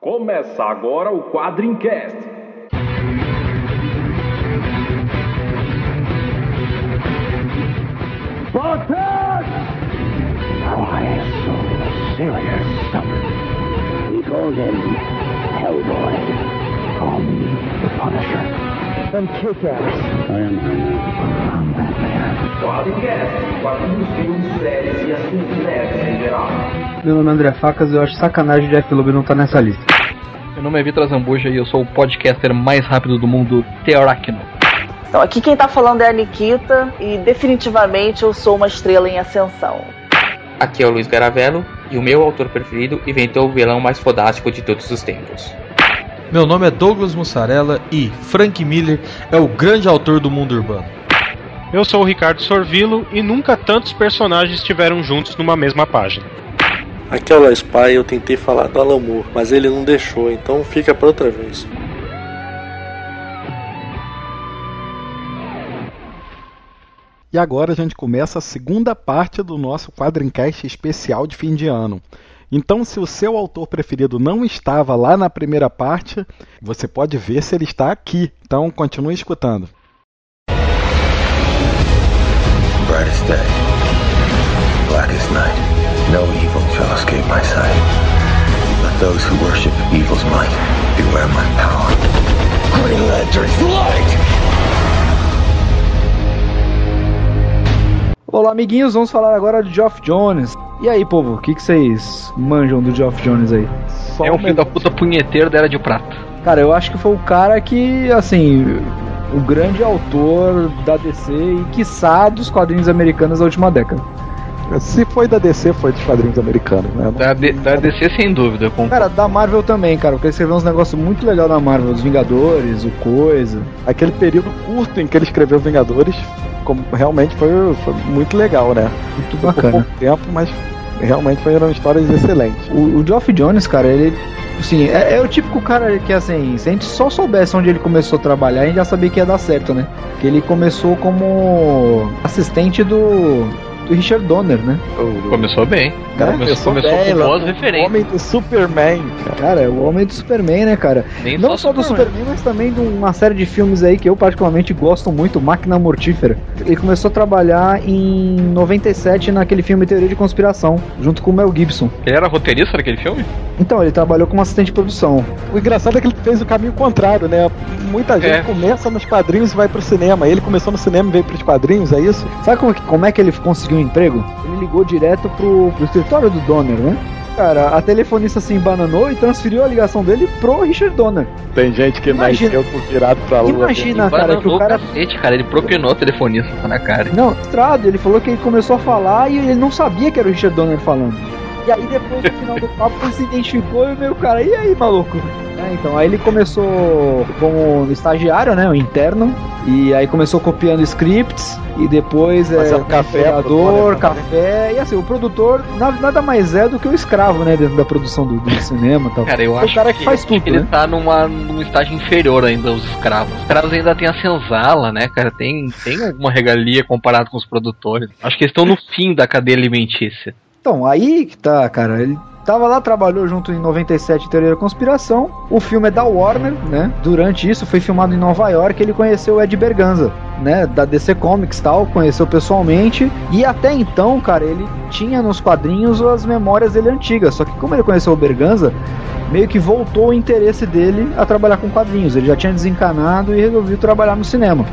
Começa agora o Quadrincast. Why so serious? He called him Hellboy. Call me the Punisher. I'm Kick-Ass. I am I'm Batman. Quadrincast, quadrinhos, filmes, séries e assuntos nerds em geral. Meu nome é André Facas e eu acho sacanagem o Jeff Loeb não tá nessa lista. Meu nome é Vitor Zambuja e eu sou o podcaster mais rápido do mundo, Teoracno. Então, aqui quem tá falando é a Nikita e definitivamente eu sou uma estrela em ascensão. Aqui é o Luiz Garavello e o meu autor preferido inventou o vilão mais fodástico de todos os tempos. Meu nome é Douglas Mussarela e Frank Miller é o grande autor do mundo urbano. Eu sou o Ricardo Sorvilo e nunca tantos personagens estiveram juntos numa mesma página. Aqui é o Spy, eu tentei falar do Alan Moore, mas ele não deixou, então fica para outra vez. E agora a gente começa a segunda parte do nosso quadrincast especial de fim de ano. Então, se o seu autor preferido não estava lá na primeira parte, você pode ver se ele está aqui. Então, continue escutando. Brightest day, blackest night. No evil shall escape my sight. Let those who worship evil's might beware my power. Green Lantern's light! Olá, amiguinhos, vamos falar agora de Geoff Jones. E aí, povo, o que, que vocês manjam do Geoff Jones aí? É um filho da puta punheteiro da Era de Prata. Cara, eu acho que foi o cara que, assim, o grande autor da DC e, quiçá, dos quadrinhos americanos da última década. Se foi da DC, foi dos quadrinhos americanos, né? Da, D- da DC, sem dúvida. concordo. Cara, da Marvel também, cara, porque ele escreveu uns negócios muito legais da Marvel, os Vingadores, o Coisa. Aquele período curto em que ele escreveu Vingadores, como realmente foi, foi muito legal, né? Muito bacana. tempo, mas realmente foram histórias excelentes. O, o Geoff Jones, cara, ele. Assim, é, é o típico cara que, assim, se a gente só soubesse onde ele começou a trabalhar, a gente já sabia que ia dar certo, né? Que ele começou como assistente do, do Richard Donner, né? Começou bem. Cara, começou, começou bem, com boas O referências. Homem do Superman, cara. Cara, é o homem do Superman, né, cara? Nem Não só do Superman. Superman, mas também de uma série de filmes aí que eu particularmente gosto muito, Máquina Mortífera. Ele começou a trabalhar em 97 naquele filme Teoria de Conspiração, junto com o Mel Gibson. Ele era roteirista daquele filme? Então, ele trabalhou como assistente de produção. O engraçado é que ele fez o caminho contrário, né? Muita gente É. começa nos quadrinhos e vai pro cinema. Ele começou no cinema e veio pros quadrinhos, é isso? Sabe como, que- como é que ele conseguiu um emprego? Ele ligou direto pro, pro escritório do Donner, né? Cara, a telefonista se embananou e transferiu a ligação dele pro Richard Donner. Tem gente que Imagina- nasceu por virado pra lua. Imagina, cara, que o cara. cacete, cara. Ele propinou o telefonista na cara. Não, estrado, ele falou que ele começou a falar e ele não sabia que era o Richard Donner falando. E aí depois no final do papo ele se identificou e o meu cara, e aí, maluco? É, então, aí ele começou como estagiário, né, o interno, e aí começou copiando scripts, e depois é, Fazendo café Donner café, e assim, o produtor na- nada mais é do que o escravo, né, dentro da produção do, do cinema e tal. Cara, eu É o acho cara que faz acho tudo, que ele né? tá numa, num estágio inferior ainda aos escravos. Os escravos ainda têm a senzala, né, cara? Tem, tem alguma regalia comparado com os produtores. Acho que eles estão no fim da cadeia alimentícia. Então, aí que tá, cara. Ele tava lá, trabalhou junto em 97 em Teoria da Conspiração. O filme é da Warner, né? Durante isso, foi filmado em Nova York. Ele conheceu o Ed Berganza, né? Da DC Comics tal. Conheceu pessoalmente. E até então, cara, ele tinha nos quadrinhos as memórias dele antigas. Só que, como ele conheceu o Berganza, meio que voltou o interesse dele a trabalhar com quadrinhos. Ele já tinha desencanado e resolveu trabalhar no cinema.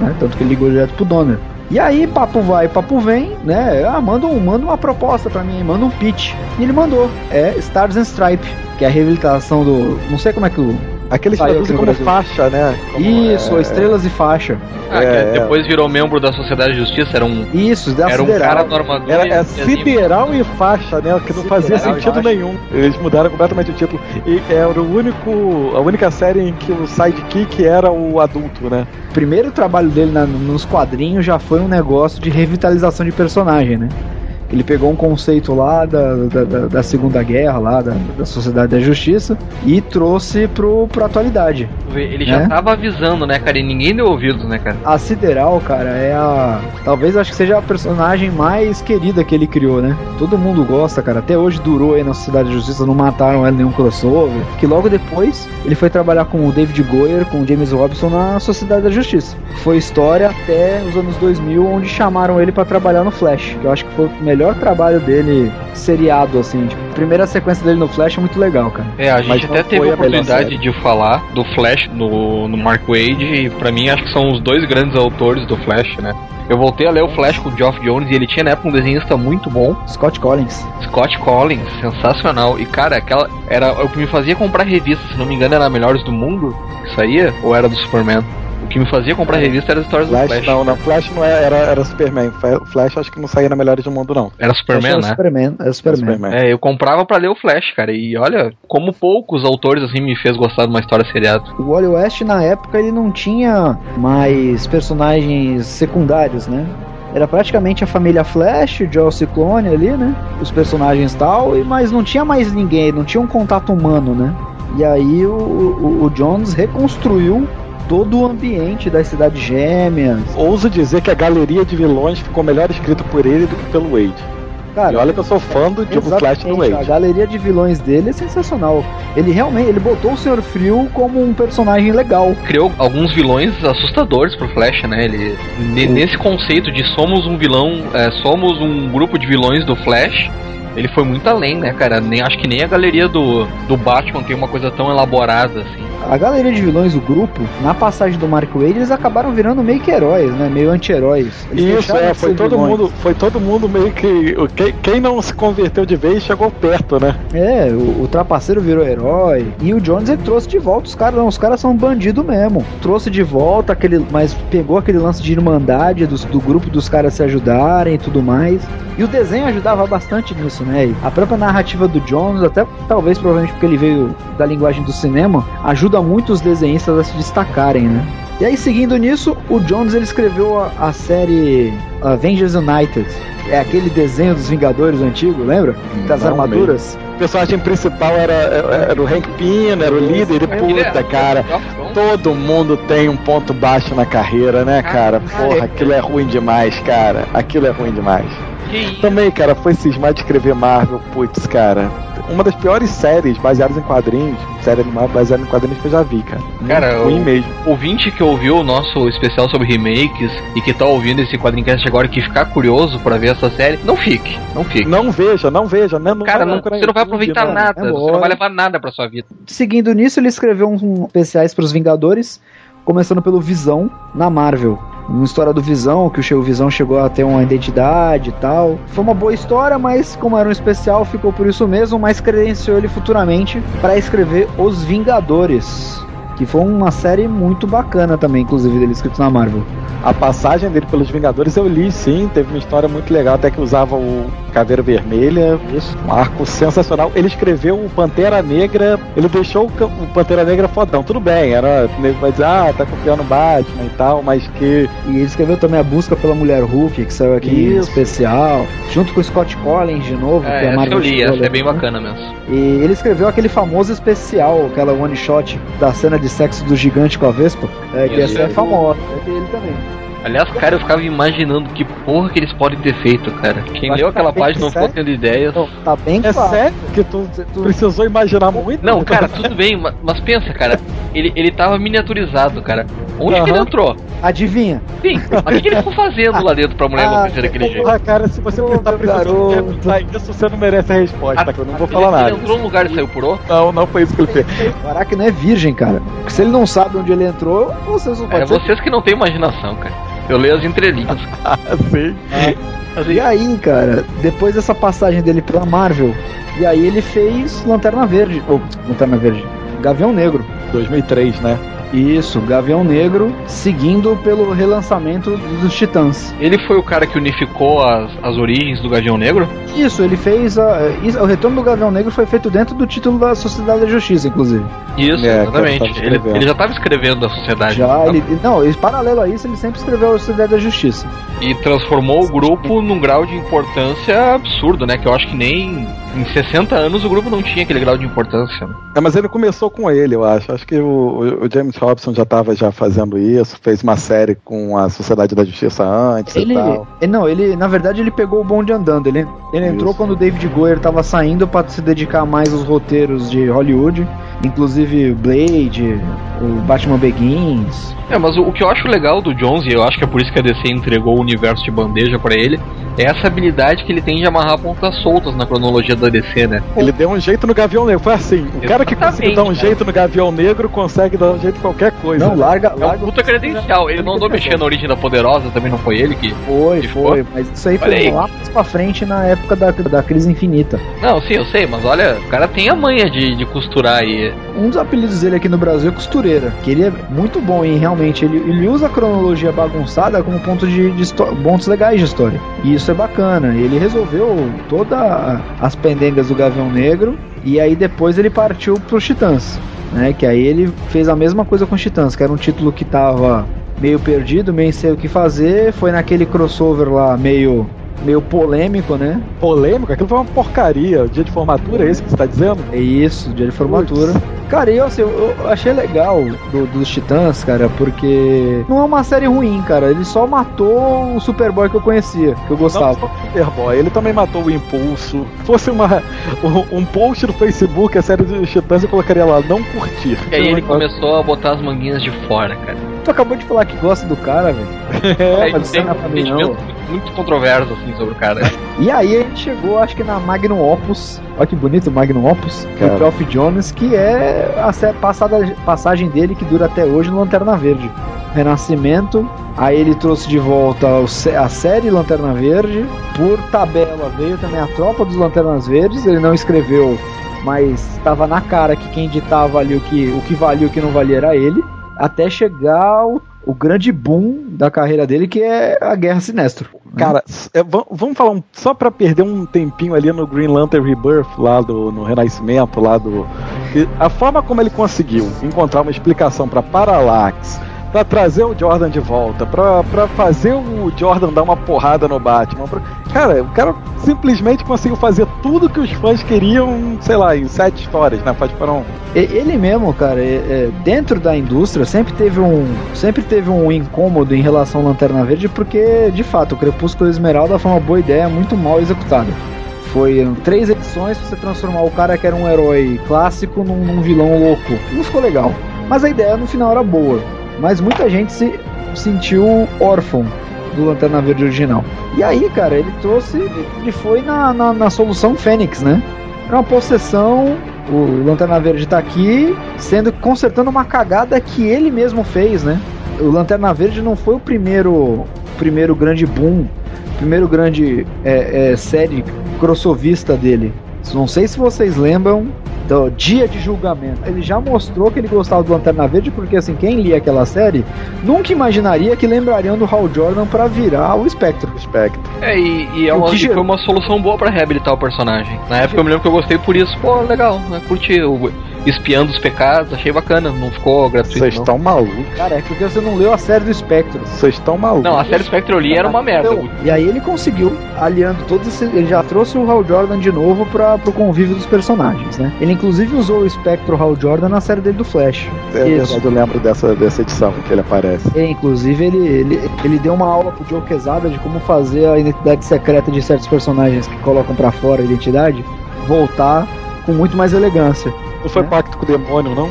né? Tanto que ele ligou direto pro Donner. E aí, papo vai, papo vem, né? Ah, manda, um, manda uma proposta pra mim, manda um pitch. E ele mandou. É Stars and Stripe, que é a reabilitação do. Não sei como é que o. Aqueles traduzem como Brasil. faixa, né? Como, Isso, é, Estrelas e Faixa. Ah, É, que depois virou membro da Sociedade de Justiça, era um, Isso, da era um Sideral. cara do armadura. Era, e- é e assim, sideral e faixa, né? Que não fazia Sideral e sentido nenhum. Eles mudaram completamente o título. E era o único, a única série em que o sidekick era o adulto, né? O primeiro trabalho dele na- nos quadrinhos já foi um negócio de revitalização de personagem, né? Ele pegou um conceito lá da, da, da- da Segunda Guerra, lá da, da Sociedade da Justiça, e trouxe pro, pra atualidade. Ele já Né? tava avisando, né, cara? E ninguém deu ouvido, né, cara? A Sideral, cara, é a. Talvez acho que seja a personagem mais querida que ele criou, né? Todo mundo gosta, cara. Até hoje durou aí na Sociedade da Justiça, não mataram ela nenhum crossover. Que logo depois ele foi trabalhar com o David Goyer, com o James Robson na Sociedade da Justiça. Foi história até os anos 2000, onde chamaram ele pra trabalhar no Flash. Que eu acho que foi o melhor trabalho dele seriado, assim. Tipo, a primeira sequência dele no Flash é muito legal, cara. É, a gente Mas até teve a melhor oportunidade de falar do Flash no, no Mark Wade e pra mim acho que são os dois grandes autores do Flash, né? Eu voltei a ler o Flash com o Geoff Jones e ele tinha na época um desenhista muito bom, Scott Collins. Scott Collins, sensacional. E cara, aquela era o que me fazia comprar revista, se não me engano, era a Melhores do Mundo que saía ou era do Superman? O que me fazia comprar revista era as histórias do Flash, Flash. não, não, Flash não é- era, era Superman. Flash acho que não saía na Melhores do Mundo, não. Era Superman, Era né? Superman, era Superman. É, eu comprava pra ler o Flash, cara. E olha, como poucos autores assim me fez gostar de uma história seriada. O Wally West na época ele não tinha mais personagens secundários, né? Era praticamente a família Flash, o Joel Ciclone ali, né? Os personagens tal, e mas não tinha mais ninguém, não tinha um contato humano, né? E aí o, o, o Jones reconstruiu todo o ambiente das cidades gêmeas. Ouso dizer que a galeria de vilões ficou melhor escrita por ele do que pelo Wade. Cara, e olha que eu sou fã do Diego Flash do Exatamente, A Wade. galeria de vilões dele é sensacional. Ele realmente ele botou o Senhor Frio como um personagem legal. Criou alguns vilões assustadores pro Flash, né? Ele ne- nesse conceito de somos um vilão, é, somos um grupo de vilões do Flash. Ele foi muito além, né, cara? Nem, acho que nem a galeria do, do Batman tem uma coisa tão elaborada assim. A galeria de vilões, o grupo, na passagem do Mark Wade, eles acabaram virando meio que heróis, né? Meio anti-heróis. Isso, é, foi todo vilões. mundo, foi todo mundo meio que. o- Quem, quem não se converteu de vez chegou perto, né? É, o, o trapaceiro virou herói. E o Jones ele trouxe de volta os caras, não, os caras são bandido mesmo. Trouxe de volta aquele. Mas pegou aquele lance de irmandade dos- do grupo dos caras se ajudarem e tudo mais. E o desenho ajudava bastante nisso, né? E a própria narrativa do Jones, até talvez provavelmente porque ele veio da linguagem do cinema, ajuda muito os desenhistas a se destacarem, né? E aí, seguindo nisso, o Jones ele escreveu a, a série Avengers United. É aquele desenho dos Vingadores antigo, lembra? Das Não armaduras. O personagem principal era, era o Hank Pym, era o líder, e puta, cara. Todo mundo tem um ponto baixo na carreira, né, cara? Porra, aquilo é ruim demais, cara. Aquilo é ruim demais. Também, cara, foi cismar de escrever Marvel, putz, cara. Uma das piores séries baseadas em quadrinhos, série animada baseada em quadrinhos que eu já vi, cara. Muito Cara, ruim o mesmo. ouvinte que ouviu o nosso especial sobre remakes e que tá ouvindo esse quadrincast agora e que ficar curioso pra ver essa série, não fique, não fique. Não veja, não veja, né? Não Cara, não, você não vai aproveitar nada, É você não vai levar nada pra sua vida. Seguindo nisso, ele escreveu uns um, especiais para os Vingadores, começando pelo Visão na Marvel. Uma história do Visão, que o Visão chegou a ter uma identidade e tal. Foi uma boa história, mas como era um especial, ficou por isso mesmo, mas credenciou ele futuramente para escrever Os Vingadores. Que foi uma série muito bacana também, inclusive, dele escrito na Marvel. A passagem dele pelos Vingadores eu li, sim. Teve uma história muito legal, até que usava o Caveira Vermelha. Isso. Um arco sensacional. Ele escreveu o Pantera Negra. Ele deixou o Pantera Negra fodão. Tudo bem, era. Nego vai dizer, ah, tá copiando o Batman e tal, mas que. E ele escreveu também A Busca pela Mulher Hulk, que saiu aqui em Isso. especial, junto com o Scott Collins de novo. que É, a essa Marvel eu li, essa é bem né? bacana mesmo. E ele escreveu aquele famoso especial, aquela one shot da cena de sexo do gigante com a Vespa, é, que essa é famosa, é dele também. Aliás, cara, eu ficava imaginando que porra que eles podem ter feito, cara. Quem Acho leu aquela tá bem página não ficou tendo ideias. Não, tá bem É claro. sério que tu, tu precisou imaginar muito? Não, cara, tudo bem, ma- mas pensa, cara, ele, ele tava miniaturizado, cara. Onde que ele entrou? Adivinha? Sim, mas o que, que ele ficou fazendo lá dentro pra mulher Ah, enlouquecer daquele jeito? Porra, cara, se você prestar meu precisando isso, você não merece a resposta, que eu não vou Ele- falar nada. Ele entrou num lugar e saiu por outro? Não, não foi isso que ele fez. Caraca, não é virgem, cara. Porque se ele não sabe onde ele entrou, vocês não É podem ser. vocês que não têm imaginação, cara. Eu leio as entrelinhas. Sim. E aí, cara, depois dessa passagem dele pela Marvel, e aí ele fez Lanterna Verde, ou Lanterna Verde, Gavião Negro. 2003, né? Isso, Gavião Negro, seguindo pelo relançamento dos Titãs. Ele foi o cara que unificou as, as origens do Gavião Negro? Isso, ele fez. A, isso, o Retorno do Gavião Negro foi feito dentro do título da Sociedade da Justiça, inclusive. Isso, É, exatamente. Ele, ele já estava escrevendo a sociedade. Já, ele, não, ele, paralelo a isso, ele sempre escreveu a Sociedade da Justiça. E transformou o grupo num grau de importância absurdo, né? Que eu acho que nem em 60 anos o grupo não tinha aquele grau de importância. né? É, mas ele começou com ele, eu acho. Acho que o, o- James Robson já estava já fazendo isso, fez uma série com a Sociedade da Justiça antes Ele, e tal. ele- não, ele, na verdade, ele pegou o bonde andando. Ele, ele entrou Isso. quando o David Goyer tava saindo para se dedicar mais aos roteiros de Hollywood, inclusive Blade, o Batman Begins. É, mas o, o que eu acho legal do Jones, e eu acho que é por isso que a DC entregou o universo de bandeja pra ele, é essa habilidade que ele tem de amarrar pontas soltas na cronologia da DC, né? Ele deu um jeito no Gavião Negro. Foi assim: o cara que conseguiu dar um cara. Jeito no Gavião Negro consegue dar um jeito em qualquer coisa. Não, larga, É larga. puta credencial. Ele não andou mexendo na origem da Poderosa, também não foi ele que. Foi, que foi, mas isso aí Olha foi aí. lá mais pra frente na época da, da crise infinita. Não, sim, eu sei, mas olha, o cara tem a manha de, de costurar aí. Um dos apelidos dele aqui no Brasil é Costureira, que ele é muito bom em realmente, ele, ele usa a cronologia bagunçada como ponto de, de pontos legais de história. E isso é bacana. Ele resolveu todas as pendengas do Gavião Negro e aí depois ele partiu pros Titãs, né? Que aí ele fez a mesma coisa com os Titãs, que era um título que tava meio perdido, meio sem o que fazer, foi naquele crossover lá meio meio polêmico, né? Polêmico, aquilo foi uma porcaria. O dia de formatura é esse que você tá dizendo? É isso, dia de formatura. Cara, e eu, assim, eu, achei legal do- dos Titãs, cara, porque não é uma série ruim, cara. Ele só matou o Superboy que eu conhecia, que eu Não gostava. só o Superboy, ele também matou o Impulso. Se fosse uma, um, um post no Facebook, a série dos Titãs, eu colocaria lá, não curtir. E aí ele começou a botar as manguinhas de fora, cara. Tu acabou de falar que gosta do cara, velho. É, mas tem não é um pra mim, não. Muito, controverso assim sobre o cara. E aí a gente chegou, acho que na Magnum Opus. Olha que bonito, Magnum Opus, Cara. do Geoff Jones, que é a sé- passada, passagem dele que dura até hoje no Lanterna Verde. Renascimento, aí ele trouxe de volta o sé- a série Lanterna Verde. Por tabela veio também a Tropa dos Lanternas Verdes. Ele não escreveu, mas estava na cara que quem ditava ali o que, o que valia e o que não valia era ele. Até chegar o, o grande boom da carreira dele, que é a Guerra Sinestro. Cara, s- é, va- vamos falar um, só pra perder um tempinho ali no Green Lantern Rebirth, lá do no Renascimento, lá do. A forma como ele conseguiu encontrar uma explicação pra Parallax, pra trazer o Jordan de volta, pra fazer o Jordan dar uma porrada no Batman. pra- Cara, o cara simplesmente conseguiu fazer tudo que os fãs queriam, sei lá, em sete histórias, né? Pode parar um. Ele mesmo, cara, é- é, dentro da indústria sempre teve um sempre teve um incômodo em relação ao Lanterna Verde, porque de fato o Crepúsculo Esmeralda foi uma boa ideia, muito mal executada. Foi três edições pra você transformar o cara que era um herói clássico num, num vilão louco. Não ficou legal. Mas a ideia no final era boa. Mas muita gente se sentiu órfão do Lanterna Verde original. E aí, cara, ele trouxe. Ele foi na, na, na solução Fênix, né? Era uma possessão. O Lanterna Verde tá aqui, sendo consertando uma cagada que ele mesmo fez, né? O Lanterna Verde não foi o primeiro, primeiro grande boom, primeiro grande é, é, série crossovista dele. Não sei se vocês lembram do Dia de Julgamento. Ele já mostrou que ele gostava do Lanterna Verde, porque assim, quem lia aquela série nunca imaginaria que lembrariam do Hal Jordan pra virar o Spectro. Spectre. É, e, e é O uma, que foi uma solução boa pra reabilitar o personagem. Na época eu me lembro que eu gostei por isso. Pô, legal, né? curti o espiando os pecados, achei bacana, não ficou gratuito. Vocês estão malucos. Cara, é porque você não leu a série do Spectro. Vocês estão malucos. Não, a série Spectre eu li era uma merda. Então, E aí ele conseguiu, aliando todos esses. Ele já trouxe o Hal Jordan de novo para pro convívio dos personagens, né? Ele inclusive usou o Spectro Hal Jordan na série dele do Flash. É Isso. verdade, eu lembro dessa, dessa edição que ele aparece. E, inclusive ele, ele, ele deu uma aula pro Joe Quesada de como fazer a identidade secreta de certos personagens que colocam pra fora a identidade voltar com muito mais elegância. Não foi É. pacto com o demônio, não?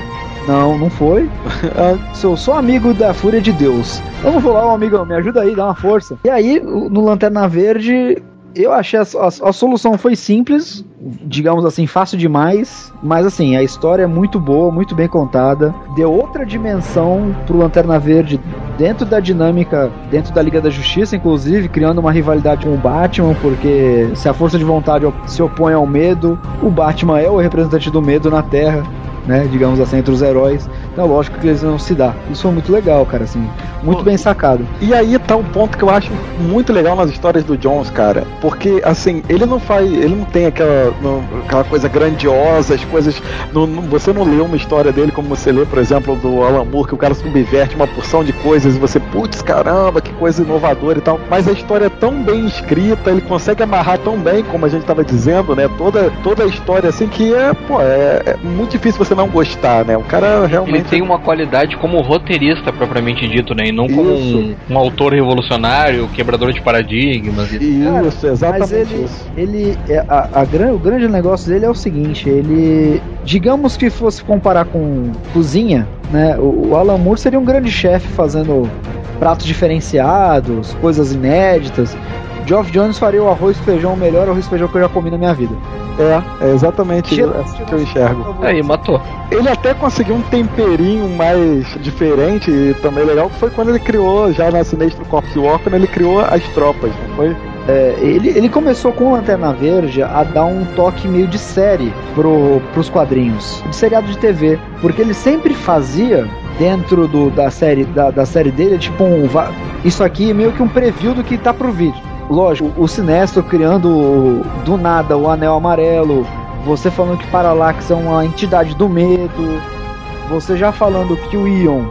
Não, não foi. Ah, sou só amigo da Fúria de Deus. Vamos lá, um amigão, me ajuda aí, dá uma força. E aí, no Lanterna Verde, eu achei a, a- a solução foi simples, digamos assim, fácil demais, mas assim, a história é muito boa, muito bem contada. Deu outra dimensão pro Lanterna Verde dentro da dinâmica, dentro da Liga da Justiça, inclusive, criando uma rivalidade com o Batman, porque se a força de vontade se opõe ao medo, o Batman é o representante do medo na Terra né, digamos assim, entre os heróis. Então, lógico que eles vão se dar. Isso foi muito legal, cara, assim. Muito Pô, bem sacado. E aí tá um ponto que eu acho muito legal nas histórias do Jones, cara. Porque, assim, ele não faz. Ele não tem aquela, não- aquela coisa grandiosa, as coisas. não- não- você não lê uma história dele como você lê, por exemplo, do Alan Moore, que o cara subverte uma porção de coisas e você, putz, caramba, que coisa inovadora e tal. Mas a história é tão bem escrita, ele consegue amarrar tão bem, como a gente tava dizendo, né? Toda, toda a história, assim, que é, pô, é, é muito difícil você não gostar, né? O cara realmente. Ele tem uma qualidade como roteirista, propriamente dito, né? E não como um, um autor revolucionário, quebrador de paradigmas. E... Isso, exatamente Mas ele, isso. ele é, a, a gran- o grande negócio dele é o seguinte, ele, digamos que fosse comparar com cozinha, né? O, o Alan Moore seria um grande chefe fazendo pratos diferenciados, coisas inéditas. Geoff Jones faria o arroz e feijão o melhor arroz e feijão que eu já comi na minha vida. É, é exatamente Tira- assim que eu enxergo. Aí, matou. Ele até conseguiu um temperinho mais diferente e também legal, que foi quando ele criou, já na Sinestro Corps War, quando ele criou as tropas, não foi? É, ele, ele começou com o Lanterna Verde a dar um toque meio de série pro, pros quadrinhos, de seriado de TV, porque ele sempre fazia dentro do, da, série, da, da série dele, tipo um. Isso aqui é meio que um preview do que tá pro vídeo. Lógico, o Sinestro criando do nada o Anel Amarelo, você falando que Parallax é uma entidade do medo, você já falando que o Ion,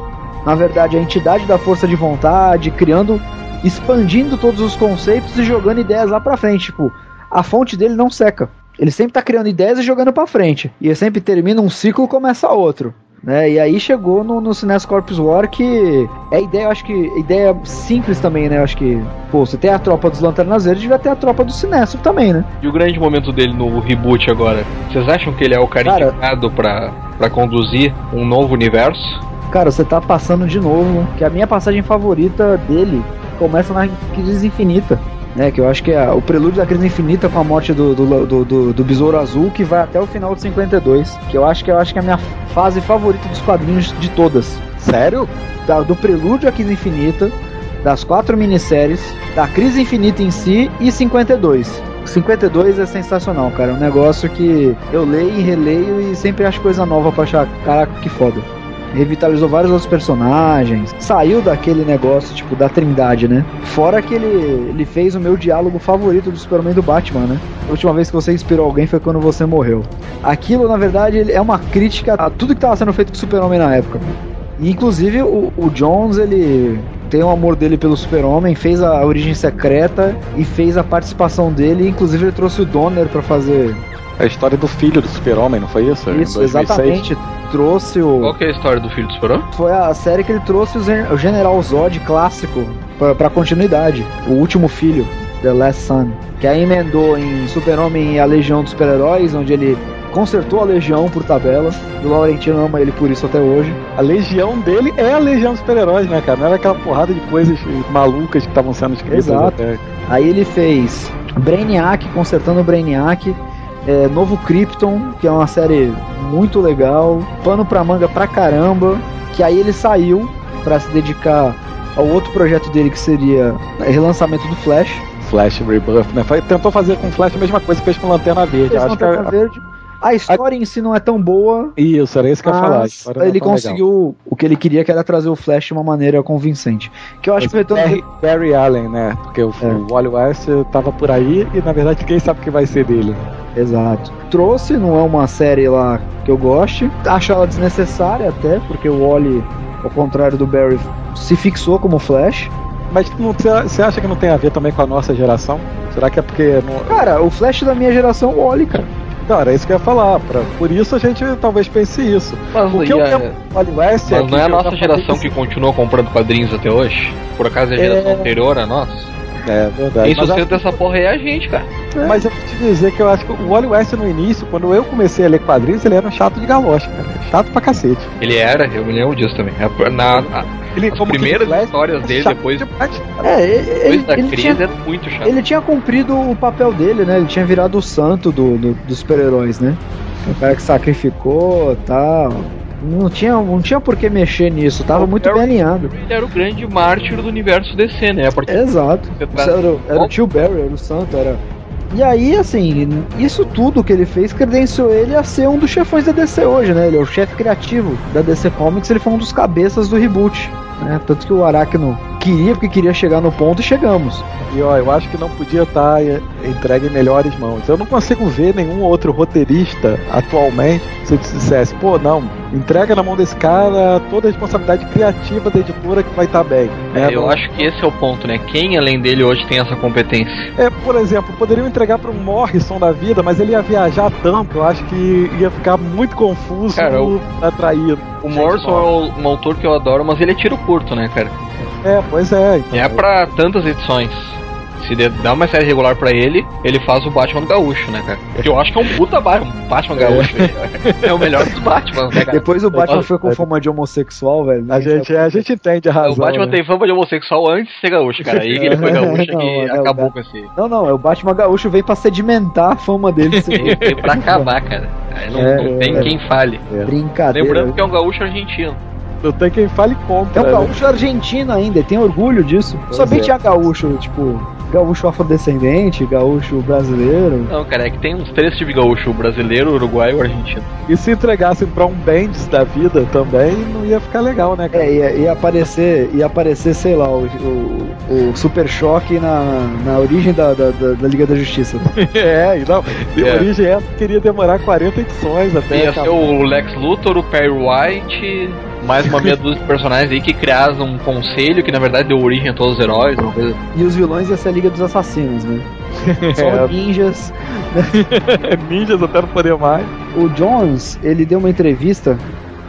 na verdade, é a entidade da força de vontade, criando expandindo todos os conceitos e jogando ideias lá pra frente. Tipo, a fonte dele não seca. Ele sempre tá criando ideias e jogando pra frente. E ele sempre termina um ciclo e começa outro. Né? E aí chegou no, no Sinestro Corpus War que é ideia, eu acho que ideia simples também, né? Eu acho que, pô, você tem a tropa dos Lanternas Verdes, devia ter a tropa do Sinestro também, né? E o grande momento dele no reboot agora? Vocês acham que ele é o cara, Cara- indicado pra, pra conduzir um novo universo? Cara, você tá passando de novo, que a minha passagem favorita dele começa na Crise Infinita. Né, que eu acho que é o prelúdio da crise infinita com a morte do, do, do, do- do Besouro Azul, que vai até o final de 52. Que eu acho que eu acho que é a minha fase favorita dos quadrinhos de todas. Sério? Da- do prelúdio à crise infinita, das quatro minisséries, da crise infinita em si e 52. 52 é sensacional, cara. É um negócio que eu leio e releio e sempre acho coisa nova pra achar, caraca, que foda. Revitalizou vários outros personagens, saiu daquele negócio, tipo, da trindade, né? Fora que ele, ele fez o meu diálogo favorito do Superman do Batman, né? A última vez que você inspirou alguém foi quando você morreu. Aquilo, na verdade, é uma crítica a tudo que estava sendo feito com o Super-Homem na época. Inclusive, o, o Jones, ele tem o amor dele pelo Super-Homem, fez a origem secreta e fez a participação dele. Inclusive, ele trouxe o Donner pra fazer A história do filho do super-homem, não foi isso? Isso, 2006? exatamente. Trouxe o. Qual que é a história do filho do Super-Homem? Foi a série que ele trouxe o Gen- o General Zod clássico pra, pra continuidade. O último filho, The Last Son. Que aí emendou em Super-Homem e a Legião dos Super-Heróis, onde ele consertou a Legião por tabela. E o Laurentino ama ele por isso até hoje. A legião dele é a legião dos super-heróis, né, cara? Não era aquela porrada de coisas malucas que estavam sendo escritas. Exato. até. Aí ele fez Brainiac, consertando o Brainiac. É, Novo Krypton, que é uma série muito legal. Pano pra manga pra caramba. Que aí ele saiu pra se dedicar ao outro projeto dele que seria relançamento do Flash. Flash Rebuff, né? Tentou fazer com Flash a mesma coisa que fez com Lanterna Verde. Fez Acho que Lanterna a- Verde. A história em si não é tão boa, Isso, era isso que eu ia falar. a mas é ele tão legal. conseguiu o que ele queria, que era trazer o Flash de uma maneira convincente. Que eu acho que o retorno Barry, Barry Allen, né? Porque o, É. o Wally West tava por aí e na verdade ninguém sabe o que vai ser dele. Exato. Trouxe, não é uma série lá que eu goste. Acho ela desnecessária até, porque o Wally, ao contrário do Barry, se fixou como Flash. Mas você acha que não tem a ver também com a nossa geração? Será que é porque. Não... Cara, o Flash da minha geração é o Wally, cara. Não, era isso que eu ia falar. Pra... Por isso a gente talvez pense isso. Mas, O que eu a- tenho com o Wally West é mas que não é a nossa geração que continua comprando quadrinhos até hoje? Por acaso é a geração É. anterior a nós? É verdade. Quem Mas, sustenta essa porra é a gente, cara. acho- mas eu vou te dizer que eu acho que o Wally West no início, quando eu comecei a ler quadrinhos, ele era um chato de galocha, cara. Chato pra cacete. Ele era, eu me lembro disso também. A- Na, a- Ele, as primeiras Flash, histórias dele chato depois, demais. É, ele, depois da ele crise tinha, é muito chato. ele tinha cumprido o papel dele, né? Ele tinha virado o santo do, do- dos super-heróis, né? O cara que sacrificou tal. Não tinha, não tinha por que mexer nisso, tava O muito Barry- bem alinhado. Ele era o grande mártir do universo DC, né? Exato. Era, o- era o tio Barry, era o santo, era E aí, assim, isso tudo que ele fez credenciou ele a ser um dos chefões da DC hoje, né? Ele é o chefe criativo da DC Comics, ele foi um dos cabeças do reboot. Né? Tanto que o Aracno queria, porque queria chegar no ponto e chegamos. E ó, eu acho que não podia estar entregue em melhores mãos. Eu não consigo ver nenhum outro roteirista atualmente se dissesse, pô, não, entrega na mão desse cara toda a responsabilidade criativa da editora que vai estar bem. Né? Eu Não- acho que esse é o ponto, né? Quem além dele hoje tem essa competência? É, por exemplo, poderiam entregar para um Morrison da vida, mas ele ia viajar tanto, eu acho que ia ficar muito confuso Cara, o- atraído. O Morrison é o- um autor que eu adoro, mas ele é tiro curto, né, cara? É, pois é. Então, E é pra tantas edições. Se dá uma série regular pra ele, ele faz o Batman Gaúcho, né, cara? Que eu acho que é um puta Batman, Batman Gaúcho. É, o melhor dos Batman, né, cara? Depois o Batman foi com é. fama de homossexual, velho. a gente, a gente entende a razão. O Batman né? tem fama de homossexual antes de ser gaúcho, cara. Aí ele foi gaúcho Não, que não, acabou não. com esse. Não, não, é o Batman gaúcho veio pra sedimentar a fama dele. Ele veio pra acabar, cara. Aí não, É, não tem é. quem fale. Brincadeira. Lembrando que é um gaúcho argentino. Não tem quem fale contra. É um né? gaúcho argentino ainda, tem orgulho disso. Pois Sabia é. que tinha gaúcho, tipo, gaúcho afrodescendente, gaúcho brasileiro. Não, cara, é que tem uns três tipos de gaúcho: o brasileiro, o uruguaio e o argentino. E se entregassem pra um Bendis da vida também, não ia ficar legal, né, cara? É, ia, ia aparecer, ia aparecer, sei lá, o, o, o Super Choque na, na origem da, da, da- da Liga da Justiça. É, e não, de É. origem essa queria demorar 40 edições até. Ia ser acabar. o Lex Luthor, o Perry White, mais uma meia dúzia de personagens aí que criaram um conselho que na verdade deu origem a todos os heróis. Uma coisa... E os vilões ia ser a Liga dos Assassinos, né? Só É. ninjas. Ninjas até não poder mais. O Jones, ele deu uma entrevista,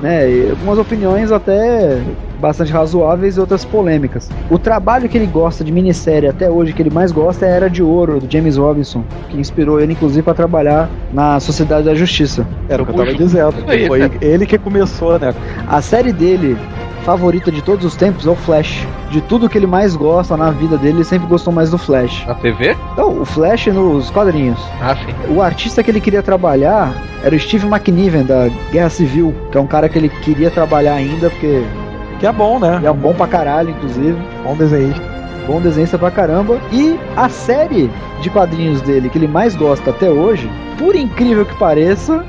né? E algumas opiniões até bastante razoáveis e outras polêmicas. O trabalho que ele gosta de minissérie até hoje, que ele mais gosta, é Era de Ouro, do James Robinson, que inspirou ele, inclusive, para trabalhar na Sociedade da Justiça. Era o que eu tava dizendo. Foi ele que começou, né? A série dele favorita de todos os tempos é o Flash. De tudo que ele mais gosta na vida dele, ele sempre gostou mais do Flash. Na TV? Então, o Flash nos quadrinhos. Ah, sim. O artista que ele queria trabalhar era o Steve McNiven, da Guerra Civil, que é um cara que ele queria trabalhar ainda, porque Que é bom, né? ele é um bom pra caralho, inclusive. Bom desenhista. Bom desenhista pra caramba. E a série de quadrinhos dele que ele mais gosta até hoje, por incrível que pareça,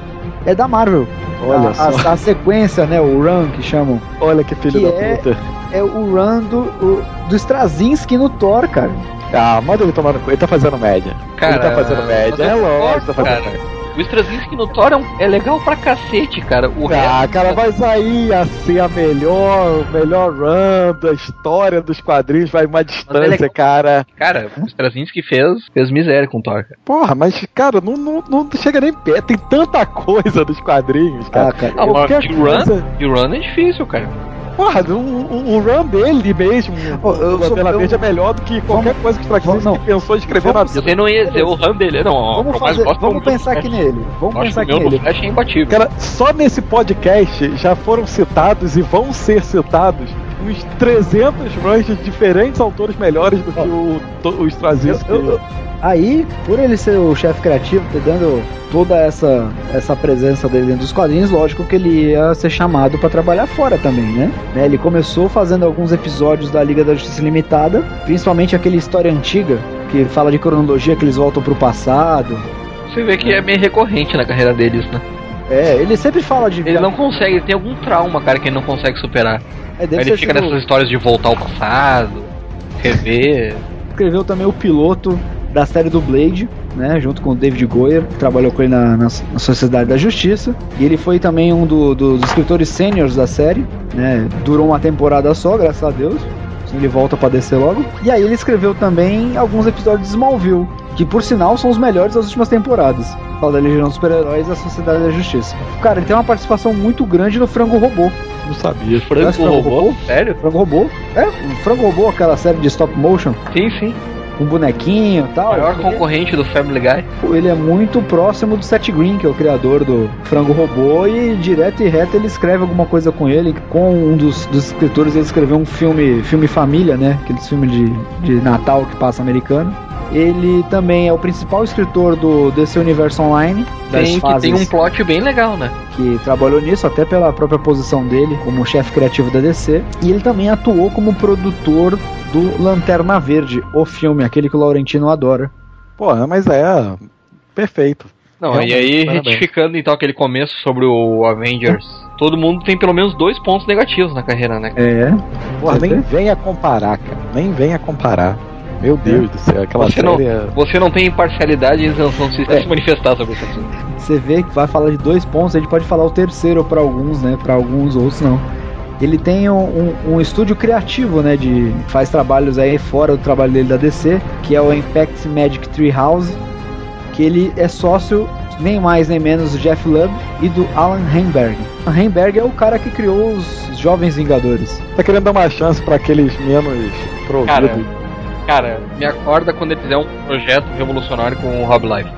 é da Marvel. Olha a, só. a- a sequência, né? O run que chamam. Olha que filho Que da é- puta. É o run do, o- do Straczynski no Thor, cara. Ah, manda ele tomar no cu. Ele tá fazendo média. Cara, ele tá fazendo média. É lógico, tá fazendo cara. média. O Straczynski no Thor é, um- é legal pra cacete, cara. O Ah, resto- cara, mas aí ia ser a melhor, o melhor run da história dos quadrinhos, vai uma distância, ele- cara. Cara, o Straczynski fez, fez miséria com o Thor, cara. Porra, mas, cara, não, não, não chega nem perto. Tem tanta coisa dos quadrinhos, cara. Ah, cara. Ah, mas Qualquer de coisa- run, de run é difícil, cara. Porra, o, o, o run dele mesmo, Ô, eu o Lanterna eu- Verde é melhor do que qualquer coisa que o Straczynski pensou em escrever Vamos- na vida. Você não ia dizer o run dele. Não, Vamos, fazer, vamos pensar aqui nele. Vamos pensar que aqui o nele. Flash é imbatível. Cara, só nesse podcast já foram citados e vão ser citados uns 300 runs de diferentes autores melhores do que o, to- o Straczynski. Eu- eu- Aí, por ele ser o chefe criativo, ter dando toda essa, essa presença dele dentro dos quadrinhos, lógico que ele ia ser chamado pra trabalhar fora também, né? Né, Ele começou fazendo alguns episódios da Liga da Justiça Limitada, principalmente aquele história antiga, que fala de cronologia, que eles voltam pro passado. Você vê que é meio recorrente na carreira deles, né? É, ele sempre fala de. Ele não consegue, ele tem algum trauma, cara, que ele não consegue superar. É, Aí ele fica sido- nessas histórias de voltar ao passado, rever. escreveu também o piloto da série do Blade, né, junto com o David Goyer, que trabalhou com ele na, na, na Sociedade da Justiça. E ele foi também um do- dos escritores sêniores da série, né, durou uma temporada só, graças a Deus. Ele volta pra descer logo. E aí ele escreveu também alguns episódios de Smallville, que por sinal são os melhores das últimas temporadas. Fala da Legião dos Super-Heróis e da Sociedade da Justiça. Cara, ele tem uma participação muito grande no Frango Robô. Não sabia. Franco Frango robô? Sério? Frango Robô? É, Frango Robô, aquela série de stop motion, Sim, sim. Com bonequinho e tal. O maior concorrente do Family Guy. Ele é muito próximo do Seth Green, que é o criador do Frango Robô, e direto e reto ele escreve alguma coisa com ele. Com um dos, dos escritores, ele escreveu um filme, filme família, né? Aqueles filmes de, de Natal que passa americano. Ele também é o principal escritor do DC Universo Online, Tem, que tem um plot bem legal, né? que trabalhou nisso, até pela própria posição dele como chefe criativo da DC. E ele também atuou como produtor do Lanterna Verde, o filme, aquele que o Laurentino adora. Porra, mas é. Perfeito. Não, Realmente, e aí, parabéns. retificando então aquele começo sobre o Avengers, todo mundo tem pelo menos dois pontos negativos na carreira, né? É. Porra, nem vê? venha comparar, cara. Nem venha comparar. Meu Deus do céu, aquela Você não, série. é- você não tem imparcialidade e isenção de se É. se manifestar sobre esse assunto. Você vê que vai falar de dois pontos, a gente pode falar o terceiro pra alguns, né? Pra alguns outros não. Ele tem um, um- um estúdio criativo, né? De faz trabalhos aí fora do trabalho dele da DC, que é o Impact Magic Treehouse, que ele é sócio nem mais nem menos do Jeff Lubb e do Alan Heinberg. O Heinberg é o cara que criou os Jovens Vingadores. Tá querendo dar uma chance pra aqueles menos Cara, providos. cara, me acorda quando ele fizer um projeto revolucionário com o Rob Life.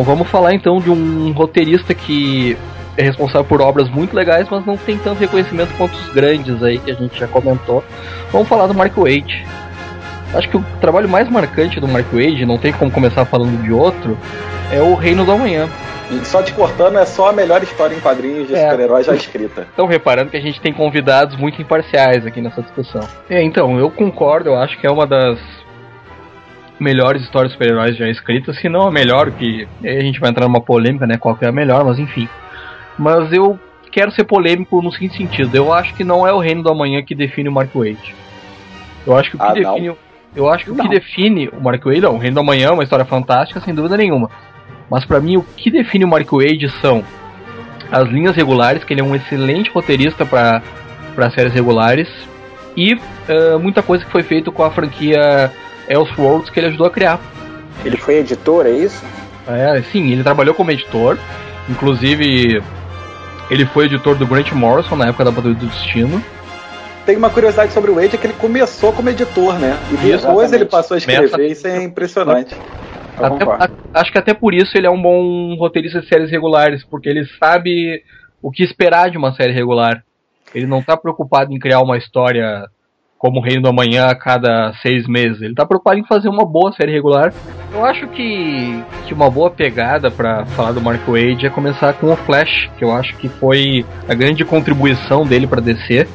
Bom, vamos falar então de um roteirista que é responsável por obras muito legais, mas não tem tanto reconhecimento quanto os grandes aí que a gente já comentou. Vamos falar do Mark Wade. Acho que o trabalho mais marcante do Mark Wade, não tem como começar falando de outro, é o Reino do Amanhã. E só te cortando, é só a melhor história em quadrinhos de É. super-herói já escrita. Estão reparando que a gente tem convidados muito imparciais aqui nessa discussão. É, então, eu concordo, eu acho que é uma das melhores histórias de super-heróis já escritas, se não a melhor, que a gente vai entrar numa polêmica, né, qual que é a melhor, mas enfim. Mas eu quero ser polêmico no seguinte sentido, eu acho que não é o Reino do Amanhã que define o Mark Wade. Eu acho que o que Ah, não? define... Eu acho que o Não. que define o Mark Wade, não, o Reino do Amanhã é uma história fantástica, sem dúvida nenhuma. Mas pra mim o que define o Mark Wade são as linhas regulares, que ele é um excelente roteirista para para séries regulares e eh, muita coisa que foi feito com a franquia Elseworlds que ele ajudou a criar. Ele foi editor, é isso? É, sim, ele trabalhou como editor, inclusive ele foi editor do Grant Morrison na época da Batalha do Destino. Tem uma curiosidade sobre o Wade, é que ele começou como editor, né? E depois Exatamente. ele passou a escrever, Começa- isso é impressionante. Até- acho que até por isso ele é um bom roteirista de séries regulares, porque ele sabe o que esperar de uma série regular. Ele não tá preocupado em criar uma história como o Reino do Amanhã a cada seis meses. Ele tá preocupado em fazer uma boa série regular. Eu acho que, que uma boa pegada pra falar do Mark Wade é começar com o Flash, que eu acho que foi a grande contribuição dele pra DC.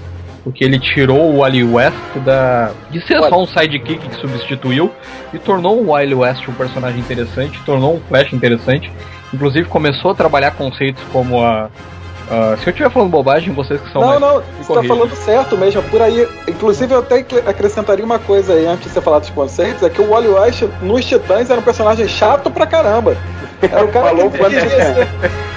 Porque ele tirou o Wally West da, de ser só um sidekick que substituiu e tornou o Wily West um personagem interessante, tornou um Flash interessante. Inclusive começou a trabalhar conceitos como a. a- se eu estiver falando bobagem, vocês que são Não, mais. não, você tá corrijam. falando certo mesmo, por aí. Inclusive, eu até acrescentaria uma coisa aí antes de você falar dos conceitos: é que o Wally West nos Titãs era um personagem chato pra caramba. Era o cara Falou que queria ser,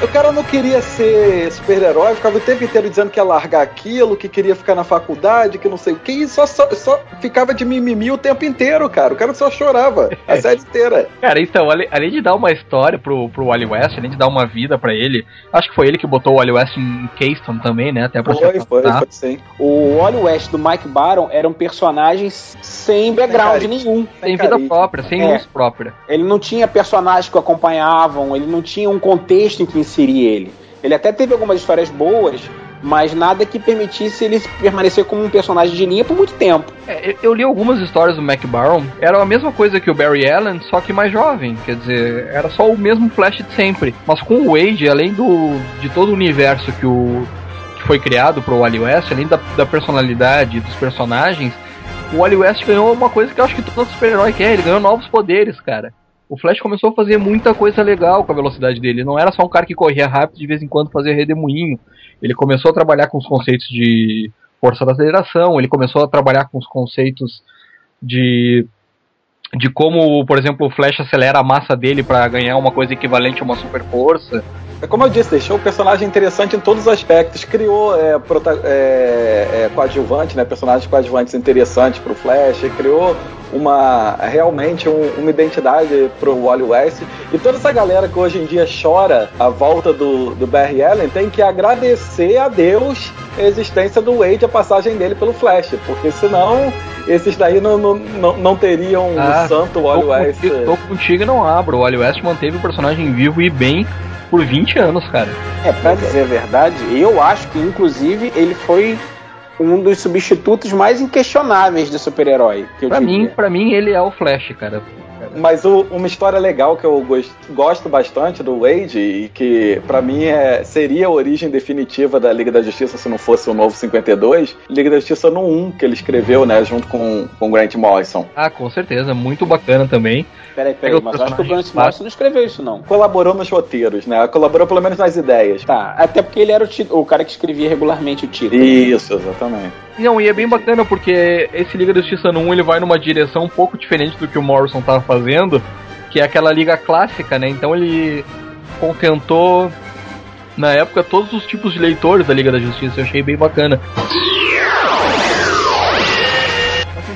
O cara não queria ser super-herói, ficava o tempo inteiro dizendo que ia largar aquilo, que queria ficar na faculdade, que não sei o que, e só, só, só ficava de mimimi o tempo inteiro, cara. O cara só chorava a série inteira. Cara, então, além de dar uma história pro, pro Wally West, além de dar uma vida pra ele, acho que foi ele que botou o Wally West em Keystone também, né? Até pra Foi, foi, foi sim. O Wally West do Mike Baron era um personagem sem background carisma. nenhum. Sem vida carisma. própria, sem É. luz própria. Ele não tinha personagens que o acompanhavam, ele não tinha um contexto em que inserir ele. Ele até teve algumas histórias boas, mas nada que permitisse ele permanecer como um personagem de linha por muito tempo. É, eu- li algumas histórias do Mac Baron, era a mesma coisa que o Barry Allen, só que mais jovem. Quer dizer, era só o mesmo Flash de sempre. Mas com o Wade, além do de todo o universo que, o, que foi criado pro Wally West, além da, da personalidade dos personagens, o Wally West ganhou uma coisa que eu acho que todo super-herói quer, ele ganhou novos poderes, cara. O Flash começou a fazer muita coisa legal com a velocidade dele. Ele não era só um cara que corria rápido de vez em quando fazia redemoinho. Ele começou a trabalhar com os conceitos de força da aceleração, ele começou a trabalhar com os conceitos de de como, por exemplo, o Flash acelera a massa dele para ganhar uma coisa equivalente a uma super força. É como eu disse, deixou o personagem interessante em todos os aspectos. Criou é, prota- é, é, coadjuvante, né, personagens coadjuvantes interessantes pro Flash. Criou uma realmente um- uma identidade pro Wally West. E toda essa galera que hoje em dia chora a volta do, do Barry Allen tem que agradecer a Deus a existência do Wade, a passagem dele pelo Flash. Porque senão esses daí não, não, não, não teriam Ah, o santo Wally West. tô contigo e não abro. O Wally West manteve o personagem vivo e bem por 20 anos, cara. É, pra dizer a verdade, eu acho que inclusive ele foi um dos substitutos mais inquestionáveis de super-herói. Pra diria. mim, pra mim, ele é o Flash, cara. Mas o- uma história legal que eu gosto, gosto bastante do Wade e que pra mim é, seria a origem definitiva da Liga da Justiça se não fosse o novo 52, Liga da Justiça no 1 que ele escreveu, né, junto com com Grant Morrison. Ah, com certeza, muito bacana também. Peraí, peraí, o mas eu acho que o Grant Morrison não escreveu isso, não. Colaborou nos roteiros, né? Colaborou pelo menos nas ideias. Tá, até porque ele era o, o cara que escrevia regularmente o título. Isso, exatamente. Não, e é bem bacana porque esse Liga da Justiça no 1 ele vai numa direção um pouco diferente do que o Morrison tava fazendo, que é aquela liga clássica, né? Então ele contentou na época todos os tipos de leitores da Liga da Justiça, eu achei bem bacana.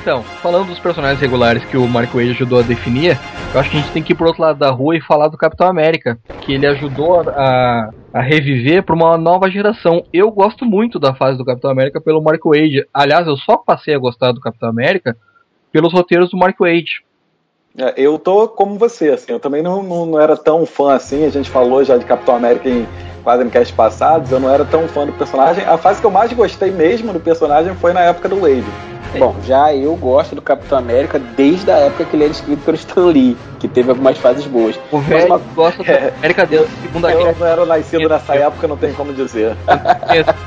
Então, falando dos personagens regulares que o Mark Wade ajudou a definir, eu acho que a gente tem que ir pro outro lado da rua e falar do Capitão América, que ele ajudou a, a reviver para uma nova geração. Eu gosto muito da fase do Capitão América pelo Mark Wade. Aliás, eu só passei a gostar do Capitão América pelos roteiros do Mark Wade. É, eu tô como você, assim, eu também não, não, não era tão fã assim, a gente falou já de Capitão América em quadrincast passados, eu não era tão fã do personagem. A fase que eu mais gostei mesmo do personagem foi na época do Wade. Bom, já eu gosto do Capitão América desde a época que ele era escrito pelo Stan Lee, que teve algumas fases boas. O velho uma- gosta do É. Capitão América desde a Segunda Eu Guerra. não era nascido nessa época, não tem como dizer.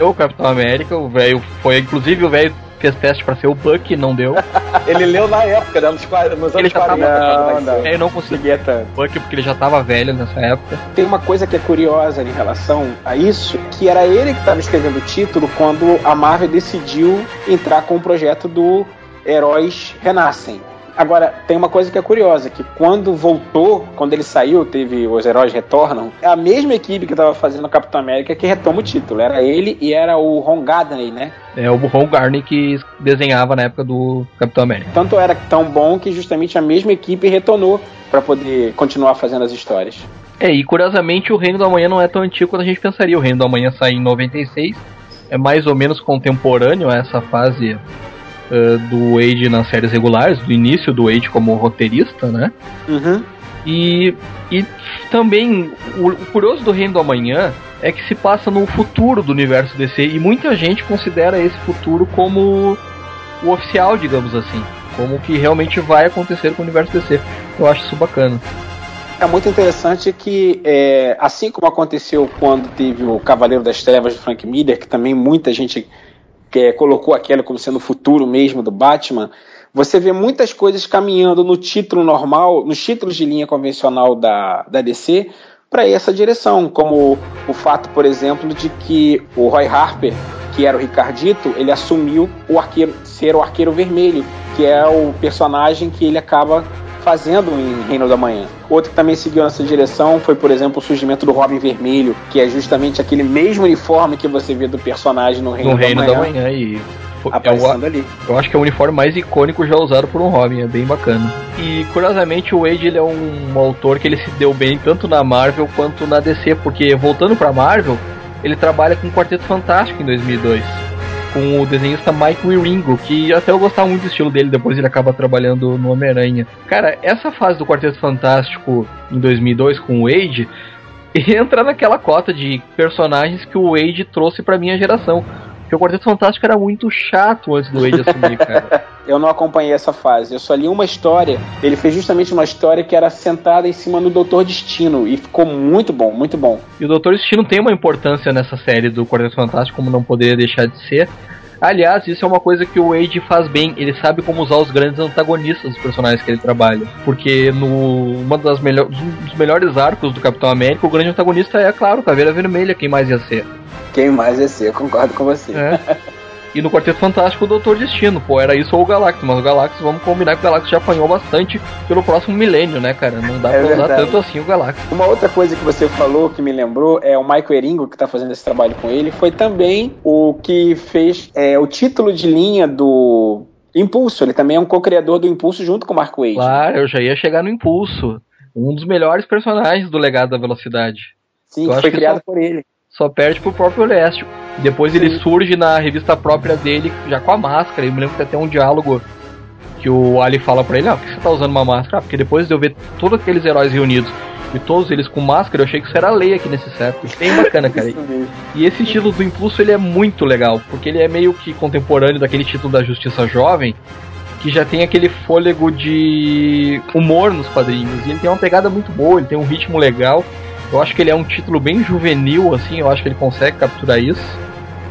O Capitão América, o velho foi, inclusive o velho fez teste pra ser o Buck, não deu. Ele leu na época, né, nos, nos Ele anos já 40. tava, quando nasceu. Eu não conseguia Buck porque ele já tava velho nessa época. Tem uma coisa que é curiosa em relação a isso, que era ele que estava escrevendo o título quando a Marvel decidiu entrar com o projeto do Heróis Renascem. Agora, tem uma coisa que é curiosa, que quando voltou, quando ele saiu, teve Os Heróis Retornam, é a mesma equipe que estava fazendo o Capitão América que retoma o título. Era ele e era o Ron Gadney, né? É o Ron Garney que desenhava na época do Capitão América. Tanto era tão bom que justamente a mesma equipe retornou para poder continuar fazendo as histórias. É, e curiosamente o Reino do Amanhã não é tão antigo quanto a gente pensaria. O Reino do Amanhã saiu em 96, é mais ou menos contemporâneo a essa fase eh, do Wade nas séries regulares, do início do Wade como roteirista, né? Uhum. E, e também o, o curioso do Reino do Amanhã é que se passa no futuro do universo DC e muita gente considera esse futuro como o oficial, digamos assim, como o que realmente vai acontecer com o universo DC. Eu acho isso bacana. É muito interessante que, é, assim como aconteceu quando teve o Cavaleiro das Trevas de Frank Miller, que também muita gente é, colocou aquele como sendo o futuro mesmo do Batman, você vê muitas coisas caminhando no título normal, nos títulos de linha convencional da, da DC, para essa direção, como o fato, por exemplo, de que o Roy Harper, que era o Ricardito, ele assumiu o arqueiro, ser o Arqueiro Vermelho, que é o personagem que ele acaba fazendo em Reino da Manhã. Outro que também seguiu nessa direção foi, por exemplo, o surgimento do Robin Vermelho, que é justamente aquele mesmo uniforme que você vê do personagem no Reino, no Reino da, da Manhã. Manhã e foi- é Aparecendo o, ali. eu acho que é o uniforme mais icônico já usado por um Robin, é bem bacana. E curiosamente o Wade ele é um, autor que ele se deu bem tanto na Marvel quanto na DC, porque voltando pra Marvel, ele trabalha com o Quarteto Fantástico em 2002. Com o desenhista Mike Wieringo, que até eu gostava muito do estilo dele, depois ele acaba trabalhando no Homem-Aranha. Cara, essa fase do Quarteto Fantástico em 2002 com o Wade entra naquela cota de personagens que o Wade trouxe pra minha geração. Porque o Quarteto Fantástico era muito chato antes do Wade assumir, cara. Eu não acompanhei essa fase. Eu só li uma história. Ele fez justamente uma história que era sentada em cima do Doutor Destino. E ficou muito bom, muito bom. E o Doutor Destino tem uma importância nessa série do Quarteto Fantástico, como não poderia deixar de ser. Aliás, isso é uma coisa que o Wade faz bem. Ele sabe como usar os grandes antagonistas dos personagens que ele trabalha. Porque no uma das melhor, um dos melhores arcos do Capitão América, o grande antagonista é, claro, Caveira Vermelha, quem mais ia ser. Quem mais ia ser? Eu concordo com você. É. E no Quarteto Fantástico, o Doutor Destino. Pô, era isso ou o Galactus. Mas o Galactus, vamos combinar que o Galactus já apanhou bastante pelo próximo milênio, né, cara? Não dá É pra usar verdade. tanto assim o Galactus. Uma outra coisa que você falou que me lembrou é o Michael Eringo, que está fazendo esse trabalho com ele, foi também o que fez é, o título de linha do Impulso. Ele também é um co-criador do Impulso junto com o Mark Wade. Claro, eu já ia chegar no Impulso. Um dos melhores personagens do Legado da Velocidade. Sim, Eu que acho foi que criado só- por ele. Só perde pro próprio Leste. Depois ele surge na revista própria dele, já com a máscara. Eu me lembro que tem até um diálogo que o Ali fala pra ele, ah, por que você tá usando uma máscara? Ah, porque depois de eu ver todos aqueles heróis reunidos e todos eles com máscara, eu achei que isso era lei aqui nesse set. Bem bacana, cara. E esse título do Impulso, ele é muito legal, porque ele é meio que contemporâneo daquele título da Justiça Jovem, que já tem aquele fôlego de humor nos quadrinhos. E ele tem uma pegada muito boa, ele tem um ritmo legal. Eu acho que ele é um título bem juvenil, assim, eu acho que ele consegue capturar isso.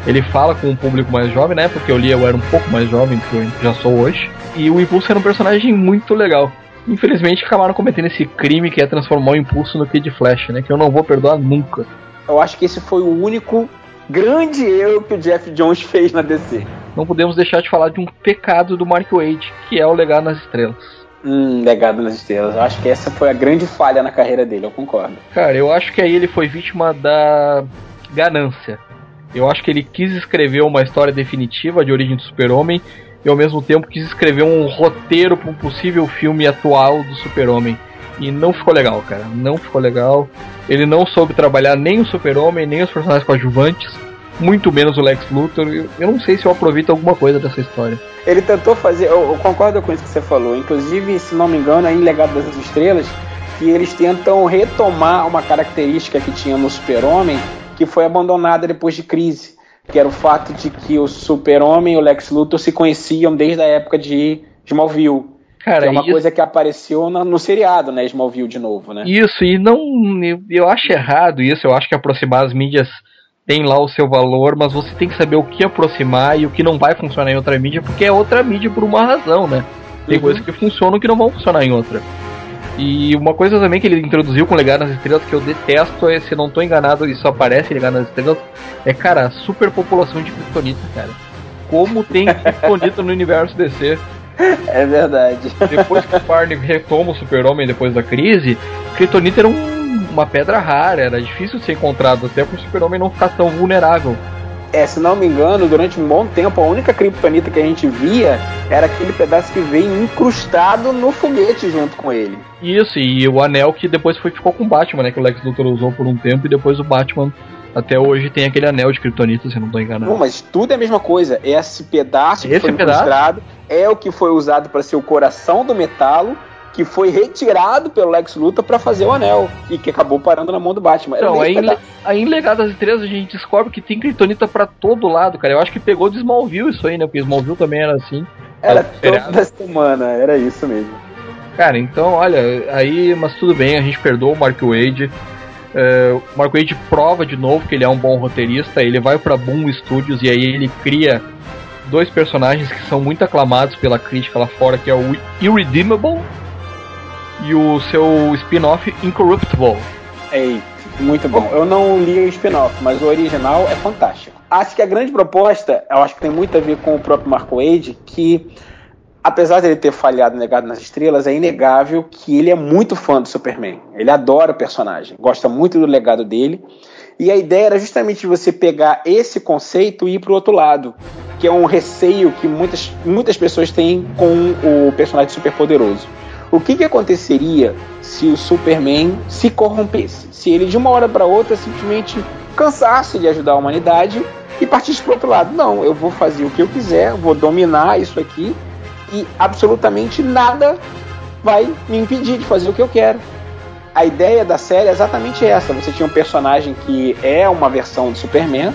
Ele fala com um público mais jovem, né? Porque eu li, eu era um pouco mais jovem do que eu já sou hoje. E o Impulso era um personagem muito legal. Infelizmente acabaram cometendo esse crime que é transformar o Impulso no Kid Flash, né? Que eu não vou perdoar nunca. Eu acho que esse foi o único grande erro que o Jeff Jones fez na DC. Não podemos deixar de falar de um pecado do Mark Wade, que é o Legado nas Estrelas. Hum, legado nas estrelas. Eu acho que essa foi a grande falha na carreira dele, eu concordo. Cara, eu acho que aí ele foi vítima da ganância. Eu acho que ele quis escrever uma história definitiva de origem do Super-Homem e ao mesmo tempo quis escrever um roteiro para um possível filme atual do Super-Homem. E não ficou legal, cara. Não ficou legal. Ele não soube trabalhar nem o Super-Homem, nem os personagens coadjuvantes, muito menos o Lex Luthor. Eu, eu não sei se eu aproveito alguma coisa dessa história. Ele tentou fazer, eu, eu concordo com isso que você falou. Inclusive, se não me engano, aí em Legado das Estrelas, que eles tentam retomar uma característica que tinha no Super-Homem, que foi abandonada depois de crise, que era o fato de que o Super-Homem e o Lex Luthor se conheciam desde a época de Smallville. Cara, que é uma isso- coisa que apareceu na- no seriado, né? Smallville de novo, né? Isso, e não. Eu, eu acho errado isso, eu acho que aproximar as mídias tem lá o seu valor, mas você tem que saber o que aproximar e o que não vai funcionar em outra mídia, porque é outra mídia por uma razão, né? Tem Uhum. coisas que funcionam que não vão funcionar em outra. E uma coisa também que ele introduziu com Legado nas Estrelas que eu detesto é, se não tô enganado, isso aparece em Legado nas Estrelas, é, cara, a superpopulação de Kryptonita, cara. Como tem Kryptonita no universo DC. É verdade. Depois que o Barney retoma o super-homem depois da crise, Kryptonita era um- uma pedra rara, era difícil de ser encontrado, até para o super-homem não ficar tão vulnerável. É, se não me engano, durante um bom tempo, a única criptonita que a gente via era aquele pedaço que veio incrustado no foguete junto com ele. Isso, e o anel que depois foi, ficou com o Batman, né? Que o Lex Luthor usou por um tempo e depois o Batman até hoje tem aquele anel de Kryptonita, se não tô enganado. Não, mas tudo é a mesma coisa. Esse pedaço que Esse foi pedaço? incrustado é o que foi usado para ser o coração do metalo, que foi retirado pelo Lex Luthor para fazer o anel e que acabou parando na mão do Batman. Era Então, o aí, em aí em Legado das Estrelas a gente descobre que tem Kryptonita pra todo lado, cara. Eu acho que pegou de Smallville isso aí, né? Porque Smallville também era assim. Era toda semana, era isso mesmo. Cara, então, olha, aí, mas tudo bem, a gente perdoa o Mark Wade. O Mark Wade prova de novo que ele é um bom roteirista. Ele vai pra Boom Studios e aí ele cria dois personagens que são muito aclamados pela crítica lá fora, que é o Irredeemable e o seu spin-off Incorruptible. Ei, muito bom. Eu não li o spin-off, mas o original é fantástico. Acho que a grande proposta, eu acho que tem muito a ver com o próprio Mark Wade, que apesar dele ter falhado Negado nas Estrelas, é inegável que ele é muito fã do Superman. Ele adora o personagem, gosta muito do legado dele. E a ideia era justamente você pegar esse conceito e ir para o outro lado, que é um receio que muitas, muitas pessoas têm com o personagem superpoderoso. O que, que aconteceria se o Superman se corrompesse? Se ele de uma hora para outra simplesmente cansasse de ajudar a humanidade e partisse para outro lado? Não, eu vou fazer o que eu quiser, vou dominar isso aqui e absolutamente nada vai me impedir de fazer o que eu quero. A ideia da série é exatamente essa. Você tinha um personagem que é uma versão do Superman,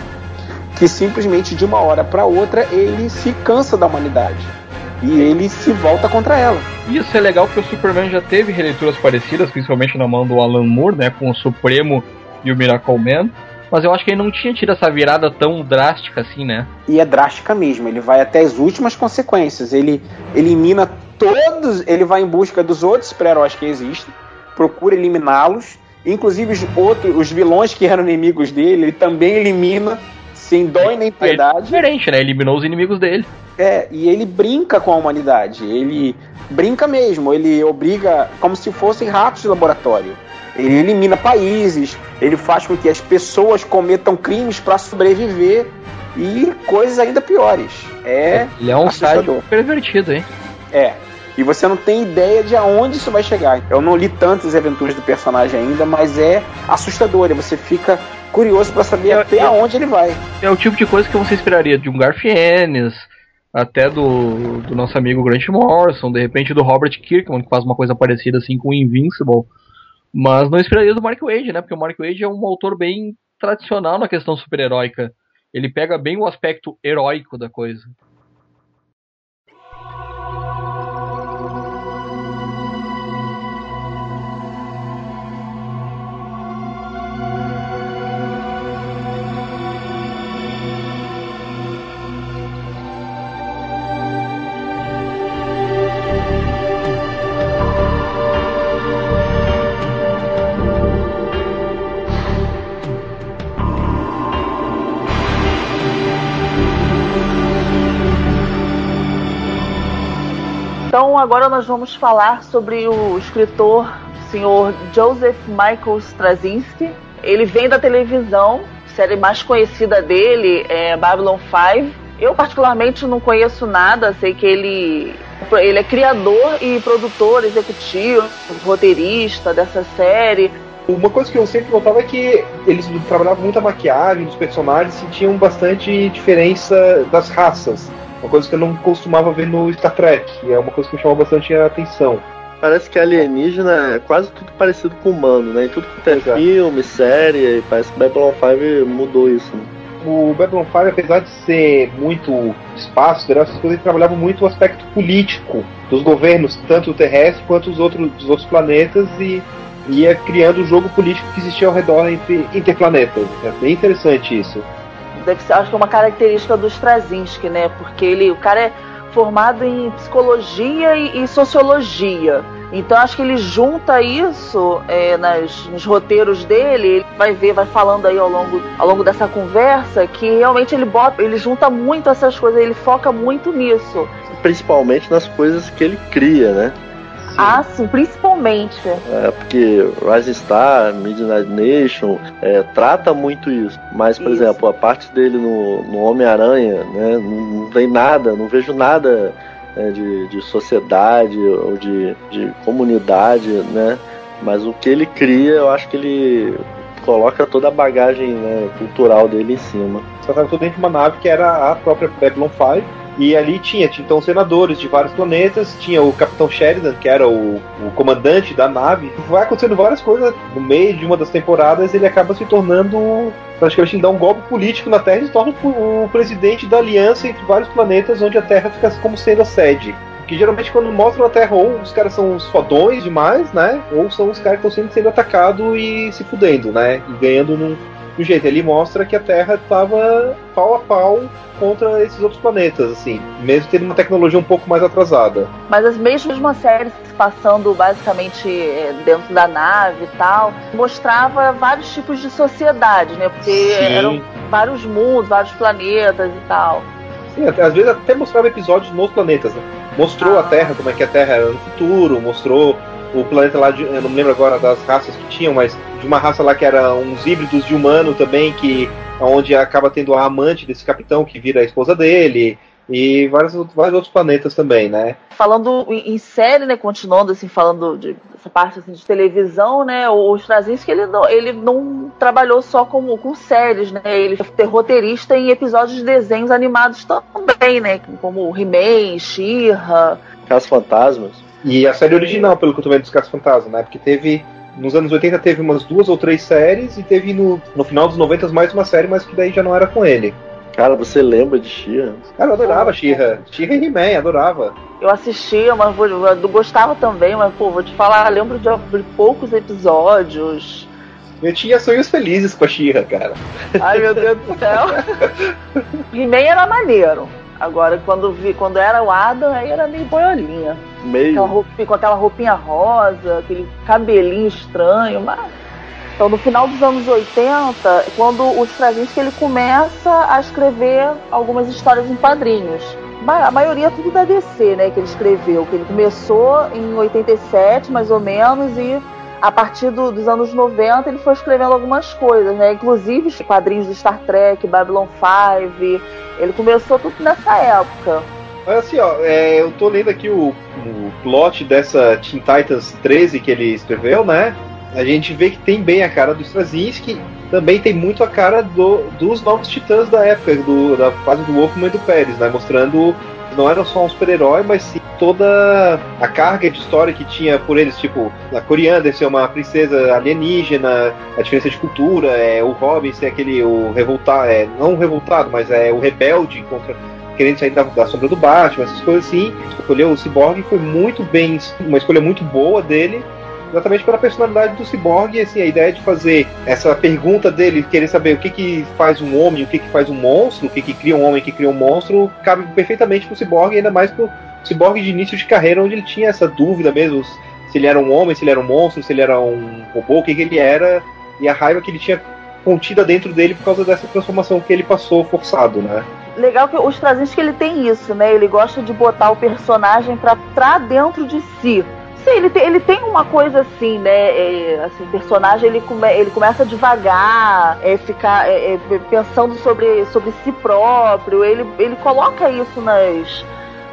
que simplesmente de uma hora para outra ele se cansa da humanidade e ele se volta contra ela. Isso é legal porque o Superman já teve releituras parecidas, principalmente na mão do Alan Moore, né, com o Supremo e o Miracle Man. Mas eu acho que ele não tinha tido essa virada tão drástica assim, né? E é drástica mesmo, ele vai até as últimas consequências. Ele elimina todos, ele vai em busca dos outros super-heróis que existem, procura eliminá-los, inclusive os outros, os vilões que eram inimigos dele, ele também elimina sem dó e nem ele é piedade. diferente, né? Eliminou os inimigos dele. É, e ele brinca com a humanidade. Ele brinca mesmo. Ele obriga como se fossem ratos de laboratório. Ele elimina países. Ele faz com que as pessoas cometam crimes para sobreviver e coisas ainda piores. É. Ele é um assustador. sádico pervertido, hein? É. E você não tem ideia de aonde isso vai chegar. Eu não li tantas aventuras do personagem ainda, mas é assustador. E você fica curioso para saber Eu- até eu- aonde ele vai. É o tipo de coisa que você esperaria de um Garfienes, até do, do nosso amigo Grant Morrison, de repente do Robert Kirkman, que faz uma coisa parecida assim com o Invincible. Mas não esperaria do Mark Wade, né? Porque o Mark Wade é um autor bem tradicional na questão super-heróica. Ele pega bem o aspecto heróico da coisa. Então agora nós vamos falar sobre o escritor senhor Joseph Michael Straczynski. Ele vem da televisão, a série mais conhecida dele é Babylon 5. Eu particularmente não conheço nada, sei que ele ele é criador e produtor executivo, roteirista dessa série. Uma coisa que eu sempre notava é que eles trabalhavam muito a maquiagem dos personagens e tinham bastante diferença das raças. Uma coisa que eu não costumava ver no Star Trek, e é uma coisa que me chamou bastante a atenção. Parece que alienígena é quase tudo parecido com humano, né? Em tudo que tem Exato. filme, série, parece que Babylon 5 mudou isso. Né? O Babylon 5, apesar de ser muito espaço, essas coisas, ele trabalhava muito o aspecto político dos governos, tanto o terrestre quanto os outros, dos outros planetas, e ia criando o jogo político que existia ao redor entre interplanetas. É bem interessante isso. Deve ser, acho que é uma característica do Straczynski, né? Porque ele, o cara é formado em psicologia e, e sociologia. Então acho que ele junta isso é, nas, nos roteiros dele, ele vai ver, vai falando aí ao longo, ao longo dessa conversa que realmente ele bota, ele junta muito essas coisas, ele foca muito nisso. Principalmente nas coisas que ele cria, né? Ah, sim, principalmente. É, porque Rising Star, Midnight Nation, é, trata muito isso. Mas, por Isso. exemplo, a parte dele no, no Homem-Aranha, né, não, não tem nada, não vejo nada é, de, de sociedade ou de, de comunidade, né? Mas o que ele cria, eu acho que ele coloca toda a bagagem né, cultural dele em cima. Só estava tudo dentro de uma nave que era a própria Babylon 5. E ali tinha, tinha então senadores de vários planetas, tinha o Capitão Sheridan, que era o, o comandante da nave. Vai acontecendo várias coisas. No meio de uma das temporadas, ele acaba se tornando praticamente dá um golpe político na Terra e se torna o, presidente da aliança entre vários planetas, onde a Terra fica como sendo a sede. Que geralmente quando mostram a Terra, ou os caras são os fodões demais, né? Ou são os caras que estão sempre sendo atacados e se fudendo, né? E ganhando num, num jeito. Ele mostra que a Terra estava pau a pau contra esses outros planetas, assim, mesmo tendo uma tecnologia um pouco mais atrasada. Mas as mesmas séries se passando basicamente é, dentro da nave e tal, mostrava vários tipos de sociedade, né? Porque Sim. eram vários mundos, vários planetas e tal. Sim, às vezes até mostrava episódios nos planetas, né? Mostrou a Terra, como é que a Terra era no futuro, mostrou o planeta lá, de, eu não me lembro agora das raças que tinham, mas de uma raça lá que era uns híbridos de humano também, que onde acaba tendo a amante desse capitão que vira a esposa dele, e vários, outros- vários outros planetas também, né? Falando em, série, né? Continuando assim, falando de, dessa parte assim, de televisão, né? O Straczynski ele não, ele não trabalhou só com, com séries, né? Ele foi roteirista em episódios de desenhos animados também, né? Como He-Man, She-Ra. Fantasmas. E a série original, pelo que eu tô vendo dos Casos Fantasma, né? Porque teve. Nos anos 80 teve umas duas ou três séries e teve no, no final dos 90 mais uma série, mas que daí já não era com ele. Cara, você lembra de Shia? Cara, eu adorava She-Ra. She-Ra e He-Man, adorava. Eu assistia, mas vou, eu gostava também, mas pô, vou te falar, lembro de, de poucos episódios. Eu tinha sonhos felizes com a She-Ra, cara. Ai meu Deus do céu. He-Man era maneiro. Agora, quando, vi, quando era o Adam, aí era meio boiolinha. Meio. Aquela roupinha, com aquela roupinha rosa, aquele cabelinho estranho, mas. Então, no final dos anos 80, quando o Straczynski ele começa a escrever algumas histórias em quadrinhos. A maioria é tudo da DC, né, que ele escreveu. Que ele começou em 87, mais ou menos, e a partir do- dos anos 90 ele foi escrevendo algumas coisas, né? Inclusive os quadrinhos do Star Trek, Babylon 5. Ele começou tudo nessa época. Mas assim, ó, é, eu tô lendo aqui o, o plot dessa Teen Titans 13 que ele escreveu, né? A gente vê que tem bem a cara do Straczynski, também tem muito a cara do- dos novos titãs da época, do- da fase do Wolfman e do Pérez, né? Mostrando não eram só um super-herói, mas sim toda a carga de história que tinha por eles, tipo, a Coriander ser uma princesa alienígena, a diferença de cultura, é, o Robin ser aquele, o revoltado, é, não revoltado, mas é o rebelde contra querendo sair da, da, sombra do Batman, essas coisas assim. Escolheu o Cyborg foi muito bem, uma escolha muito boa dele, exatamente pela personalidade do Cyborg e assim, a ideia de fazer essa pergunta dele, querer saber o que, que faz um homem, o que, que faz um monstro, o que, que cria um homem, o que cria um monstro, cabe perfeitamente pro Cyborg, ainda mais pro Cyborg de início de carreira, onde ele tinha essa dúvida mesmo, se ele era um homem, se ele era um monstro, se ele era um robô, o que, que ele era, e a raiva que ele tinha contida dentro dele por causa dessa transformação que ele passou forçado, né? Legal que os Straczynski ele tem isso, né? Ele gosta de botar o personagem pra, pra dentro de si. Sim, ele tem, ele tem uma coisa assim, né? É, assim, o personagem ele, come, ele começa devagar, é, ficar é, é, pensando sobre, sobre si próprio. Ele, ele coloca isso nas,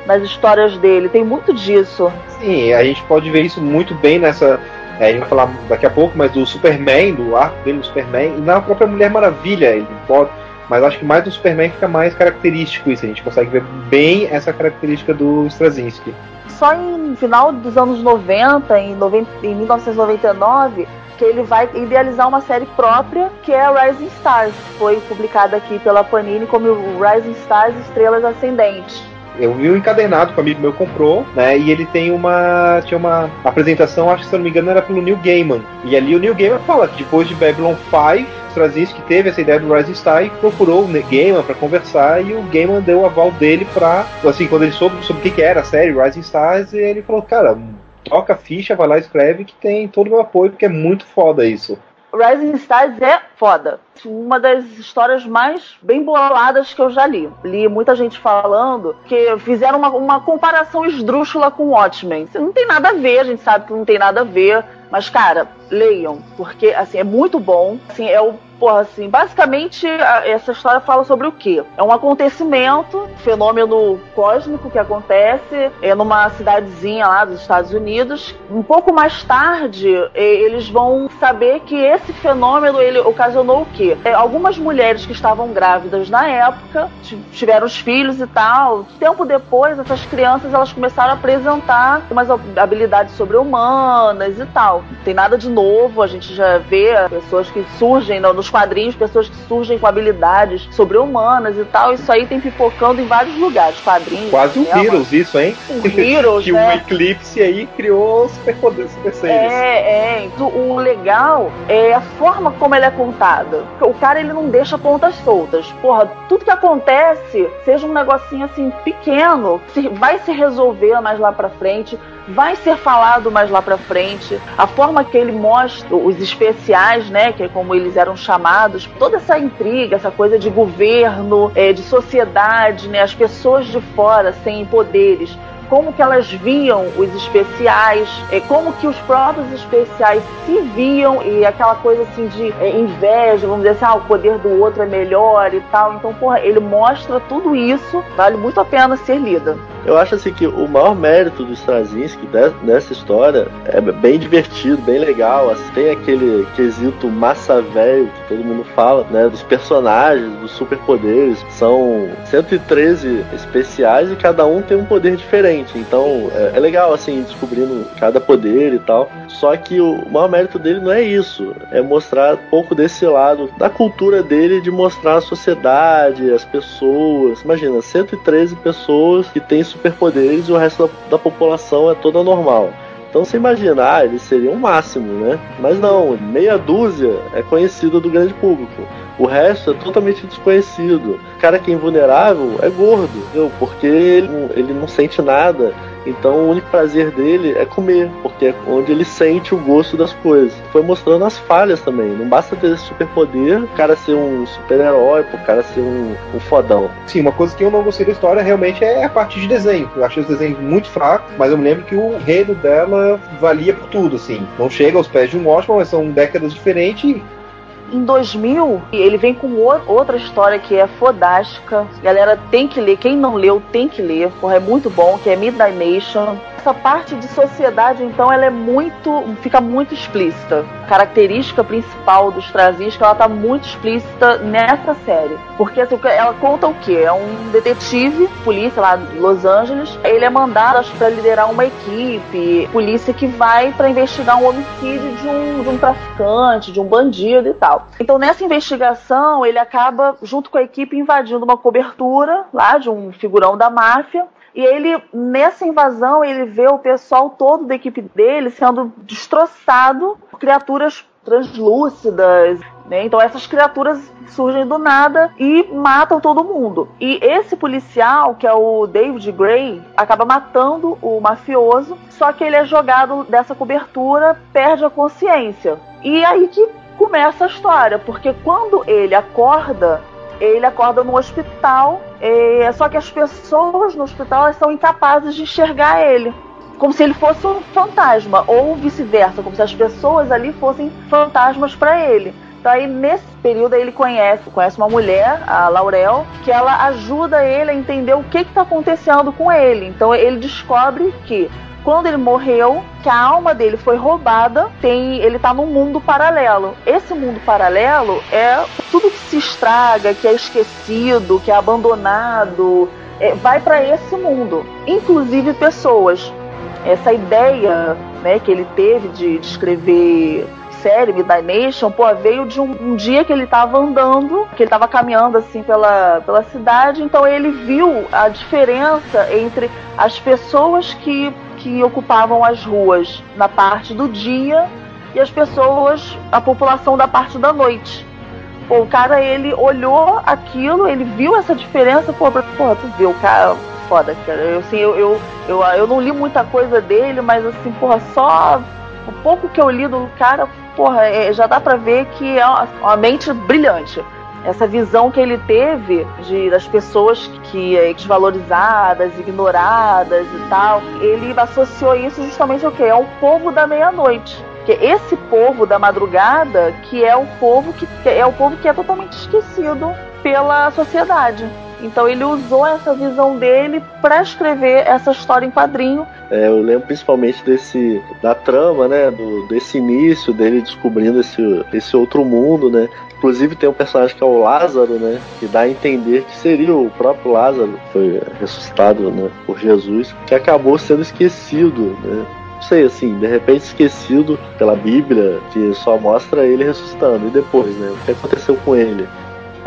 nas histórias dele. Tem muito disso. Sim, a gente pode ver isso muito bem nessa. É, a gente vai falar daqui a pouco, mas do Superman, do arco dele, do Superman, e na própria Mulher Maravilha. Ele pode, mas acho que mais do Superman fica mais característico isso. A gente consegue ver bem essa característica do Straczynski só em final dos anos 90, em, 90, em 1999, que ele vai idealizar uma série própria, que é Rising Stars. Foi publicada aqui pela Panini como Rising Stars Estrelas Ascendentes. Eu vi um encadernado que um amigo meu comprou, né? E ele tem uma. Tinha uma apresentação, acho que se eu não me engano, era pelo Neil Gaiman. E ali o Neil Gaiman fala que depois de Babylon 5, Straczynski teve essa ideia do Rising Star e procurou o Gaiman para conversar e o Gaiman deu o aval dele para assim, quando ele soube sobre o que, que era a série Rising Stars, ele falou, cara, toca a ficha, vai lá escreve que tem todo o meu apoio, porque é muito foda isso. Rising Stars é foda. Uma das histórias mais bem boladas que eu já li. Li muita gente falando que fizeram uma, uma comparação esdrúxula com Watchmen. Não tem nada a ver, a gente sabe que não tem nada a ver. Mas, cara, leiam, porque assim, é muito bom. Assim, é o porra, assim, basicamente essa história fala sobre o quê? É um acontecimento, fenômeno cósmico que acontece é numa cidadezinha lá dos Estados Unidos. Um pouco mais tarde, eles vão saber que esse fenômeno ele ocasionou o quê? É, algumas mulheres que estavam grávidas na época tiveram os filhos e tal. Tempo depois, essas crianças elas começaram a apresentar umas habilidades sobre-humanas e tal. Não tem nada de novo, a gente já vê pessoas que surgem nos nos quadrinhos pessoas que surgem com habilidades sobre-humanas e tal. Isso aí tem pipocando em vários lugares, quadrinhos. Quase um né? Heroes, isso, hein? Um Heroes, que né? o Eclipse aí criou superpoderes, super seres. É, é. O legal é a forma como ele é contada. O cara, ele não deixa pontas soltas. Porra, tudo que acontece, seja um negocinho assim pequeno, vai se resolver mais lá pra frente vai ser falado mais lá para frente. A forma que ele mostra os especiais, né, que é como eles eram chamados, toda essa intriga, essa coisa de governo, é, de sociedade, né, as pessoas de fora sem poderes como que elas viam os especiais, é, como que os próprios especiais se viam e aquela coisa assim de é, inveja, vamos dizer assim, ah, o poder do outro é melhor e tal. Então, porra, ele mostra tudo isso, vale muito a pena ser lida. Eu acho assim que o maior mérito do Straczynski nessa história é bem divertido, bem legal. Assim, tem aquele quesito massa velho que todo mundo fala, né? Dos personagens, dos superpoderes. São 113 especiais e cada um tem um poder diferente. Então é, é legal assim descobrindo cada poder e tal. Só que o maior mérito dele não é isso, é mostrar um pouco desse lado da cultura dele de mostrar a sociedade, as pessoas. Imagina, 113 pessoas que têm superpoderes e o resto da, da população é toda normal. Então você imagina, ah, eles seriam o máximo, né? Mas não, meia dúzia é conhecida do grande público. O resto é totalmente desconhecido. O cara que é invulnerável é gordo, entendeu? porque ele, ele não sente nada. Então o único prazer dele é comer, porque é onde ele sente o gosto das coisas. Foi mostrando as falhas também. Não basta ter esse superpoder, o cara ser um super-herói, o cara ser um, um fodão. Sim, uma coisa que eu não gostei da história realmente é a parte de desenho. Eu achei os desenhos muito fracos, mas eu me lembro que o reino dela valia por tudo, assim. Não chega aos pés de um Watchman, mas são décadas diferentes em 2000, ele vem com outra história que é fodástica. Galera tem que ler. Quem não leu tem que ler, porra, é muito bom, que é Midnight Nation. Essa parte de sociedade, então, ela é muito. fica muito explícita. A característica principal dos Straczynski, ela tá muito explícita nessa série. Porque assim, ela conta o quê? É um detetive, polícia lá de Los Angeles. Ele é mandado para liderar uma equipe, polícia que vai para investigar um homicídio de um, de um traficante, de um bandido e tal. Então, nessa investigação, ele acaba, junto com a equipe, invadindo uma cobertura lá de um figurão da máfia e ele, nessa invasão, ele vê o pessoal todo da equipe dele sendo destroçado por criaturas translúcidas. Né? Então essas criaturas surgem do nada e matam todo mundo. E esse policial, que é o David Gray, acaba matando o mafioso, só que ele é jogado dessa cobertura, perde a consciência. E aí que começa a história, porque quando ele acorda, ele acorda no hospital, é, só que as pessoas no hospital são incapazes de enxergar ele. Como se ele fosse um fantasma, ou vice-versa, como se as pessoas ali fossem fantasmas para ele. Então aí nesse período ele conhece, conhece uma mulher, a Laurel, que ela ajuda ele a entender o que está acontecendo com ele. Então ele descobre que quando ele morreu, que a alma dele foi roubada, tem, ele tá num mundo paralelo. Esse mundo paralelo é tudo que se estraga, que é esquecido, que é abandonado, é, vai para esse mundo, inclusive pessoas. Essa ideia né, que ele teve de, de escrever série Nation, pô, veio de um, um, dia que ele estava andando, que ele estava caminhando assim pela, pela cidade, então ele viu a diferença entre as pessoas que que ocupavam as ruas na parte do dia e as pessoas, a população da parte da noite. Pô, o cara, ele olhou aquilo, ele viu essa diferença, pô, porra, tu viu, cara, foda, cara. Eu, assim, eu, eu, eu, eu não li muita coisa dele, mas assim, porra, só o pouco que eu li do cara, porra, é, já dá pra ver que é uma, uma mente brilhante essa visão que ele teve de das pessoas que é, desvalorizadas, ignoradas e tal, ele associou isso justamente ao que é o povo da meia-noite. Que esse povo da madrugada, que é o povo que, que é o povo que é totalmente esquecido pela sociedade. Então ele usou essa visão dele para escrever essa história em quadrinho. É, eu lembro principalmente desse da trama, né, do, desse início dele descobrindo esse, esse outro mundo, né? Inclusive tem um personagem que é o Lázaro, né? Que dá a entender que seria o próprio Lázaro, que foi ressuscitado né, por Jesus, que acabou sendo esquecido, né? Não sei, assim, de repente esquecido pela Bíblia, que só mostra ele ressuscitando. E depois, né? O que aconteceu com ele?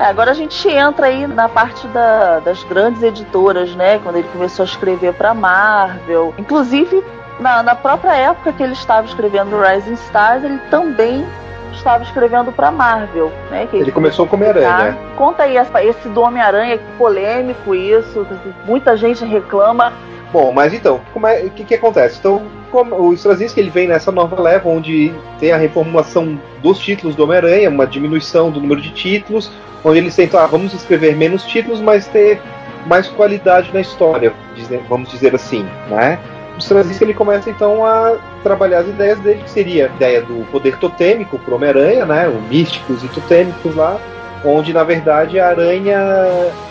É, agora a gente entra aí na parte da, das grandes editoras, né? Quando ele começou a escrever para Marvel. Inclusive, na, na, própria época que ele estava escrevendo Rising Stars, ele também estava escrevendo para Marvel, né? ele, ele começou como Homem-Aranha. Conta aí esse do Homem-Aranha, que polêmico isso, muita gente reclama. Bom, mas então, o é, que, que acontece? Então, como, o Straczynski ele vem nessa nova leva onde tem a reformulação dos títulos do Homem-Aranha, uma diminuição do número de títulos, onde eles tentam, ah, vamos escrever menos títulos, mas ter mais qualidade na história, vamos dizer assim, né? O Straczynski ele começa então a trabalhar as ideias dele, que seria a ideia do poder totêmico pro Homem-Aranha, né? O místicos e totêmicos lá, onde na verdade a aranha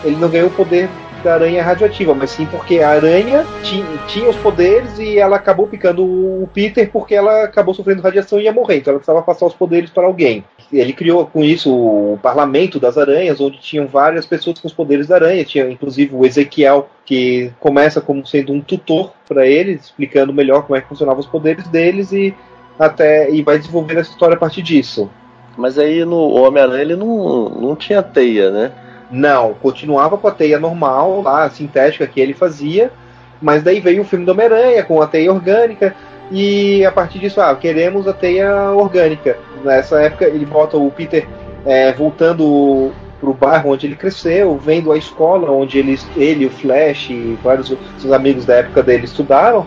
ele não ganhou o poder da aranha radioativa, mas sim porque a aranha tinha, tinha os poderes e ela acabou picando o Peter porque ela acabou sofrendo radiação e ia morrer, então ela precisava passar os poderes para alguém. Ele criou com isso o Parlamento das Aranhas, onde tinham várias pessoas com os poderes da aranha, tinha inclusive o Ezequiel, que começa como sendo um tutor para eles, explicando melhor como é que funcionavam os poderes deles e até e vai desenvolvendo essa história a partir disso. Mas aí no Homem-Aranha ele não, não tinha teia, né? Não, continuava com a teia normal, lá, sintética que ele fazia, mas daí veio o filme do Homem-Aranha com a teia orgânica, e a partir disso, ah, queremos a teia orgânica. Nessa época ele bota o Peter é, voltando pro bairro onde ele cresceu, vendo a escola onde ele, ele o Flash e vários dos amigos da época dele estudaram,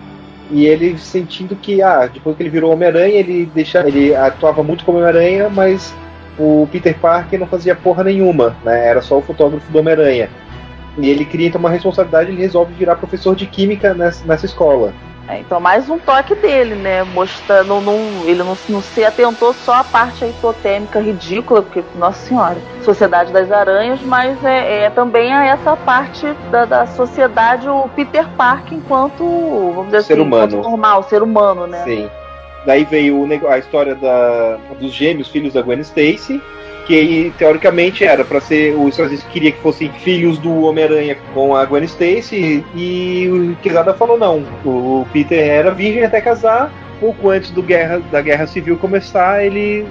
e ele sentindo que, ah, depois que ele virou Homem-Aranha, ele, deixa, ele atuava muito como Homem-Aranha, mas o Peter Parker não fazia porra nenhuma, né? Era só o fotógrafo do Homem-Aranha. E ele cria então uma responsabilidade, ele resolve virar professor de química nessa, nessa escola. É, então, mais um toque dele, né? Mostrando, não, ele não, não se atentou só à parte aí totêmica ridícula, porque, nossa senhora, Sociedade das Aranhas, mas é, é também a essa parte da, da, sociedade, o Peter Parker enquanto, vamos dizer ser assim, humano. normal, ser humano, né? Sim. Daí veio a história da, dos gêmeos, filhos da Gwen Stacy, que teoricamente era para ser o Straczynski queria que fossem filhos do Homem-Aranha com a Gwen Stacy e o Quesada falou não, o Peter era virgem até casar, pouco antes do guerra, da Guerra Civil começar, ele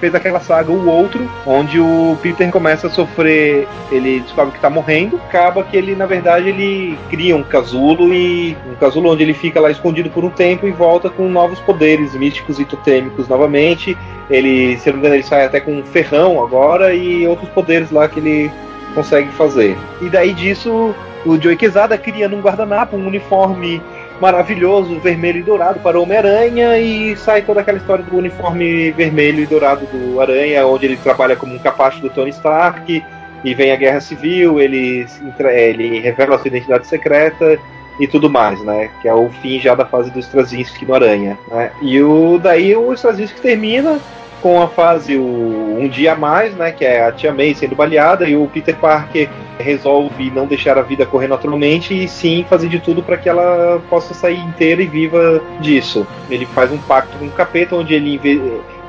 fez aquela saga O Outro, onde o Peter começa a sofrer, ele descobre que tá morrendo, acaba que ele, na verdade, ele cria um casulo e um casulo onde ele fica lá escondido por um tempo e volta com novos poderes místicos e totêmicos novamente. Ele, se não me engano, ele sai até com um ferrão agora e outros poderes lá que ele consegue fazer. E daí disso, o Joey Quesada cria num guardanapo um uniforme maravilhoso, vermelho e dourado para o Homem-Aranha e sai toda aquela história do uniforme vermelho e dourado do Aranha, onde ele trabalha como um capacho do Tony Stark e vem a Guerra Civil, ele, ele revela sua identidade secreta e tudo mais, né? Que é o fim já da fase do Straczynski no Aranha. Né? E o, daí o Straczynski termina com a fase o, Um Dia a Mais, né, que é a Tia May sendo baleada e o Peter Parker resolve não deixar a vida correr naturalmente e sim fazer de tudo para que ela possa sair inteira e viva disso. Ele faz um pacto com o capeta onde ele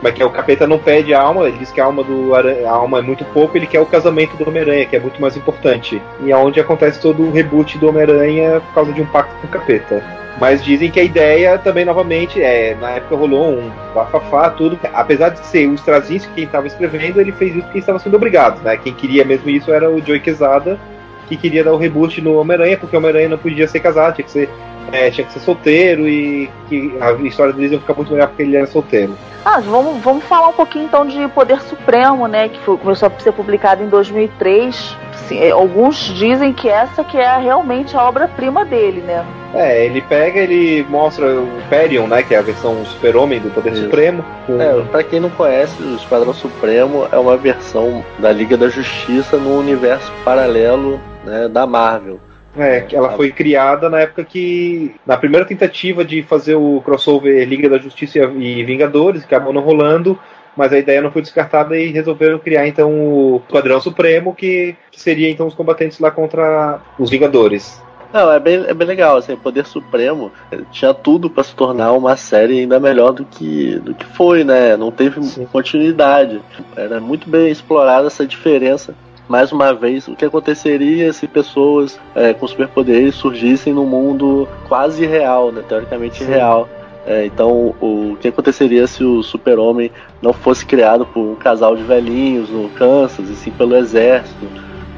mas que é o capeta não pede a alma, ele diz que a alma do a alma é muito pouco, ele quer o casamento do Homem-Aranha, que é muito mais importante. E é onde acontece todo o reboot do Homem-Aranha por causa de um pacto com o capeta. Mas dizem que a ideia também, novamente, é. Na época rolou um bafafá, tudo. Apesar de ser o Straczynski quem estava escrevendo, ele fez isso porque estava sendo obrigado, né? Quem queria mesmo isso era o Joey Quesada, que queria dar o reboot no Homem-Aranha, porque o Homem-Aranha não podia ser casado, tinha que ser, é, tinha que ser solteiro e que a história deles ia ficar muito melhor porque ele era solteiro. Ah, vamos, vamos falar um pouquinho então de Poder Supremo, né? Que foi, começou a ser publicado em 2003. Sim, alguns dizem que essa que é realmente a obra-prima dele, né? É, ele pega, ele mostra o Perion, né, que é a versão super-homem do Poder Isso. Supremo. Com... É, pra quem não conhece, o Esquadrão Supremo é uma versão da Liga da Justiça no universo paralelo né, da Marvel. É, ela foi criada na época que. Na primeira tentativa de fazer o crossover Liga da Justiça e Vingadores, que acabou não rolando, mas a ideia não foi descartada e resolveram criar então o Esquadrão Supremo, que, seria então os combatentes lá contra os Vingadores. Não, é bem, é bem legal, assim, Poder Supremo tinha tudo para se tornar uma série ainda melhor do que, do que foi, né? Não teve Sim. continuidade. Era muito bem explorada essa diferença mais uma vez, o que aconteceria se pessoas é, com superpoderes surgissem no mundo quase real, né, teoricamente Sim. real. É, então, o que aconteceria se o super-homem não fosse criado por um casal de velhinhos no Kansas, e sim pelo exército?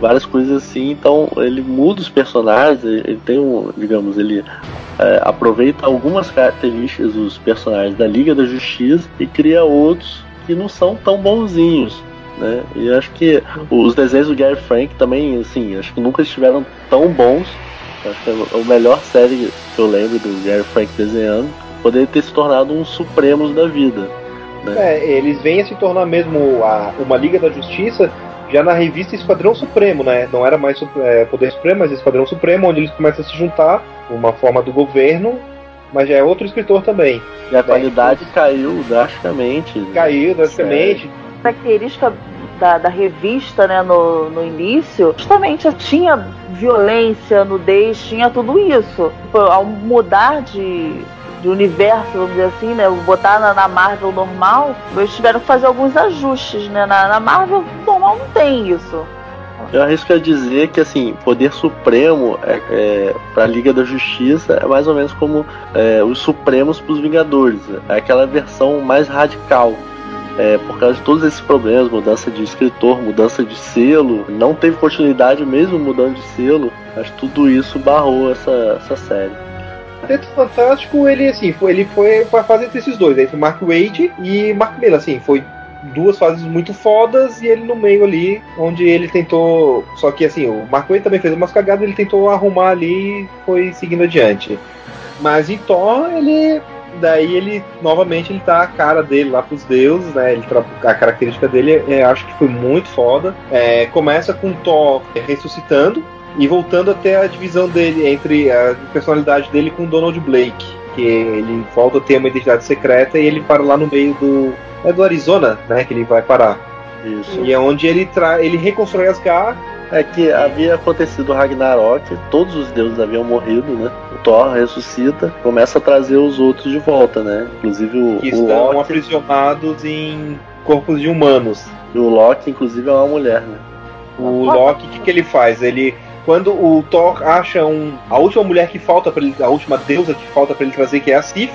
Várias coisas assim. Então, ele muda os personagens, ele tem um, digamos, ele é, aproveita algumas características dos personagens da Liga da Justiça e cria outros que não são tão bonzinhos né? E acho que os desenhos do Gary Frank também, assim, acho que nunca estiveram tão bons. Acho que é a melhor série que eu lembro do Gary Frank desenhando. Poderia ter se tornado um Supremos da vida. Né? É, eles vêm a se tornar mesmo a, uma Liga da Justiça já na revista Esquadrão Supremo, né? Não era mais é, Poder Supremo, mas Esquadrão Supremo, onde eles começam a se juntar, uma forma do governo, mas já é outro escritor também. E a qualidade caiu drasticamente. Caiu drasticamente. Característica da, da revista, né, no, no início, justamente tinha violência, nudez, tinha tudo isso. Tipo, ao mudar de, de universo, vamos dizer assim, né? Botar na, na, Marvel normal, eles tiveram que fazer alguns ajustes, né? Na, na Marvel normal não tem isso. Eu arrisco a dizer que assim, poder supremo é, é para a Liga da Justiça é mais ou menos como é, os Supremos para os Vingadores. É aquela versão mais radical é, por causa de todos esses problemas, mudança de escritor, mudança de selo, não teve continuidade mesmo mudando de selo. Que tudo isso barrou essa, essa série. Quarteto Fantástico, ele assim, foi, ele foi a fase entre esses dois, entre Mark Wade e Mark Miller, assim, foi duas fases muito fodas e ele no meio ali, onde ele tentou. Só que assim, o Mark Wade também fez umas cagadas, ele tentou arrumar ali e foi seguindo adiante. Mas em Thor, ele daí ele novamente ele tá a cara dele lá pros deuses, né? Ele a característica dele é, acho que foi muito foda. É, começa com Thor ressuscitando e voltando até a divisão dele entre a personalidade dele com Donald Blake. porque ele volta a ter uma identidade secreta e ele para lá no meio do. É do Arizona, né? Que ele vai parar. Isso. E é onde ele, tra... ele reconstrói Asgard. É que havia acontecido o Ragnarok, todos os deuses haviam morrido, né? O Thor ressuscita, começa a trazer os outros de volta, né? Inclusive o, Que o estão Loki. aprisionados em corpos de humanos. E o Loki, inclusive, é uma mulher, né? O Loki, o que, que ele faz? Ele. Quando o Thor acha um. A última mulher que falta para ele. A última deusa que falta para ele trazer, que é a Sif,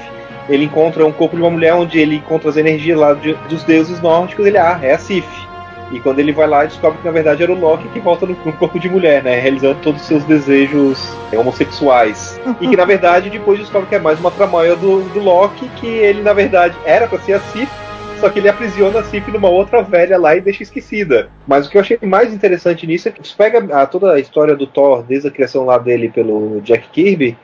ele encontra um corpo de uma mulher onde ele encontra as energias lá de- dos deuses nórdicos. Ele, ah, é a Sif. E quando ele vai lá, descobre que na verdade era o Loki que volta no, no corpo de mulher, né? Realizando todos os seus desejos é, homossexuais. e que na verdade depois descobre que é mais uma tramóia do, do Loki, que ele na verdade era para ser a Sif, só que ele aprisiona a Sif numa outra velha lá e deixa esquecida. Mas o que eu achei mais interessante nisso é que pega a- toda a história do Thor, desde a criação lá dele pelo Jack Kirby,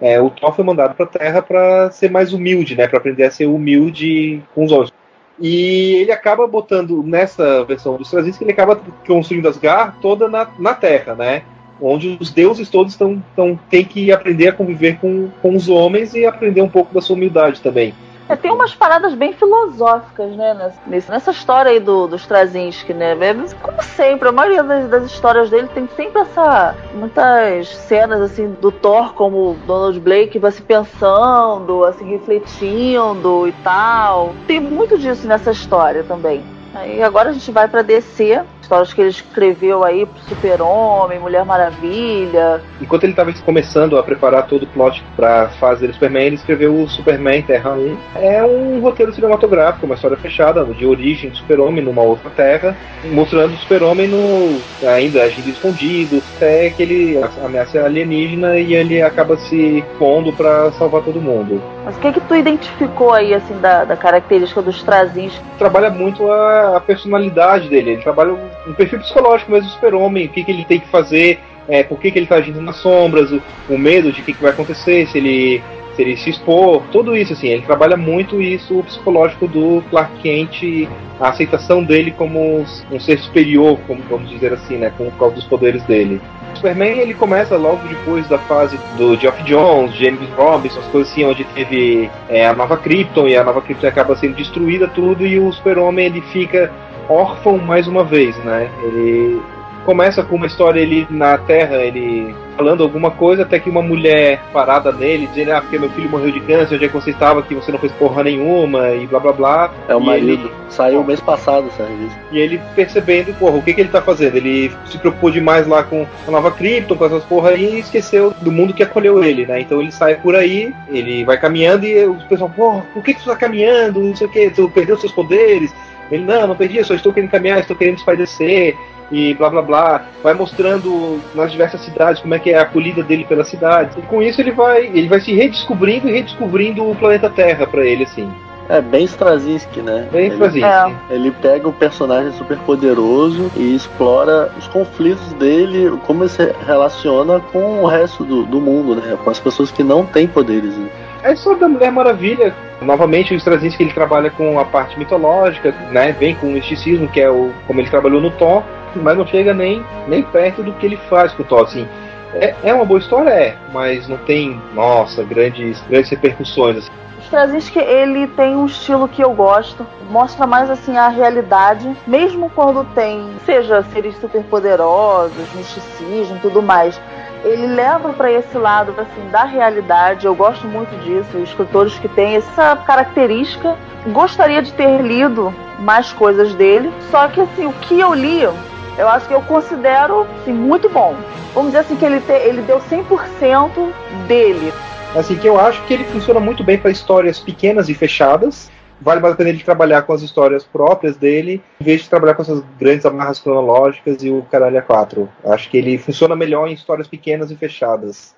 é, o Thor foi mandado pra Terra pra ser mais humilde, né? Pra aprender a ser humilde com os homens. E ele acaba botando nessa versão dos Straczynski, ele acaba construindo Asgard toda na, na Terra, né? Onde os deuses todos estão, tem que aprender a conviver com, com os homens e aprender um pouco da sua humildade também. É, tem umas paradas bem filosóficas, né? Nessa, nessa história aí do, do Straczynski, né? É, Como sempre, a maioria das, das histórias dele tem sempre essa. muitas cenas, assim, do Thor como Donald Blake, vai se pensando, assim, refletindo e tal. Tem muito disso nessa história também. Aí agora a gente vai pra DC, histórias que ele escreveu aí pro Super-Homem, Mulher Maravilha. Enquanto ele estava começando a preparar todo o plot para fase do Superman, ele escreveu o Superman Terra 1. É um roteiro cinematográfico, uma história fechada de origem do Super-Homem numa outra Terra, mostrando o Super-Homem no ainda agindo escondido, até que ele ameaça alienígena e ele acaba se pondo para salvar todo mundo. Mas o que que tu identificou aí, assim, da, da característica dos Straczynski? Trabalha muito a, a personalidade dele, ele trabalha um, um perfil psicológico mesmo do Super-Homem, o que, que ele tem que fazer, é, por que, que ele está agindo nas sombras, o, o medo de o que, que vai acontecer, se ele se ele se expor, tudo isso assim, ele trabalha muito isso o psicológico do Clark Kent, a aceitação dele como um ser superior, como vamos dizer assim, né, com causa dos poderes dele. O Superman ele começa logo depois da fase do Geoff Jones, James Robinson, as coisas assim, onde teve é, a nova Krypton e a nova Krypton acaba sendo destruída tudo e o Super-Homem ele fica órfão mais uma vez, né? Ele começa com uma história ele na Terra, ele falando alguma coisa, até que uma mulher parada nele, dizendo, ah, porque meu filho morreu de câncer, onde é que você estava, que você não fez porra nenhuma, e blá blá blá. É o E marido. ele- Saiu mês passado essa revista. e ele percebendo, porra, o que, que ele tá fazendo? Ele se preocupou demais lá com a nova Krypton, com essas porra aí, e esqueceu do mundo que acolheu ele, né? Então ele sai por aí, ele vai caminhando e o pessoal, porra, por que, que tu tá caminhando? Não sei o que, tu perdeu seus poderes. Ele, não, não perdi, eu só estou querendo caminhar, estou querendo espairecer e blá blá blá. Vai mostrando nas diversas cidades como é que é a acolhida dele pela cidade. E com isso ele vai, ele vai se redescobrindo e redescobrindo o planeta Terra pra ele, assim. É bem Straczynski, né? Bem ele, Straczynski. Ele pega o personagem super poderoso e explora os conflitos dele, como ele se relaciona com o resto do, do mundo, né? Com as pessoas que não têm poderes. Né? É história da Mulher Maravilha. Novamente, o Straczynski ele trabalha com a parte mitológica, né? Vem com o misticismo, que é o como ele trabalhou no Thor, mas não chega nem, nem perto do que ele faz com o Thor, assim. É, é uma boa história, é, mas não tem, nossa, grandes, grandes repercussões. Assim. O Straczynski, ele tem um estilo que eu gosto, mostra mais assim a realidade, mesmo quando tem, seja seres superpoderosos, misticismo, tudo mais. Ele leva para esse lado assim da realidade. Eu gosto muito disso. Escritores que têm essa característica, gostaria de ter lido mais coisas dele. Só que assim, o que eu li, eu acho que eu considero assim, muito bom. Vamos dizer assim que ele, te, ele deu 100% dele. Assim, que eu acho que ele funciona muito bem para histórias pequenas e fechadas. Vale mais a pena ele trabalhar com as histórias próprias dele, em vez de trabalhar com essas grandes amarras cronológicas e o caralho a quatro. Acho que ele funciona melhor em histórias pequenas e fechadas.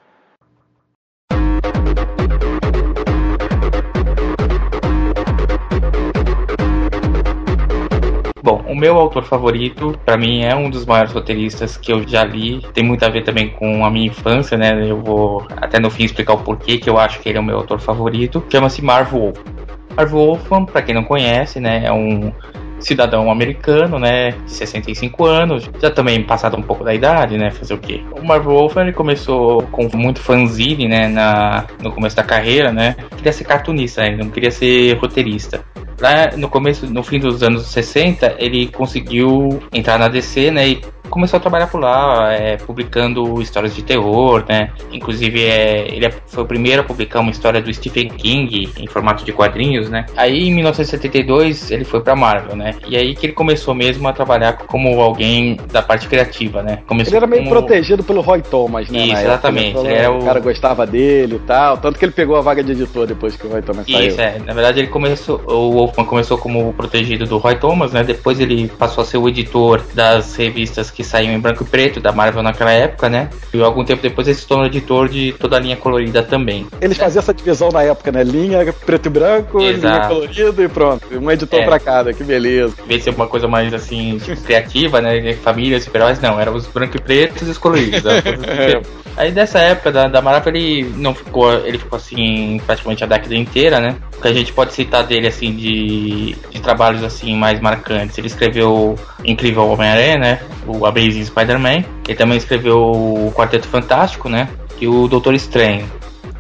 Bom, o meu autor favorito, para mim, é um dos maiores roteiristas que eu já li. Tem muito a ver também com a minha infância, né? Eu vou até no fim explicar o porquê que eu acho que ele é o meu autor favorito. Chama-se Marv Wolf. Marv Wolfman, para quem não conhece, né, é um cidadão americano, né, de 65 anos, já também passado um pouco da idade, né, fazer o quê? O Marvel Wolf ele começou com muito fanzine, né, na, no começo da carreira, né, queria ser cartunista, né, não queria ser roteirista. Lá no começo, no fim dos anos 60, ele conseguiu entrar na DC, né, e começou a trabalhar por lá, é, publicando histórias de terror, né? Inclusive, é, ele foi o primeiro a publicar uma história do Stephen King em formato de quadrinhos, né? Aí, em 1972, ele foi pra Marvel, né? E aí que ele começou mesmo a trabalhar como alguém da parte criativa, né? Começou Ele era meio como... protegido pelo Roy Thomas, né? Isso, época, exatamente. né? Ele era o o- cara gostava dele e tal. Tanto que ele pegou a vaga de editor depois que o Roy Thomas saiu. Isso, é. Na verdade, ele começou. O Wolfman começou como protegido do Roy Thomas, né? Depois ele passou a ser o editor das revistas que saíam em branco e preto da Marvel naquela época, né? E algum tempo depois ele se tornou editor de toda a linha colorida também. Eles faziam essa divisão na época, né? Linha preto e branco, linha Exato. colorida e pronto. Um editor É. pra cada, que beleza. Em vez de ser uma coisa mais assim, criativa, né? Família, super-heróis, não, eram os branco e pretos e os coloridos. né? Aí dessa época da, da Marvel ele não ficou. Ele ficou assim praticamente a década inteira, né? O que a gente pode citar dele assim de, de trabalhos assim mais marcantes. Ele escreveu Incrível Homem-Aranha, né? O Amazing Spider-Man. Ele também escreveu o Quarteto Fantástico, né? E o Doutor Estranho.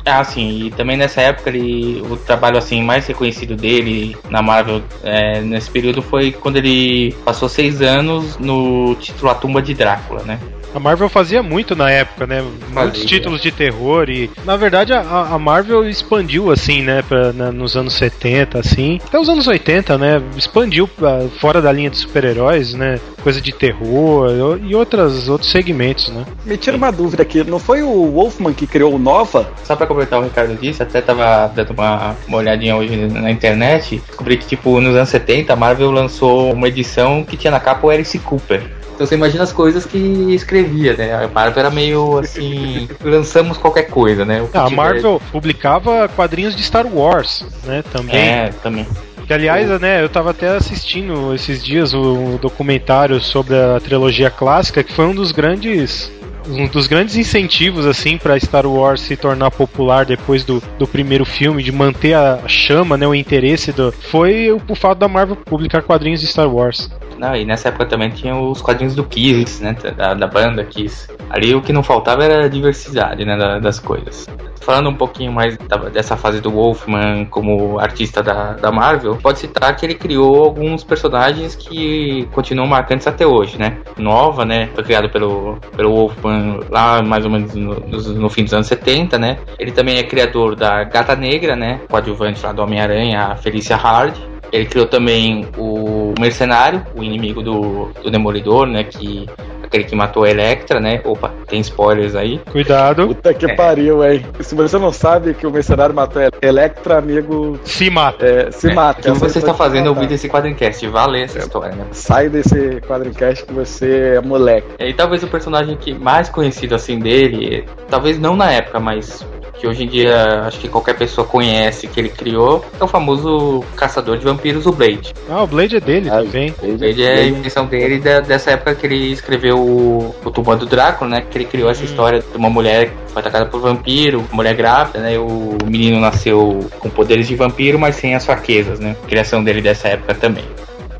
Ah, sim, e também nessa época ele, o trabalho assim mais reconhecido dele na Marvel é, nesse período foi quando ele passou seis anos no título A Tumba de Drácula, né? A Marvel fazia muito na época, né? Muitos Fazia. títulos de terror e, na verdade, a, a Marvel expandiu assim, né? Pra, na- nos anos 70, assim, até os anos 80, né? Expandiu pra, fora da linha de super-heróis, né? Coisa de terror e outras, outros segmentos, né? Me tira uma dúvida aqui, não foi o Wolfman que criou o Nova? Só pra completar o Ricardo disse, até tava dando uma, uma olhadinha hoje na internet, descobri que tipo nos anos 70 a Marvel lançou uma edição que tinha na capa o Alice Cooper. Então você imagina as coisas que escrevia, né? A Marvel era meio assim, lançamos qualquer coisa, né? Ah, a tiver- Marvel publicava quadrinhos de Star Wars, né? Também. É, também. Que aliás, né, eu tava até assistindo esses dias o, documentário sobre a trilogia clássica, que foi um dos grandes um dos grandes incentivos assim para Star Wars se tornar popular depois do, do primeiro filme, de manter a chama, né, o interesse do foi o, o fato da Marvel publicar quadrinhos de Star Wars. Não, e nessa época também tinha os quadrinhos do Kiss, né? Da, da banda Kiss. Ali o que não faltava era a diversidade, né? da- das coisas. Falando um pouquinho mais da- dessa fase do Wolfman como artista da, da Marvel, pode citar que ele criou alguns personagens que continuam marcantes até hoje, né? Nova, né? Foi criado pelo, pelo Wolfman lá mais ou menos no, no fim dos anos 70, né? Ele também é criador da Gata Negra, né? Coadjuvante lá do Homem-Aranha, a Felicia Hard. Ele criou também o Mercenário, o inimigo do, do Demolidor, né? Que aquele que matou a Electra, né? Opa, tem spoilers aí. Cuidado. Puta que É. pariu, hein? Se você não sabe que o mercenário matou a Electra, amigo. Se mata. É, se mata. O que você Essa está fazendo se ouvir esse quadrincast? Vale essa história, né? Sai desse quadrincast que você é moleque. E talvez o personagem que mais conhecido assim dele, talvez não na época, mas que hoje em dia acho que qualquer pessoa conhece que ele criou, é o famoso caçador de vampiros, o Blade. Ah, o Blade é dele também. O Blade é a invenção dele da- dessa época que ele escreveu o, o Tubarão do Drácula, né? Que ele criou essa história de uma mulher que foi atacada por vampiro, mulher grávida, né? O menino nasceu com poderes de vampiro, mas sem as fraquezas, né? Criação dele dessa época também.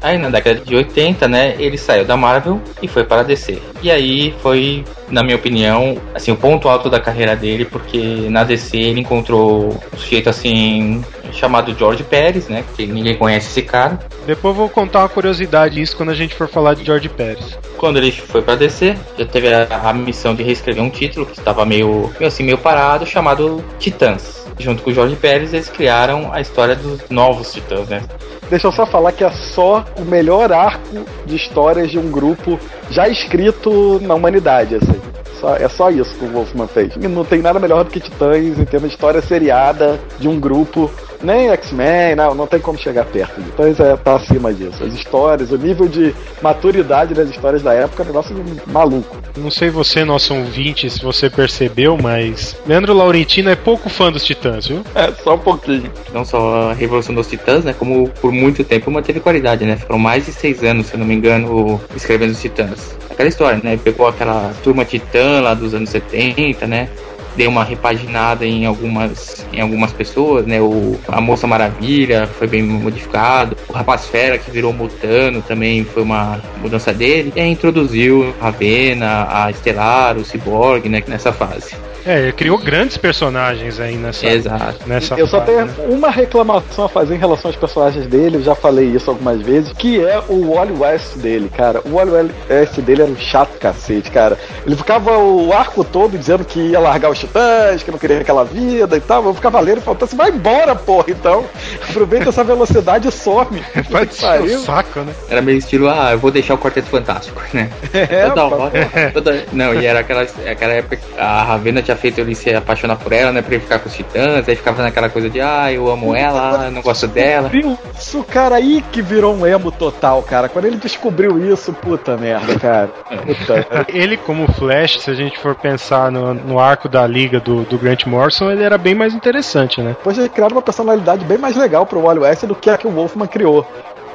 Aí na década de 80, né, ele saiu da Marvel e foi para a DC. E aí foi, na minha opinião, assim, o ponto alto da carreira dele, porque na DC ele encontrou um sujeito assim chamado George Pérez, né, que ninguém conhece esse cara. Depois eu vou contar uma curiosidade isso quando a gente for falar de George Pérez. Quando ele foi para DC, já teve a, a missão de reescrever um título que estava meio, meio assim, meio parado, chamado Titãs. Junto com o Jorge Pérez, eles criaram a história dos novos Titãs, né? Deixa eu só falar que é só o melhor arco de histórias de um grupo já escrito na humanidade, assim. Só- é só isso que o Wolfman fez. E não tem nada melhor do que Titãs em termos de história seriada de um grupo. Nem X-Men, não, não tem como chegar perto. Titãs é, tá acima disso. As histórias, o nível de maturidade das histórias da época é um negócio maluco. Não sei você, nosso ouvinte, se você percebeu, mas Leandro Laurentino é pouco fã dos Titãs, viu? É, só um pouquinho. Não só a Revolução dos Titãs, né? Como por muito tempo manteve qualidade, né? Foram mais de seis anos, se eu não me engano, escrevendo os Titãs. Aquela história, né? Pegou aquela turma Titã lá dos anos 70, né? deu uma repaginada em algumas, em algumas pessoas, né? O, a Moça Maravilha foi bem modificado, o Rapaz Fera que virou Mutano também foi uma mudança dele, e aí introduziu a Ravena, a Estelar, o Cyborg, né? Nessa fase. É, ele criou grandes personagens aí nessa. Exato. Nessa Eu só tenho né? uma reclamação a fazer em relação aos personagens dele, eu já falei isso algumas vezes, que é o Wally West dele, cara. O Wally West dele era um chato cacete, cara. Ele ficava o arco todo dizendo que ia largar os titãs, que não queria aquela vida e tal. Eu ficava lendo e falando, você vai embora, porra, então. Aproveita essa velocidade e some. Vai ser o saco, né? Era meio estilo, ah, eu vou deixar o Quarteto Fantástico, né? É, toda hora. toda- Não, e era aquela, aquela época que a Ravena tinha feito ele se apaixonar por ela, né? Pra ele ficar com os titãs, aí ficava naquela coisa de, ah, eu amo ela, não gosto dela. Viu? Isso, cara, aí que virou um emo total, cara. Quando ele descobriu isso, puta merda, cara. Puta. Ele, como Flash, se a gente for pensar no, no arco da liga do, do Grant Morrison, ele era bem mais interessante, né? Depois eles criaram uma personalidade bem mais legal pro Wally West do que a que o Wolfman criou.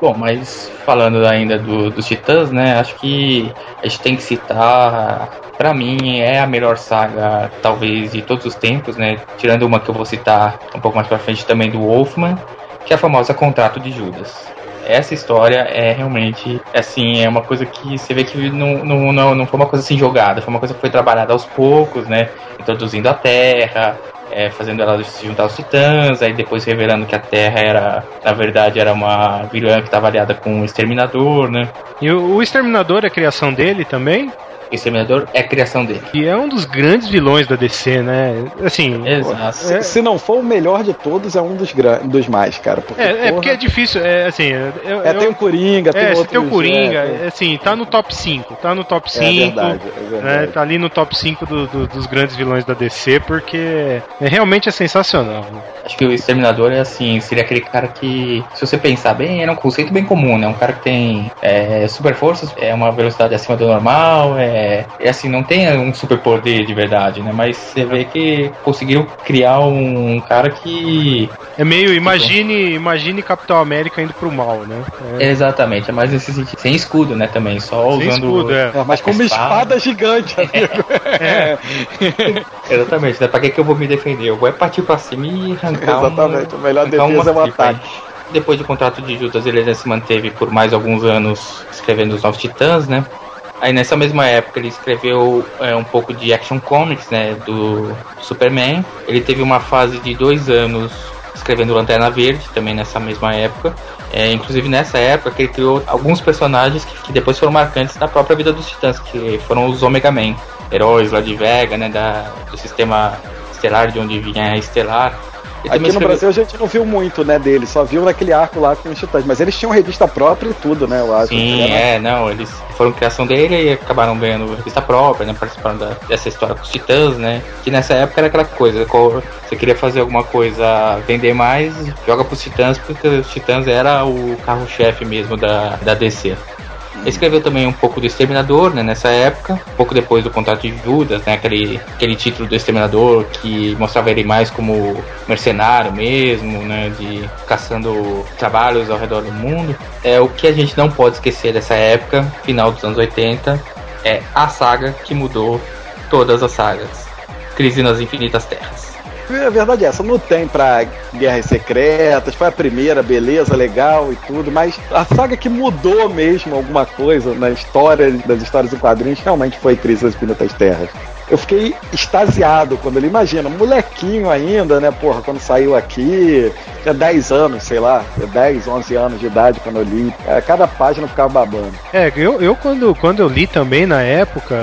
Bom, mas falando ainda do- dos Titãs, né? Acho que a gente tem que citar, pra mim, é a melhor saga, talvez, de todos os tempos, né? Tirando uma que eu vou citar um pouco mais pra frente também do Wolfman, que é a famosa Contrato de Judas. Essa história é realmente, assim, é uma coisa que você vê que não, não, não, não foi uma coisa assim jogada, foi uma coisa que foi trabalhada aos poucos, né? Introduzindo a Terra, é, fazendo ela se juntar aos titãs, aí depois revelando que a Terra era, na verdade, era uma vilã que estava aliada com o Exterminador, né? E o, o Exterminador é a criação dele também? O Exterminador é a criação dele. E é um dos grandes vilões da DC, né? Assim. Exato. Se, se não for o melhor de todos, é um dos, dos mais, cara. Porque, É, é porra, porque é difícil, é assim. Eu, é, eu- tem o Coringa, tem é, você outros... tem o Coringa, é, é, assim, tá no top 5. Tá no top 5. É verdade, é verdade. né, tá ali no top 5 do- do- dos grandes vilões da DC, porque é, realmente é sensacional. né? Acho que o Exterminador é assim, seria aquele cara que, se você pensar bem, era um conceito bem comum, né? Um cara que tem é, super forças, é uma velocidade acima do normal, é, é assim, não tem um super poder de verdade, né? Mas você vê que conseguiram criar um cara que. É meio, imagine, imagine Capitão América indo pro mal, né? É. Exatamente, é mais nesse sentido. Sem escudo, né? Também, só Sem usando. escudo, é. É, mas com uma espada gigante, amigo. É. Exatamente, né? Pra que, que eu vou me defender? Eu vou é partir pra cima e arrancar Exatamente, um, a melhor defesa é aí. ataque. Depois do contrato de Judas, ele se manteve por mais alguns anos escrevendo os Novos Titãs, né? Aí nessa mesma época ele escreveu é, um pouco de Action Comics, né? Do Superman. Ele teve uma fase de dois anos escrevendo Lanterna Verde, também nessa mesma época. É, inclusive nessa época ele criou alguns personagens que, que depois foram marcantes na própria vida dos Titãs, que foram os Omega Men, heróis lá de Vega, né? Da, do sistema estelar, de onde vinha a Estelar. Ele Aqui no escreveu- Brasil a gente não viu muito, né, dele, só viu naquele arco lá com os titãs. Mas eles tinham revista própria e tudo, né, eu acho. Sim, é, não, eles foram criação dele e acabaram ganhando revista própria, né? Participando da- dessa história com os Titãs, né? Que nessa época era aquela coisa, qual- você queria fazer alguma coisa, vender mais, joga pros Titãs, porque os Titãs era o carro-chefe mesmo da, da DC. Escreveu também um pouco do Exterminador, né, nessa época, um pouco depois do contrato de Judas, né, aquele, aquele título do Exterminador que mostrava ele mais como mercenário mesmo, né, de caçando trabalhos ao redor do mundo. É o que a gente não pode esquecer dessa época, final dos anos 80, é a saga que mudou todas as sagas. Crise nas Infinitas Terras. A verdade é essa, não tem pra Guerras Secretas, foi a primeira, beleza, legal e tudo, mas a saga que mudou mesmo alguma coisa na história das histórias em quadrinhos realmente foi Crise das Infinitas Terras. Eu fiquei extasiado quando ele imagina, molequinho ainda, né, porra, quando saiu aqui, tinha 10 anos, sei lá, 10, 11 anos de idade quando eu li, É, cada página eu ficava babando. É, eu, eu quando, quando eu li também na época,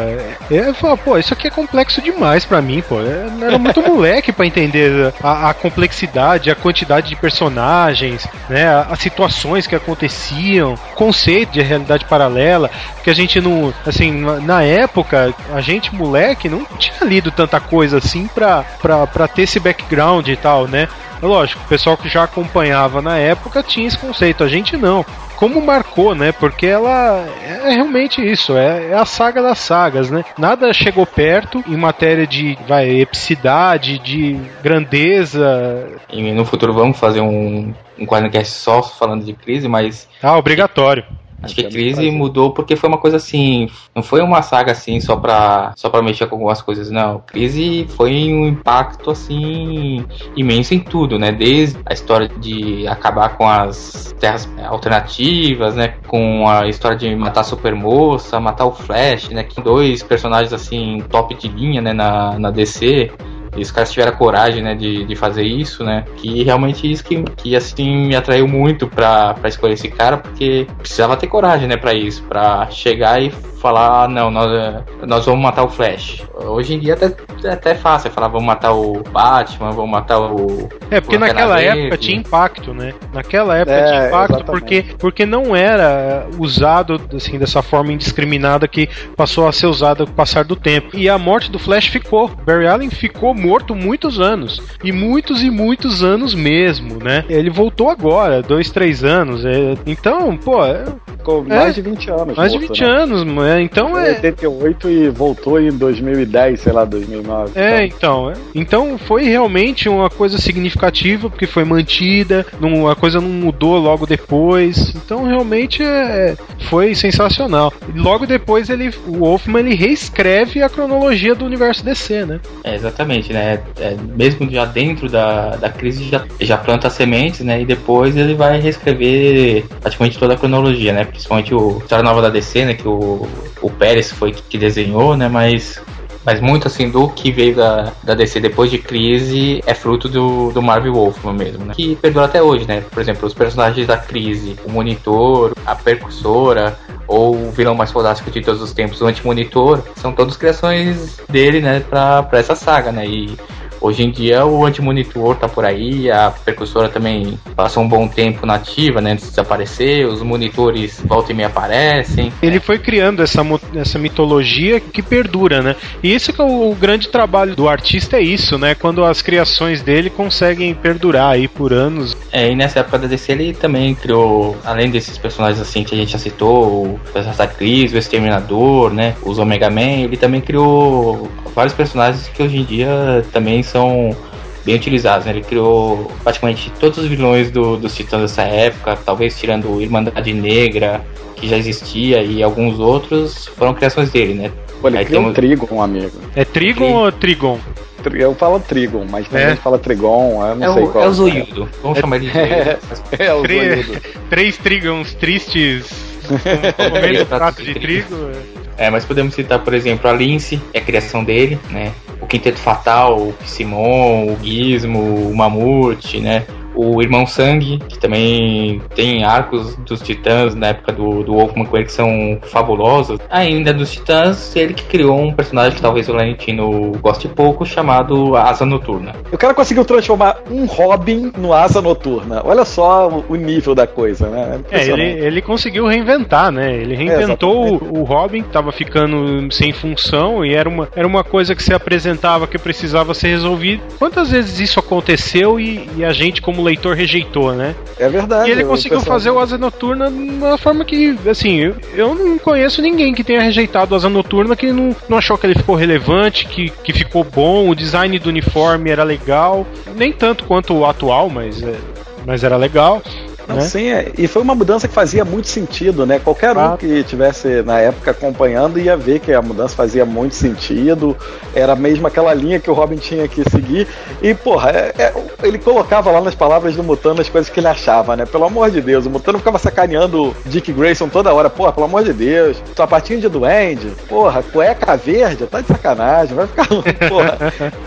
eu falava, pô, isso aqui é complexo demais pra mim, pô. Eu era muito moleque pra entender a, a complexidade, a quantidade de personagens, né, as situações que aconteciam, conceito de realidade paralela, que a gente não, assim, na época, a gente moleque não tinha lido tanta coisa assim pra, pra, pra ter esse background e tal, né? Lógico, o pessoal que já acompanhava na época tinha esse conceito, a gente não como marcou, né? Porque ela é realmente isso, é, é a saga das sagas, né? Nada chegou perto em matéria de vai, epicidade, de grandeza. E no futuro vamos fazer um, um quadrocast só falando de crise, mas Ah, obrigatório. Acho que Crise mudou porque foi uma coisa assim, não foi uma saga assim só pra, só pra mexer com algumas coisas, não. Crise foi um impacto assim imenso em tudo, né? Desde a história de acabar com as terras alternativas, né? Com a história de matar a Supermoça, matar o Flash, né? Que dois personagens assim top de linha, né? Na, na DC. E os caras tiveram a coragem, né, de, de fazer isso, né? Que realmente isso que, que assim me atraiu muito pra escolher esse cara, porque precisava ter coragem, né, pra isso, pra chegar e falar, ah, não, nós, nós vamos matar o Flash. Hoje em dia até, é até fácil falar, vamos matar o Batman, vamos matar o. É, porque o naquela Lanterna época Verde. tinha impacto, né? Naquela época É, tinha impacto exatamente. porque, porque não era usado assim dessa forma indiscriminada que passou a ser usada com o passar do tempo. E a morte do Flash ficou. Barry Allen ficou morto muitos anos. E muitos e muitos anos mesmo, né? Ele voltou agora, dois, três anos. é, então, pô, é, Ficou É. mais de 20 anos. mais de morto, 20 né? anos, é, então é. 88 e voltou em 2010, sei lá, 2009. É, então, é. então foi realmente uma coisa significativa porque foi mantida, não, a coisa não mudou logo depois. Então realmente é, foi sensacional. E logo depois ele, o Wolfman ele reescreve a cronologia do universo DC, né? É, exatamente, né? É, mesmo já dentro da, da crise, já, já planta sementes, né? E depois ele vai reescrever praticamente toda a cronologia, né? Principalmente o História Nova da DC, né? Que o, o Pérez foi que, desenhou, né? Mas, mas muito assim do que veio da, da DC depois de crise é fruto do, do Marvel Wolfman mesmo, né? Que perdura até hoje, né? Por exemplo, os personagens da crise, o Monitor, a Percussora, ou o vilão mais fodástico de todos os tempos, o Antimonitor, são todas criações dele, né, pra, pra essa saga, né, e hoje em dia o Antimonitor tá por aí, a Percussora também passou um bom tempo nativa, né, antes de desaparecer, os monitores volta e meia aparecem, Ele foi criando essa, essa mitologia que perdura, né? E esse que é o, o grande trabalho do artista é isso, né? Quando as criações dele conseguem perdurar aí por anos. É, e nessa época da DC ele também criou, além desses personagens assim que a gente já citou, o da Crise, o Exterminador, né, os Omega Man, ele também criou vários personagens que hoje em dia também são bem utilizados, né? Ele criou praticamente todos os vilões do, dos Titãs dessa época, talvez tirando o Irmandade Negra, que já existia, e alguns outros foram criações dele, né? Pô, ele Aí criou um temos- Trigon, amigo. É Trigon ou Trigon? Tri- Eu falo Trigon, mas tem É. gente que fala Trigon, eu não É sei o, qual. é o Zoiudo, vamos chamar ele de É, é o Três, Zoiudo. três Trigons tristes um prato de trigo. É, mas podemos citar, por exemplo, a Lince, é a criação dele, né? O Quinteto Fatal, o Simon, o Gizmo, o Mamute, né? O Irmão Sangue, que também tem arcos dos Titãs na época do, do Wolfman com ele que são fabulosos. Ainda dos Titãs, ele que criou um personagem que talvez o Valentino goste pouco, chamado Asa Noturna. O cara conseguiu transformar um Robin no Asa Noturna. Olha só o- nível da coisa, né? É, ele, Impressionante. ele conseguiu reinventar, né? Ele reinventou o, o Robin, que tava ficando sem função e era uma, era uma coisa que se apresentava que precisava ser resolvida. Quantas vezes isso aconteceu e, e a gente, como leitor, rejeitou, né? É verdade. E ele conseguiu fazer o Asa Noturna de uma forma que, assim, eu, eu não conheço ninguém que tenha rejeitado o Asa Noturna que não, não achou que ele ficou relevante, que, que ficou bom, o design do uniforme era legal. Nem tanto quanto o atual, mas, é, mas era legal. Não, né? sim, é, e foi uma mudança que fazia muito sentido, né? Qualquer um que tivesse na época acompanhando ia ver que a mudança fazia muito sentido, era mesmo aquela linha que o Robin tinha que seguir. E, porra, é- é- ele colocava lá nas palavras do Mutano as coisas que ele achava, né? Pelo amor de Deus, o Mutano ficava sacaneando o Dick Grayson toda hora, porra, pelo amor de Deus, sapatinho de duende, porra, cueca verde, tá de sacanagem, vai ficar, porra,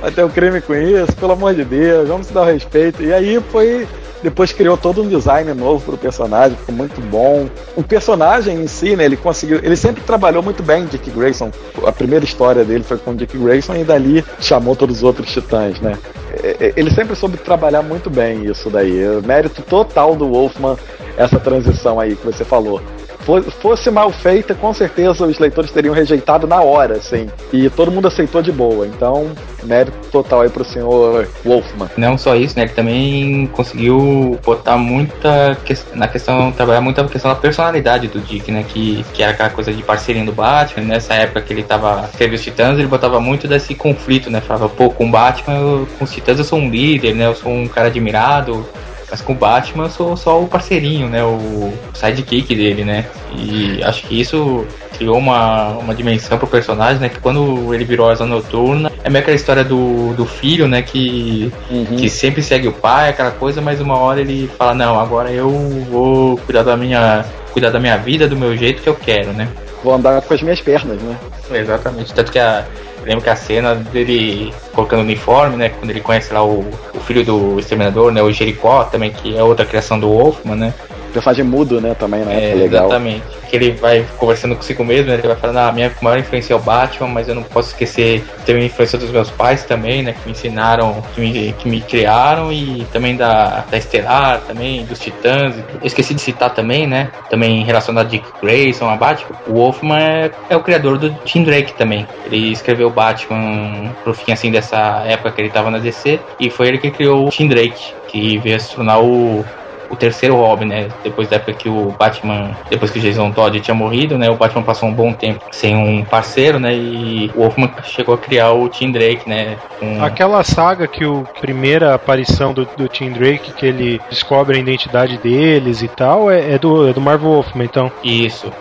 vai ter um crime com isso, pelo amor de Deus, vamos se dar o respeito. E aí foi depois criou todo um design novo pro personagem, ficou muito bom. O personagem em si, né, ele conseguiu. Ele sempre trabalhou muito bem, Dick Grayson. A primeira história dele foi com Dick Grayson e dali chamou todos os outros titãs, né? É, é, Ele sempre soube trabalhar muito bem isso daí. É Mérito total do Wolfman, essa transição aí que você falou. Fo- Fosse mal feita, com certeza os leitores teriam rejeitado na hora, assim. E todo mundo aceitou de boa. Então, mérito total aí pro senhor Wolfman. Não só isso, né? Ele também conseguiu botar muita ques- na questão, trabalhar muito a questão da personalidade do Dick, né? Que, que era aquela coisa de parceirinho do Batman. Nessa época que ele tava teve os Titãs, ele botava muito desse conflito, né? Falava, pô, com o Batman, eu- com os Titãs eu sou um líder, né? Eu sou um cara admirado. Mas com o Batman eu sou só o parceirinho, né? O sidekick dele, né? E acho que isso criou uma, uma dimensão pro personagem, né? Que quando ele virou asa noturna, é meio aquela história do, do filho, né? Que, que sempre segue o pai, aquela coisa, mas uma hora ele fala, não, agora eu vou cuidar da minha. cuidar da minha vida do meu jeito que eu quero, né? Vou andar com as minhas pernas, né? Exatamente. Tanto que a. Lembro que a cena dele colocando o uniforme, né? Quando ele conhece lá o, o filho do exterminador, né? O Jericó também, que é outra criação do Wolfman, né? Personagem mudo, né? Também, né? É, legal. Exatamente. Que ele vai conversando consigo mesmo, né? Ele vai falando, ah, a minha maior influência é o Batman, mas eu não posso esquecer também a influência dos meus pais também, né? Que me ensinaram, que me, que me criaram e também da, da Estelar, também, dos Titãs. Eu esqueci de citar também, né? Também relacionado a Dick Grayson, a Batman. O Wolfman é, é o criador do Tim Drake também. Ele escreveu o Batman pro fim, assim, dessa época que ele tava na DC e foi ele que criou o Tim Drake, que veio se tornar o o terceiro Robin, né? Depois da época que o Batman, depois que o Jason Todd tinha morrido, né? O Batman passou um bom tempo sem um parceiro, né? E o Wolfman chegou a criar o Tim Drake, né? Com... Aquela saga que o primeira aparição do, do Tim Drake, que ele descobre a identidade deles e tal, é, é do, é do Marvel Wolfman, então. Isso.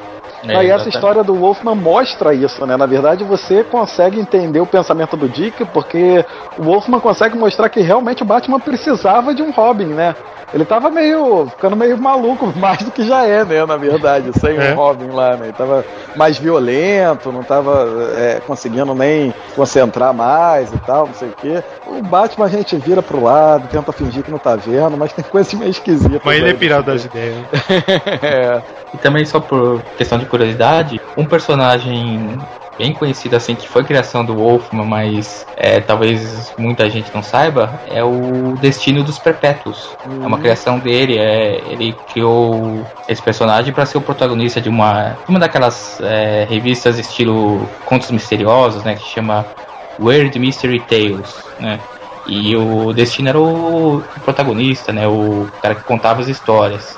É, Aí essa história do Wolfman mostra isso, né? Na verdade, você consegue entender o pensamento do Dick, porque o Wolfman consegue mostrar que realmente o Batman precisava de um Robin, né? Ele tava meio. ficando meio maluco, mais do que já é, né? Na verdade, sem É. o Robin lá, né? Ele tava mais violento, não tava é, conseguindo nem concentrar mais e tal, não sei o quê. O Batman a gente vira pro lado, tenta fingir que não tá vendo, mas tem coisas meio esquisitas. Mas ele é pirado das ideias. né? é. E também só por questão de curiosidade, um personagem bem conhecido assim que foi criação do Wolfman, mas é, talvez muita gente não saiba, é o Destino dos Perpétuos. É uma criação dele, é, ele criou esse personagem para ser o protagonista de uma, uma daquelas é, revistas estilo Contos Misteriosos, né, que chama Weird Mystery Tales, né? E o Destino era o protagonista, né, o cara que contava as histórias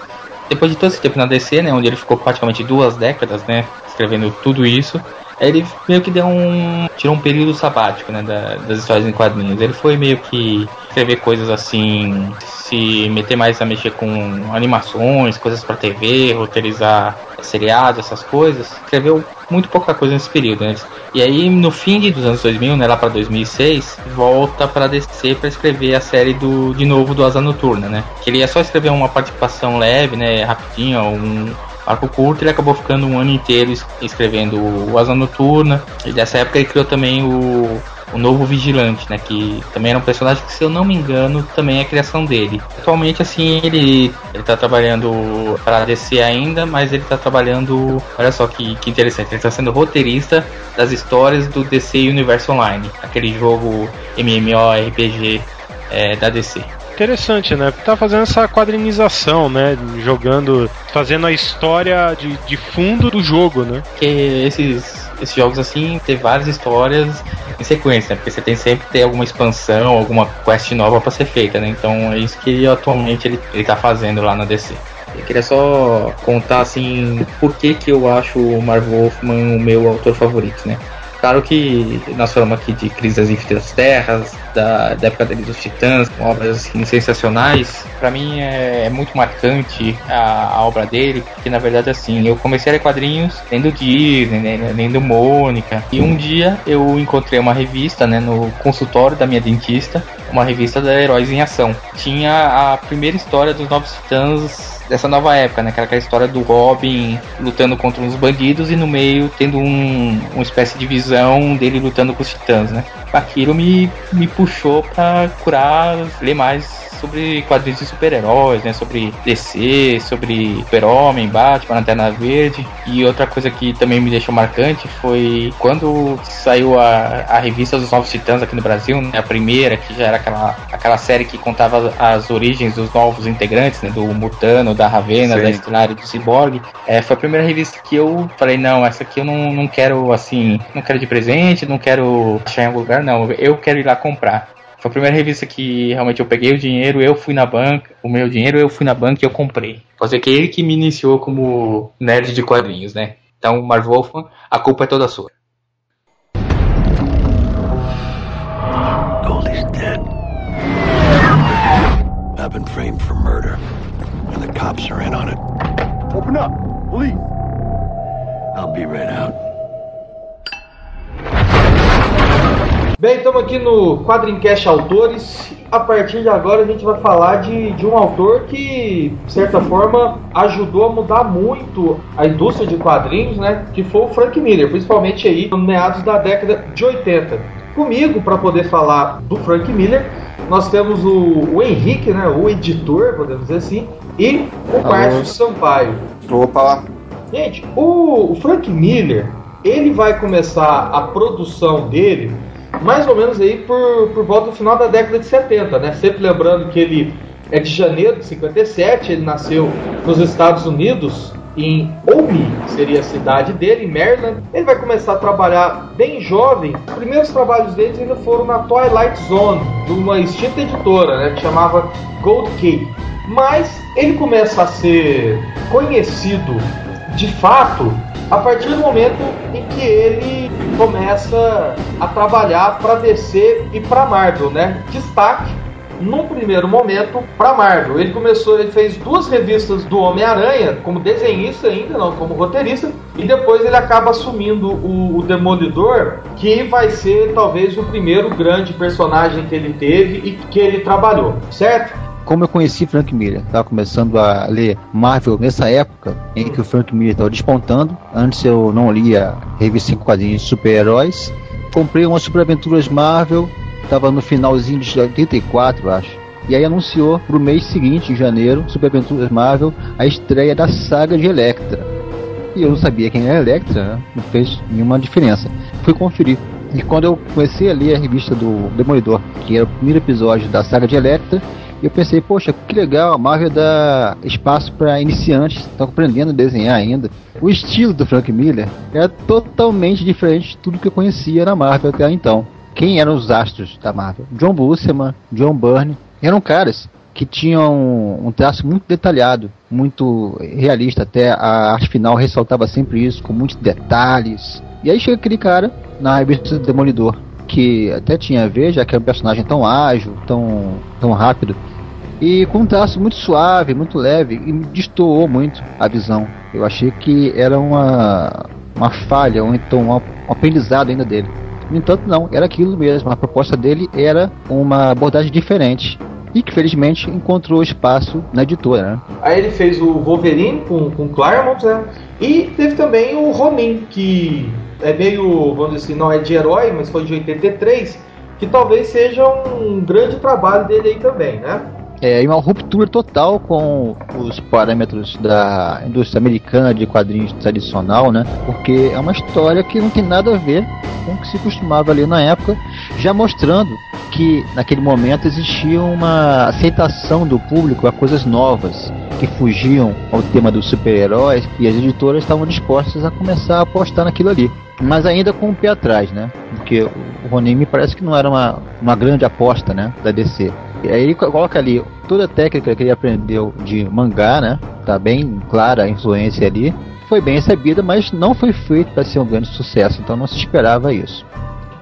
depois de todo esse tempo na DC, né, onde ele ficou praticamente duas décadas, né, escrevendo tudo isso, ele meio que deu um tirou um período sabático, né, da- das histórias em quadrinhos. Ele foi meio que escrever coisas assim, se meter mais a mexer com animações, coisas para TV, roteirizar seriados, essas coisas. Escreveu muito pouca coisa nesse período, né? E aí no fim dos anos 2000, né, lá para 2006, volta para DC para escrever a série do de novo do Asa Noturna, né? Que ele ia só escrever uma participação leve, né, rapidinho, um arco curto, ele acabou ficando um ano inteiro es- escrevendo o Asa Noturna. E dessa época ele criou também o o novo Vigilante, né? Que também era um personagem que, se eu não me engano, também é criação dele. Atualmente, assim, ele, ele tá trabalhando para DC ainda, mas ele tá trabalhando. Olha só que, que interessante, ele tá sendo roteirista das histórias do DC Universe Online, aquele jogo MMORPG é, da DC. Interessante, né? Tá fazendo essa quadrinização, né? Jogando. Fazendo a história de, de fundo do jogo, né? Porque esses, esses jogos assim tem várias histórias em sequência, né? Porque você tem sempre ter alguma expansão, alguma quest nova para ser feita, né? Então é isso que atualmente ele, ele tá fazendo lá na DC. Eu queria só contar assim por que, que eu acho o Marv Wolfman o meu autor favorito, né? Claro que nós falamos aqui de Crise das Infinitas Terras, da, da época dele dos Titãs, obras assim, sensacionais. Para mim é, é muito marcante a, a obra dele, porque na verdade assim, eu comecei a ler quadrinhos lendo Disney, né, lendo Mônica, e um dia eu encontrei uma revista né, no consultório da minha dentista, uma revista da Heróis em Ação. Tinha a primeira história dos Novos Titãs dessa nova época, né? Que era aquela história do Robin lutando contra uns bandidos e no meio tendo um, uma espécie de visão dele lutando com os titãs, né? Aquilo me, me puxou pra curar, ler mais sobre quadrinhos de super-heróis, né? Sobre DC, sobre Super-Homem, Batman, Lanterna Verde. E outra coisa que também me deixou marcante foi quando saiu a, a revista dos Novos Titãs aqui no Brasil, né? A primeira, que já era aquela, aquela série que contava as origens dos novos integrantes, né? Do Mutano, da Ravena, Sim. da Estelar e do Cyborg. É, foi a primeira revista que eu falei, não, essa aqui eu não, não quero, assim, não quero de presente, não quero achar em algum lugar, não. Eu quero ir lá comprar. Foi a primeira revista que realmente eu peguei o dinheiro, eu fui na banca, o meu dinheiro eu fui na banca e eu comprei. Pode dizer que ele que me iniciou como nerd de quadrinhos, né? Então, Marv Wolfman, a culpa é toda sua. Gold is dead. I been framed for murder, and the cops are in on it. Open up, please. I'll be right out. Bem, estamos aqui no Quadrincast Autores. A partir de agora a gente vai falar de, de um autor que, de certa forma, ajudou a mudar muito a indústria de quadrinhos, né? Que foi o Frank Miller, principalmente aí no meados da década de 80. Comigo, para poder falar do Frank Miller, nós temos o, o Henrique, né? O editor, podemos dizer assim, e o Márcio Sampaio. Opa! Gente, o, o Frank Miller, ele vai começar a produção dele mais ou menos aí por, por volta do final da década de 70, né? Sempre lembrando que ele é de janeiro de 57, ele nasceu nos Estados Unidos, em Omi, seria a cidade dele, em Maryland. Ele vai começar a trabalhar bem jovem. Os primeiros trabalhos dele ainda foram na Twilight Zone, de uma extinta editora, né, que chamava Gold Key. Mas ele começa a ser conhecido de fato a partir do momento em que ele começa a trabalhar para DC e para Marvel, né? Destaque num primeiro momento para Marvel. Ele começou, ele fez duas revistas do Homem-Aranha como desenhista ainda, não como roteirista, e depois ele acaba assumindo o, o, Demolidor, que vai ser talvez o primeiro grande personagem que ele teve e que ele trabalhou, certo? Como eu conheci Frank Miller. Estava começando a ler Marvel nessa época em que o Frank Miller estava despontando. Antes eu não lia revista em quadrinhos de super-heróis. Comprei umas Super Aventuras Marvel, estava no finalzinho de 84, acho. E aí anunciou para o mês seguinte, em janeiro, Super Aventuras Marvel, a estreia da saga de Electra. E eu não sabia quem era Electra, né? não fez nenhuma diferença. Fui conferir. E quando eu comecei a ler a revista do Demolidor, que era o primeiro episódio da saga de Electra, eu pensei, poxa, que legal, a Marvel dá espaço para iniciantes, estão aprendendo a desenhar ainda. O estilo do Frank Miller era totalmente diferente de tudo que eu conhecia na Marvel até então. Quem eram os astros da Marvel? John Buscema, John Byrne, eram caras que tinham um, um traço muito detalhado, muito realista, até a arte final ressaltava sempre isso, com muitos detalhes. E aí chega aquele cara na revista do Demolidor, que até tinha a ver, já que era um personagem tão ágil, tão, tão rápido, e com um traço muito suave, muito leve, e destoou muito a visão. Eu achei que era uma, uma falha, ou então um aprendizado ainda dele. No entanto, não, era aquilo mesmo. A proposta dele era uma abordagem diferente. E que felizmente encontrou espaço na editora. Né? Aí ele fez o Wolverine com, com Claremont, né? E teve também o Ronin, que é meio, vamos dizer assim, não é de herói, mas foi de 83, que talvez seja um grande trabalho dele aí também, né? é uma ruptura total com os parâmetros da indústria americana de quadrinhos tradicional, né? Porque é uma história que não tem nada a ver com o que se costumava ali na época, já mostrando que naquele momento existia uma aceitação do público a coisas novas que fugiam ao tema dos super-heróis e as editoras estavam dispostas a começar a apostar naquilo ali. Mas ainda com o pé atrás, né? Porque o Ronin me parece que não era uma, uma grande aposta, né? Da DC. E aí ele coloca ali toda a técnica que ele aprendeu de mangá, né? Tá bem clara a influência ali. Foi bem recebida, mas não foi feito para ser um grande sucesso, então não se esperava isso.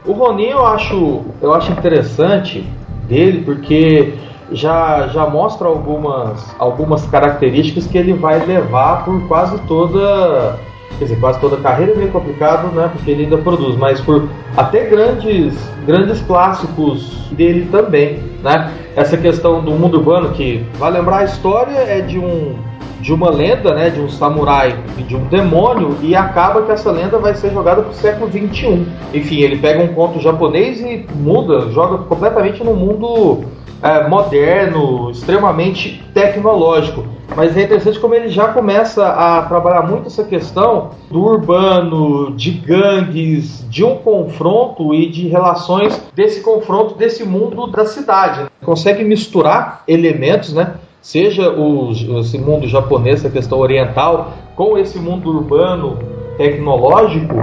O Ronin eu acho, eu acho interessante dele porque já, já mostra algumas, algumas características que ele vai levar por quase toda quer dizer, quase toda a carreira é meio complicado, né? Porque ele ainda produz, mas por até grandes, grandes clássicos dele também, né? Essa questão do mundo urbano que vai lembrar a história é de um de uma lenda, né, de um samurai e de um demônio e acaba que essa lenda vai ser jogada para o século 21. Enfim, ele pega um conto japonês e muda, joga completamente no mundo é, moderno, extremamente tecnológico. Mas é interessante como ele já começa a trabalhar muito essa questão do urbano, de gangues, de um confronto e de relações desse confronto desse mundo da cidade. Consegue misturar elementos, né? Seja o, esse mundo japonês, a questão oriental, com esse mundo urbano tecnológico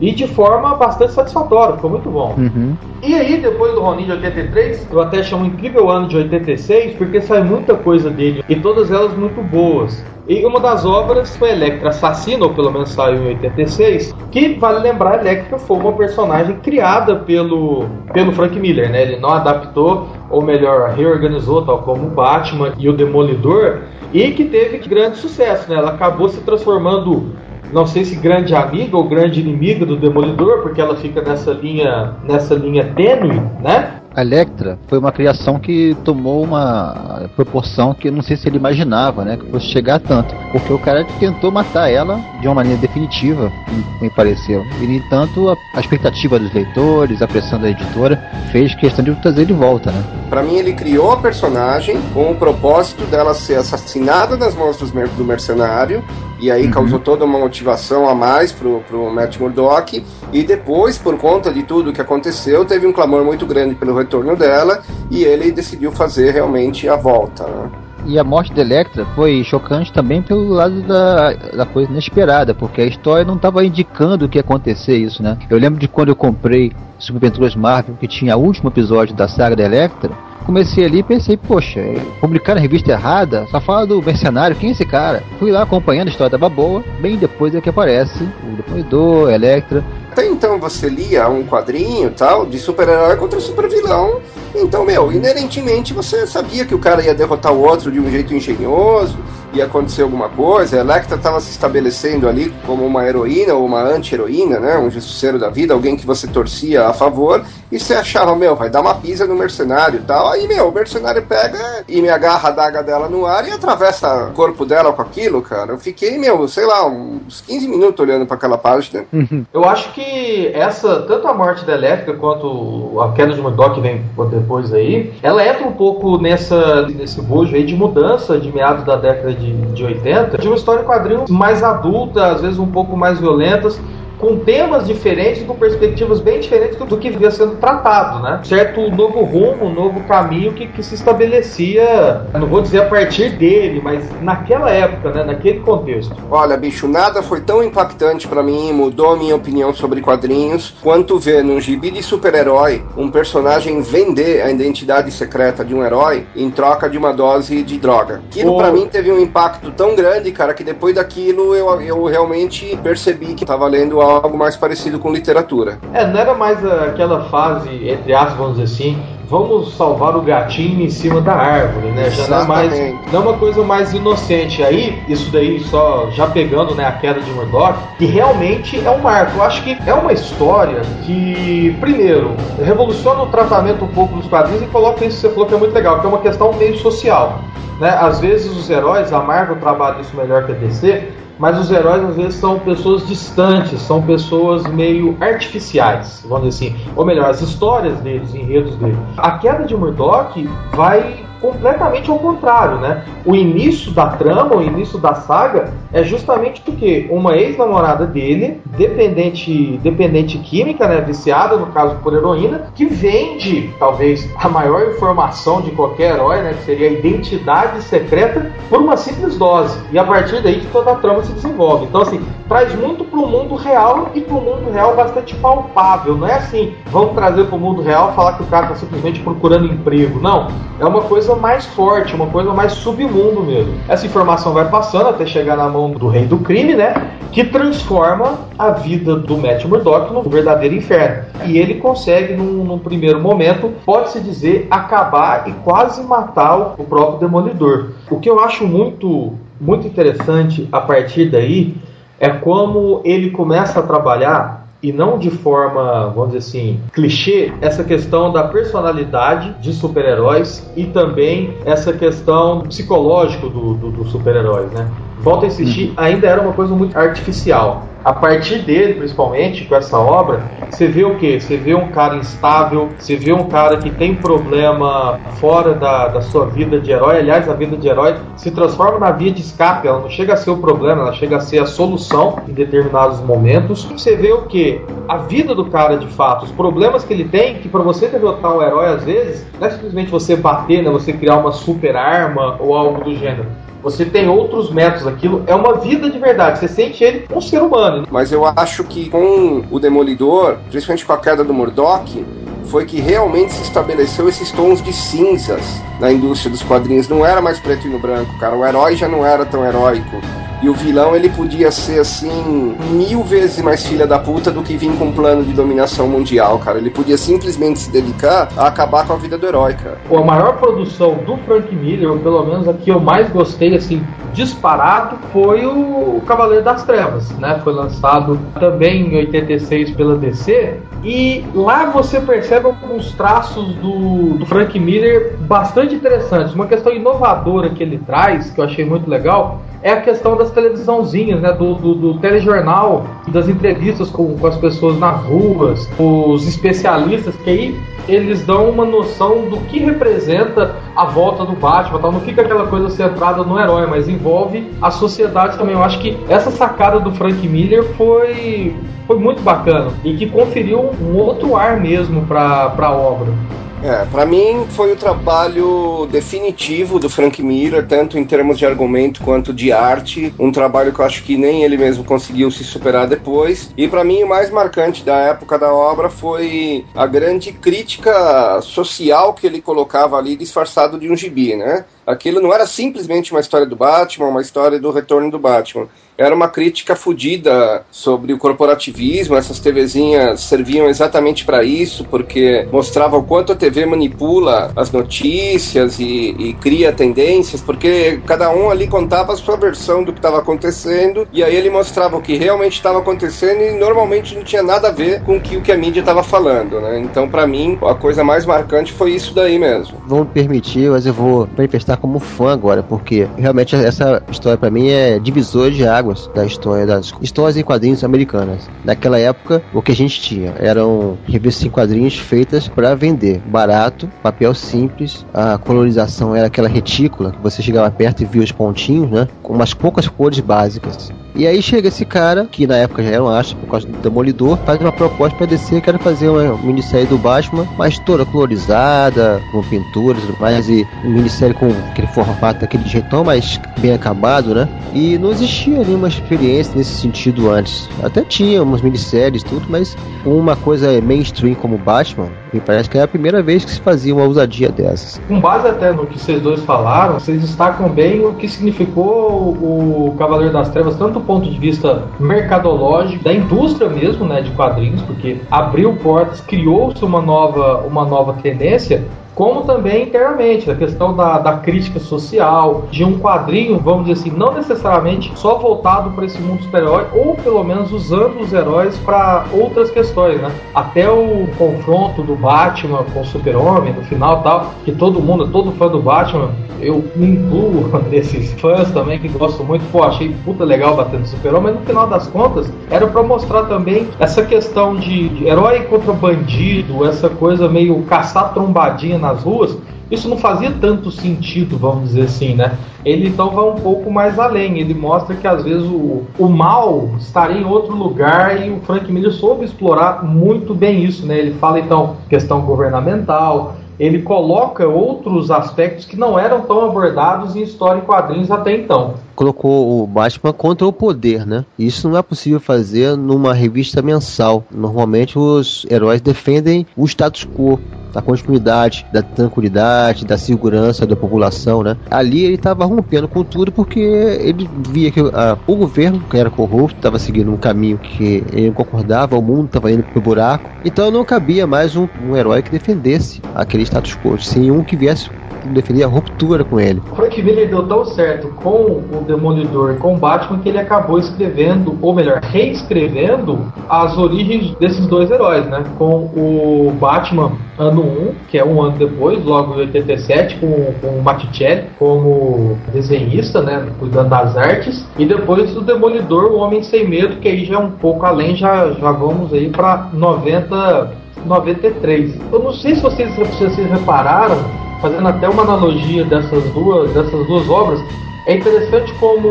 E de forma bastante satisfatória, ficou muito bom. Uhum. E aí, depois do Ronin de 83, eu até chamo um incrível ano de 86, porque sai muita coisa dele, e todas elas muito boas. E uma das obras foi Electra Assassina, ou pelo menos saiu em 86, que vale lembrar, Electra foi uma personagem criada pelo, pelo Frank Miller, né? Ele não adaptou, ou melhor, reorganizou, tal como o Batman e o Demolidor, e que teve grande sucesso, né? Ela acabou se transformando não sei se grande amiga ou grande inimiga do Demolidor, porque ela fica nessa linha, nessa linha tênue, né? A Electra foi uma criação que tomou uma proporção que eu não sei se ele imaginava, né? Que fosse chegar a tanto. Porque o cara tentou matar ela de uma maneira definitiva, me pareceu. E, no entanto, a, a expectativa dos leitores, a pressão da editora, fez questão de trazer de volta, né? Pra mim, ele criou a personagem com o propósito dela ser assassinada nas mãos do mercenário. E aí Uhum. causou toda uma motivação a mais pro, pro Matt Murdock. E depois, por conta de tudo que aconteceu, teve um clamor muito grande pelo retorno dela. E ele decidiu fazer realmente a volta. né? E a morte da Electra foi chocante também pelo lado da, da coisa inesperada, porque a história não estava indicando que ia acontecer isso, né? Eu lembro de quando eu comprei Superventuras Marvel, que tinha o último episódio da saga da Electra, comecei ali e pensei, poxa, publicar na revista errada, só fala do mercenário, quem é esse cara? Fui lá acompanhando, a história tava boa, bem depois é que aparece o Demolidor, Electra, Até então você lia um quadrinho tal, de super-herói contra super-vilão. Então, meu, inerentemente você sabia que o cara ia derrotar o outro de um jeito engenhoso, ia acontecer alguma coisa. A Electra estava se estabelecendo ali como uma heroína ou uma anti-heroína, né? Um justiceiro da vida, alguém que você torcia a favor. E você achava, meu, vai dar uma pisa no mercenário e tal. Aí, meu, o mercenário pega e me agarra a daga dela no ar e atravessa o corpo dela com aquilo, cara. Eu fiquei, meu, sei lá, uns 15 minutos olhando para aquela página. Eu acho que essa, tanto a morte da Elétrica quanto a queda de Murdoch que vem depois aí, ela entra um pouco nessa, nesse bojo aí de mudança de meados da década de, de 80, de uma história em quadrinhos mais adulta, às vezes um pouco mais violentas, com temas diferentes, com perspectivas bem diferentes do que vinha sendo tratado, né? Certo novo rumo, um novo caminho que, que se estabelecia, não vou dizer a partir dele, mas naquela época, né? Naquele contexto. Olha, bicho, nada foi tão impactante pra mim, mudou a minha opinião sobre quadrinhos, quanto ver num gibi de super-herói um personagem vender a identidade secreta de um herói em troca de uma dose de droga. Aquilo pra mim teve um impacto tão grande, cara, que depois daquilo eu, eu realmente percebi que tava lendo algo mais parecido com literatura. É, não era mais aquela fase, entre aspas, vamos dizer assim, vamos salvar o gatinho em cima da árvore, né? Já não é mais. Não é uma coisa mais inocente. Aí, isso daí só já pegando né, a queda de Murdoch, que realmente é um marco. Eu acho que é uma história que, primeiro, revoluciona o tratamento um pouco dos quadrinhos e coloca isso que você falou que é muito legal, que é uma questão meio social. Né? Às vezes os heróis, a Marvel trabalha isso melhor que a DC, mas os heróis às vezes são pessoas distantes, são pessoas meio artificiais, vamos dizer assim. Ou melhor, as histórias deles, os enredos deles. A queda de Murdoch vai completamente ao contrário, né? O início da trama, o início da saga é justamente porque uma ex-namorada dele, dependente, dependente química, né, viciada no caso por heroína, que vende talvez a maior informação de qualquer herói, né, que seria a identidade secreta por uma simples dose. E a partir daí que toda a trama se desenvolve. Então assim, traz muito pro mundo real e pro mundo real bastante palpável. Não é assim, vamos trazer pro mundo real falar que o cara tá simplesmente procurando emprego. Não, é uma coisa mais forte, uma coisa mais submundo mesmo. Essa informação vai passando até chegar na mão do rei do crime, né? Que transforma a vida do Matt Murdock num verdadeiro inferno. E ele consegue, num, num primeiro momento, pode-se dizer, acabar e quase matar o próprio Demolidor. O que eu acho muito, muito interessante a partir daí é como ele começa a trabalhar e não de forma, vamos dizer assim, clichê, essa questão da personalidade de super-heróis e também essa questão psicológico do, do, dos super-heróis, né? Volto a insistir, ainda era uma coisa muito artificial. A partir dele, principalmente, com essa obra, você vê o que? Você vê um cara instável, você vê um cara que tem problema fora da, da sua vida de herói. Aliás, a vida de herói se transforma na via de escape, ela não chega a ser o problema, ela chega a ser a solução em determinados momentos. Você vê o que? A vida do cara de fato, os problemas que ele tem, que para você derrotar o herói, às vezes, não é simplesmente você bater, né, você criar uma super arma ou algo do gênero Você tem outros métodos, aquilo é uma vida de verdade. Você sente ele um ser humano. Mas eu acho que com o Demolidor, principalmente com a queda do Murdoch, foi que realmente se estabeleceu esses tons de cinzas na indústria dos quadrinhos. Não era mais preto e no branco, cara. O herói já não era tão heróico. E o vilão ele podia ser assim mil vezes mais filha da puta do que vir com um plano de dominação mundial, cara. Ele podia simplesmente se dedicar a acabar com a vida do herói, cara. A maior produção do Frank Miller, ou pelo menos a que eu mais gostei, assim, disparado, foi o Cavaleiro das Trevas, né? Foi lançado também em 86 pela DC. E lá você percebe alguns traços do, do Frank Miller bastante interessantes. Uma questão inovadora que ele traz, que eu achei muito legal, é a questão das televisãozinhas, né? Do, do, do telejornal, das entrevistas com, com as pessoas nas ruas, os especialistas, que aí eles dão uma noção do que representa a volta do Batman, tal. não fica aquela coisa centrada no herói, mas envolve a sociedade também. Eu acho que essa sacada do Frank Miller foi, foi muito bacana e que conferiu um outro ar mesmo para a obra. É, para mim foi o trabalho definitivo do Frank Miller, tanto em termos de argumento quanto de arte, um trabalho que eu acho que nem ele mesmo conseguiu se superar depois. E para mim o mais marcante da época da obra foi a grande crítica social que ele colocava ali disfarçado de um gibi, né? Aquilo não era simplesmente uma história do Batman, uma história do retorno do Batman. Era uma crítica fodida sobre o corporativismo. Essas TVzinhas serviam exatamente para isso, porque mostrava o quanto a TV manipula as notícias e, e cria tendências, porque cada um ali contava a sua versão do que estava acontecendo, e aí ele mostrava o que realmente estava acontecendo e normalmente não tinha nada a ver com o que, o que a mídia estava falando, né? Então, para mim, a coisa mais marcante foi isso daí mesmo. Vão me permitir, mas eu vou manifestar como fã agora, porque realmente essa história para mim é divisor de águas da história das histórias em quadrinhos americanas. Naquela época, o que a gente tinha eram revistas em quadrinhos feitas para vender, barato, papel simples, a colorização era aquela retícula que você chegava perto e via os pontinhos, né, com umas poucas cores básicas. E aí chega esse cara, que na época já era um astro por causa do Demolidor, faz uma proposta para descer, quero fazer uma minissérie do Batman, mas toda colorizada, com pinturas e tudo mais, e uma minissérie com aquele formato, aquele jeitão mais bem acabado, né? E não existia nenhuma experiência nesse sentido antes. Até tinha umas minisséries tudo, mas uma coisa mainstream como Batman, me parece que é a primeira vez que se fazia uma ousadia dessas. Com base até no que vocês dois falaram, vocês destacam bem o que significou o Cavaleiro das Trevas, tanto ponto de vista mercadológico, da indústria mesmo, né, de quadrinhos, porque abriu portas, criou-se uma nova, uma nova tendência, como também internamente, a questão da, da crítica social, de um quadrinho, vamos dizer assim, não necessariamente só voltado para esse mundo super-herói, ou pelo menos usando os heróis para outras questões, né? Até o confronto do Batman com o Super-Homem no final tal, que todo mundo, todo fã do Batman, eu incluo nesses fãs também que gostam muito, pô, achei puta legal batendo Super-Homem, mas no final das contas era para mostrar também essa questão de, de herói contra bandido, essa coisa meio caçar trombadinha nas ruas, isso não fazia tanto sentido, vamos dizer assim, né? Ele então vai um pouco mais além. Ele mostra que às vezes o, o mal estaria em outro lugar e o Frank Miller soube explorar muito bem isso, né? Ele fala então questão governamental, ele coloca outros aspectos que não eram tão abordados em história e quadrinhos até então. Colocou o Batman contra o poder, né? Isso não é possível fazer numa revista mensal. Normalmente os heróis defendem o status quo, da continuidade, da tranquilidade, da segurança da população, né? Ali ele estava rompendo com tudo porque ele via que a, o governo, que era corrupto, estava seguindo um caminho que ele não concordava, o mundo estava indo pro buraco. Então não cabia mais um, um herói que defendesse aquele status quo, sim um que viesse defender a ruptura com ele. Frank Miller deu tão certo com o Demolidor com Batman que ele acabou escrevendo, ou melhor, reescrevendo as origens desses dois heróis, né? Com o Batman ano 1, que é um ano depois, logo em 87, com, com o Matticelli como desenhista, né? Cuidando das artes, e depois o Demolidor, o Homem Sem Medo, que aí já é um pouco além, já, já vamos aí para 90 93. Eu não sei se vocês, se vocês repararam, fazendo até uma analogia dessas duas, dessas duas obras, é interessante como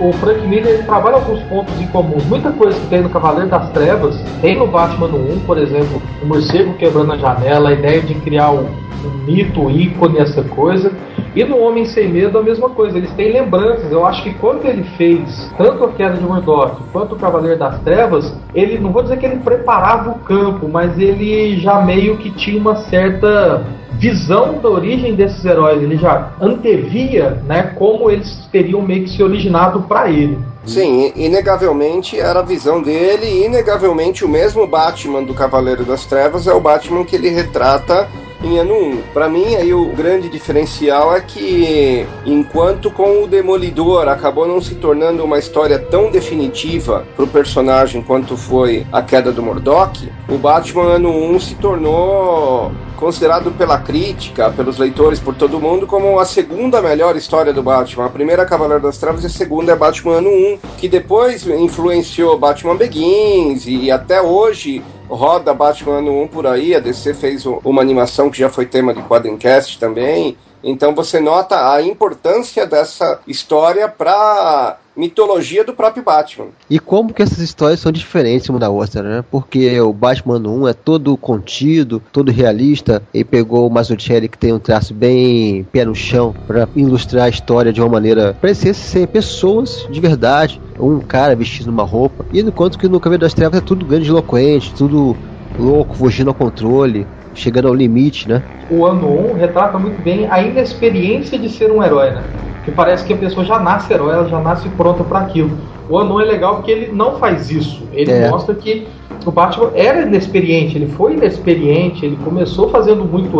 o Frank Miller trabalha alguns pontos em comum. Muita coisa que tem no Cavaleiro das Trevas tem no Batman 1, por exemplo, o morcego quebrando a janela, a ideia de criar um, um mito, um ícone, essa coisa. E no Homem Sem Medo a mesma coisa, eles têm lembranças. Eu acho que quando ele fez tanto a queda de Murdoch quanto o Cavaleiro das Trevas, ele não vou dizer que ele preparava o campo, mas ele já meio que tinha uma certa visão da origem desses heróis. Ele já antevia, né, como eles teriam meio que se originado para ele. Sim, inegavelmente era a visão dele, e inegavelmente o mesmo Batman do Cavaleiro das Trevas é o Batman que ele retrata em ano 1. Para mim, aí o grande diferencial é que, enquanto com o Demolidor acabou não se tornando uma história tão definitiva pro personagem quanto foi a queda do Murdoch, o Batman ano 1 se tornou considerado pela crítica, pelos leitores, por todo mundo, como a segunda melhor história do Batman. A primeira é Cavaleiro das Trevas e a segunda é Batman Ano 1, que depois influenciou Batman Begins e até hoje roda Batman Ano 1 por aí. A DC fez uma animação que já foi tema de Quadrincast também. Então você nota a importância dessa história para mitologia do próprio Batman. E como que essas histórias são diferentes uma da outra, né? Porque o Batman 1 é todo contido, todo realista, e pegou o Mazzucchelli que tem um traço bem pé no chão para ilustrar a história de uma maneira parecer ser pessoas de verdade, um cara vestindo uma roupa. E enquanto que no Cavaleiro das Trevas é tudo grande eloquente, tudo louco, fugindo ao controle, chegando ao limite, né? O ano 1 retrata muito bem a inexperiência de ser um herói, né? Que parece que a pessoa já nasce herói, ela já nasce pronta para aquilo. O Anon é legal porque ele não faz isso. Ele é. mostra que o Batman era inexperiente, ele foi inexperiente, ele começou fazendo muito.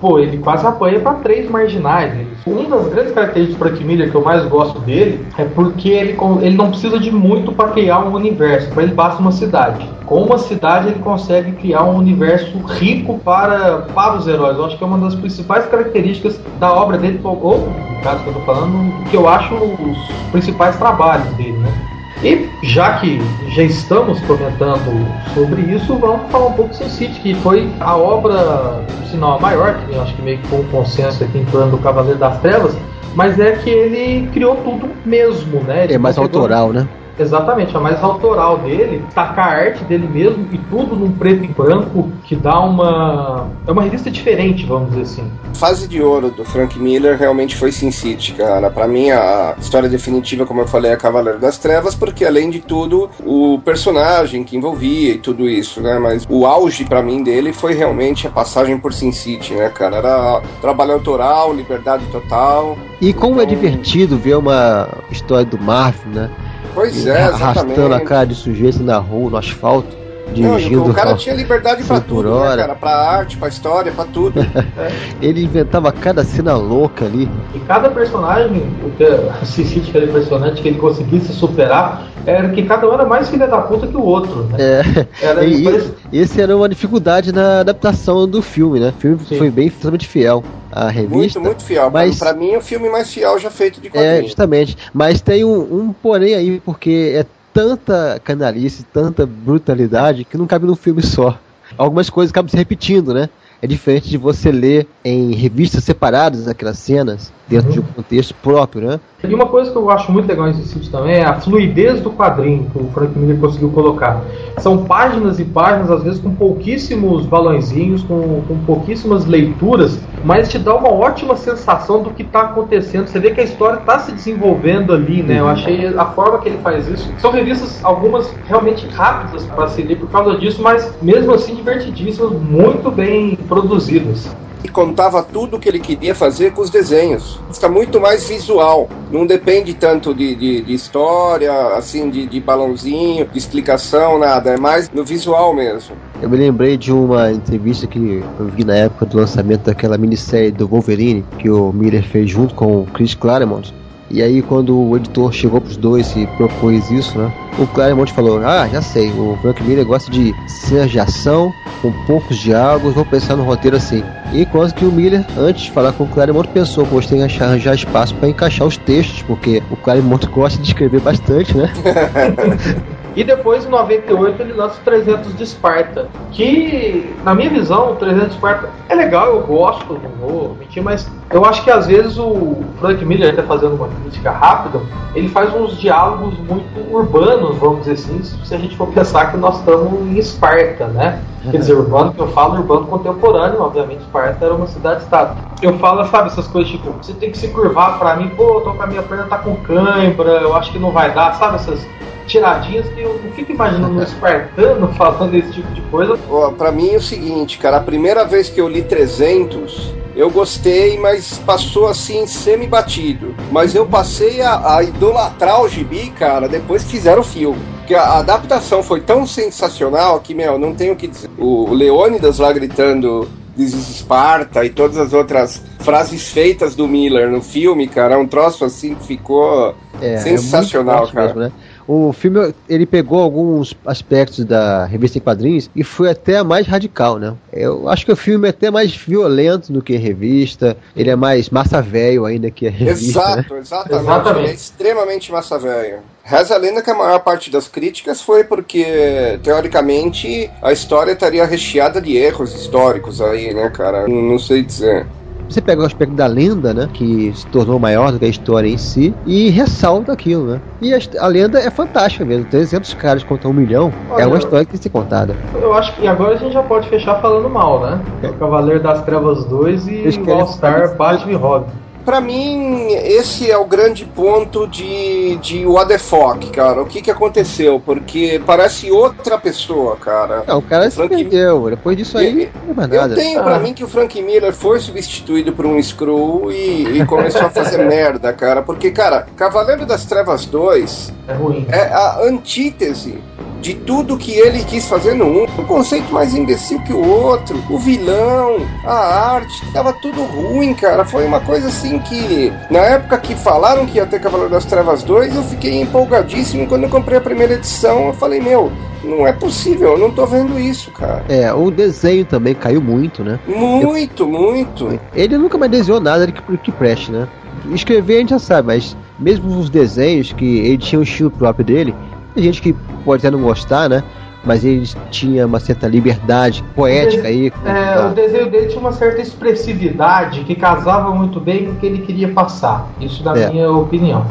Pô, ele quase apanha para três marginais. Uma das grandes características do Frank Miller que eu mais gosto dele é porque ele, ele não precisa de muito para criar um universo, para ele basta uma cidade. Com uma cidade ele consegue criar um universo rico para, para os heróis. Eu acho que é uma das principais características da obra dele, ou no caso que eu tô falando, que eu acho os principais trabalhos dele, né? E já que já estamos comentando sobre isso, vamos falar um pouco do Sin City, que foi a obra, se não a maior, que eu acho que meio que foi um consenso aqui em torno do Cavaleiro das Trevas, mas é que ele criou tudo mesmo, né? Ele é mais autoral, né? Exatamente, a mais autoral dele, tacar a arte dele mesmo e tudo num preto e branco que dá uma. É uma revista diferente, vamos dizer assim. Fase de ouro do Frank Miller realmente foi Sin City, cara. Pra mim, a história definitiva, como eu falei, é Cavaleiro das Trevas, porque além de tudo, o personagem que envolvia e tudo isso, né? Mas o auge para mim dele foi realmente a passagem por Sin City, né, cara? Era trabalho autoral, liberdade total. E como é então... é divertido ver uma história do Marvel, né? Pois é, Arrastando a cara de sujeito na rua, no asfalto. Dirigindo não, o cara tinha liberdade pra tudo, né, cara? Pra arte, pra história, pra tudo. é. Ele inventava cada cena louca ali. E cada personagem, o que assisti aquele personagem que ele conseguisse superar, era que cada um era mais filha da puta que o outro. Né? É. Era e, parece... Esse era uma dificuldade na adaptação do filme, né? O filme Sim. foi bem extremamente fiel à revista. Muito, muito fiel. Mas para mim é o filme mais fiel já feito de quadrinhos. É, justamente. Mas tem um, um porém aí, porque é tanta canalice, tanta brutalidade que não cabe num filme só. Algumas coisas acabam se repetindo, né? É diferente de você ler em revistas separadas aquelas cenas dentro uhum. de um contexto próprio, né? E uma coisa que eu acho muito legal nesse sítio também é a fluidez do quadrinho que o Frank Miller conseguiu colocar. São páginas e páginas, às vezes com pouquíssimos balãozinhos, com, com pouquíssimas leituras, mas te dá uma ótima sensação do que está acontecendo. Você vê que a história está se desenvolvendo ali, né? Eu uhum. achei a forma que ele faz isso. São revistas, algumas realmente rápidas para se ler por causa disso, mas mesmo assim divertidíssimas, muito bem produzidas e contava tudo o que ele queria fazer com os desenhos. Fica muito mais visual, não depende tanto de, de, de história, assim, de, de balãozinho, de explicação, nada, é mais no visual mesmo. Eu me lembrei de uma entrevista que eu vi na época do lançamento daquela minissérie do Wolverine que o Miller fez junto com o Chris Claremont e aí, quando o editor chegou pros dois e propôs isso, né? O Claremont falou: Ah, já sei, o Frank Miller gosta de cenas de ação, com poucos diálogos, vou pensar no roteiro assim. Enquanto que o Miller, antes de falar com o Claremont, pensou: Poxa, tem que arranjar espaço para encaixar os textos, porque o Claremont gosta de escrever bastante, né? E depois, em 98, ele lança o 300 de Esparta. Que, na minha visão, o 300 de Esparta é legal, eu gosto, não vou mentir, mas eu acho que às vezes o Frank Miller, até fazendo uma crítica rápida, ele faz uns diálogos muito urbanos, vamos dizer assim, se a gente for pensar que nós estamos em Esparta, né? Quer dizer, urbano que eu falo, urbano contemporâneo, obviamente, Esparta era uma cidade-estado. Eu falo, sabe, essas coisas tipo, você tem que se curvar pra mim, pô, tô com a minha perna tá com cãibra, eu acho que não vai dar, sabe, essas tiradinhas que eu não fico imaginando um espartano falando esse tipo de coisa. Ó, pra mim é o seguinte, cara, a primeira vez que eu li 300, eu gostei, mas passou assim semi-batido. Mas eu passei a, a idolatrar o gibi, cara, depois que fizeram o filme. Porque a adaptação foi tão sensacional que, meu, não tenho o que dizer. O Leônidas lá gritando This is Esparta e todas as outras frases feitas do Miller no filme, cara, é um troço assim que ficou É, sensacional, é muito forte cara. mesmo, né? O filme ele pegou alguns aspectos da revista em quadrinhos e foi até mais radical, né? Eu acho que o filme é até mais violento do que a revista. Ele é mais massa velho ainda que a revista. né? Exato, exatamente. É extremamente massa velho. Reza a lenda que a maior parte das críticas foi porque, teoricamente, a história estaria recheada de erros históricos aí, né, cara? Não sei dizer. Você pega o aspecto da lenda, né? Que se tornou maior do que a história em si, e ressalta aquilo, né? E a, a lenda é fantástica mesmo. 300 caras contra um milhão é Olha, uma história que tem que ser contada. Eu acho que agora a gente já pode fechar falando mal, né? O Cavaleiro das Trevas 2 e o querem- All-Star Batman e Robin. Pra mim, esse é o grande ponto de, de What the fuck, cara. O que que aconteceu? Porque parece outra pessoa, cara. Não, o cara se perdeu. Depois disso aí, não é mais Eu nada. tenho pra mim que o Frank Miller foi substituído por um Screw e, e começou a fazer merda, cara. Porque, cara, Cavaleiro das Trevas 2 é, ruim. é a antítese de tudo que ele quis fazer no 1. Um conceito mais imbecil que o outro, o vilão, a arte, tava tudo ruim, cara. Foi uma coisa assim que, na época que falaram que ia ter Cavaleiro das Trevas 2, eu fiquei empolgadíssimo. Quando eu comprei a primeira edição, eu falei, meu, não é possível, eu não tô vendo isso, cara. É, o desenho também caiu muito, né? Muito, muito. Ele nunca mais desenhou nada que, que preste, né? Escrever a gente já sabe, mas mesmo os desenhos que ele tinha um estilo próprio dele, tem gente que pode até não gostar, né? Mas ele tinha uma certa liberdade poética aí. É, o desenho dele tinha uma certa expressividade que casava muito bem com o que ele queria passar. Isso na É. minha opinião.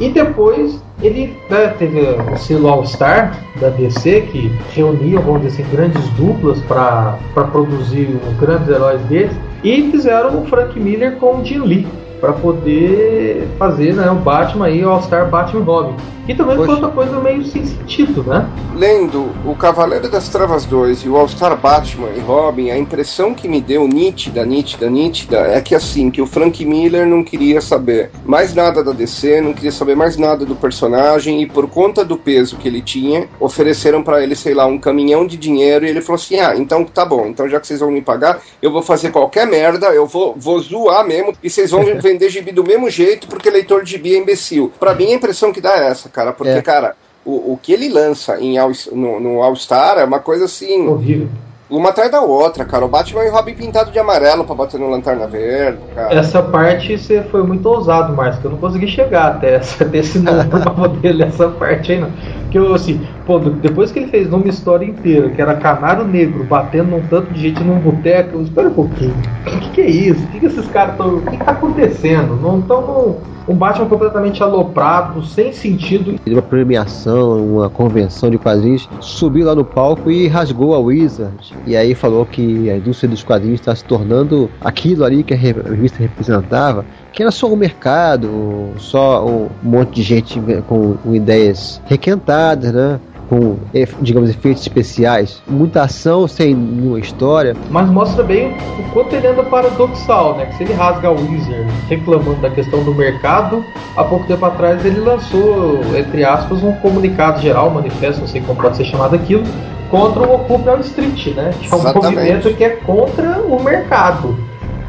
E depois ele né, teve o selo All Star da DC que reunia, vamos dizer assim, grandes duplas para produzir os grandes heróis deles. E fizeram o Frank Miller com o Jim Lee para poder fazer né, o Batman aí, o All Star Batman Robin. E também foi outra coisa meio sem sentido, né? Lendo o Cavaleiro das Trevas 2 e o All-Star Batman e Robin, a impressão que me deu nítida, nítida, nítida, é que assim, que o Frank Miller não queria saber mais nada da DC, não queria saber mais nada do personagem e por conta do peso que ele tinha, ofereceram pra ele, sei lá, um caminhão de dinheiro e ele falou assim: "Ah, então tá bom, então já que vocês vão me pagar, eu vou fazer qualquer merda, eu vou, vou zoar mesmo e vocês vão vender gibi do mesmo jeito porque leitor de gibi é imbecil". Pra mim a impressão que dá é essa, cara, porque É. cara, o, o que ele lança em All, no, no All Star é uma coisa assim. Horrível. Uma atrás da outra, cara. O Batman e o Robin pintado de amarelo pra bater no Lanterna Verde, cara. Essa parte você foi muito ousado, Márcio, que eu não consegui chegar até, essa, até esse número pra poder ler essa parte aí, não. Porque eu, assim, pô, depois que ele fez uma história inteira, que era Canário Negro batendo num tanto de gente num boteco, espera um pouquinho. O que, que é isso? O que, que esses caras estão. O que, que tá acontecendo? Não estão um Batman completamente aloprado, sem sentido. uma premiação, uma convenção de quadrinhos, subiu lá no palco e rasgou a Wizard. E aí falou que a indústria dos quadrinhos está se tornando aquilo ali que a re- a revista representava, que era só o mercado, só um monte de gente com ideias requentadas, né? Com, efe- digamos, efeitos especiais, muita ação sem nenhuma história. Mas mostra bem o quanto ele anda paradoxal, né? Que se ele rasga a Wizard reclamando da questão do mercado, há pouco tempo atrás ele lançou, entre aspas, um comunicado geral, um manifesto, não sei como pode ser chamado aquilo, contra o Wall Street, né? Que é um Exatamente. movimento que é contra o mercado.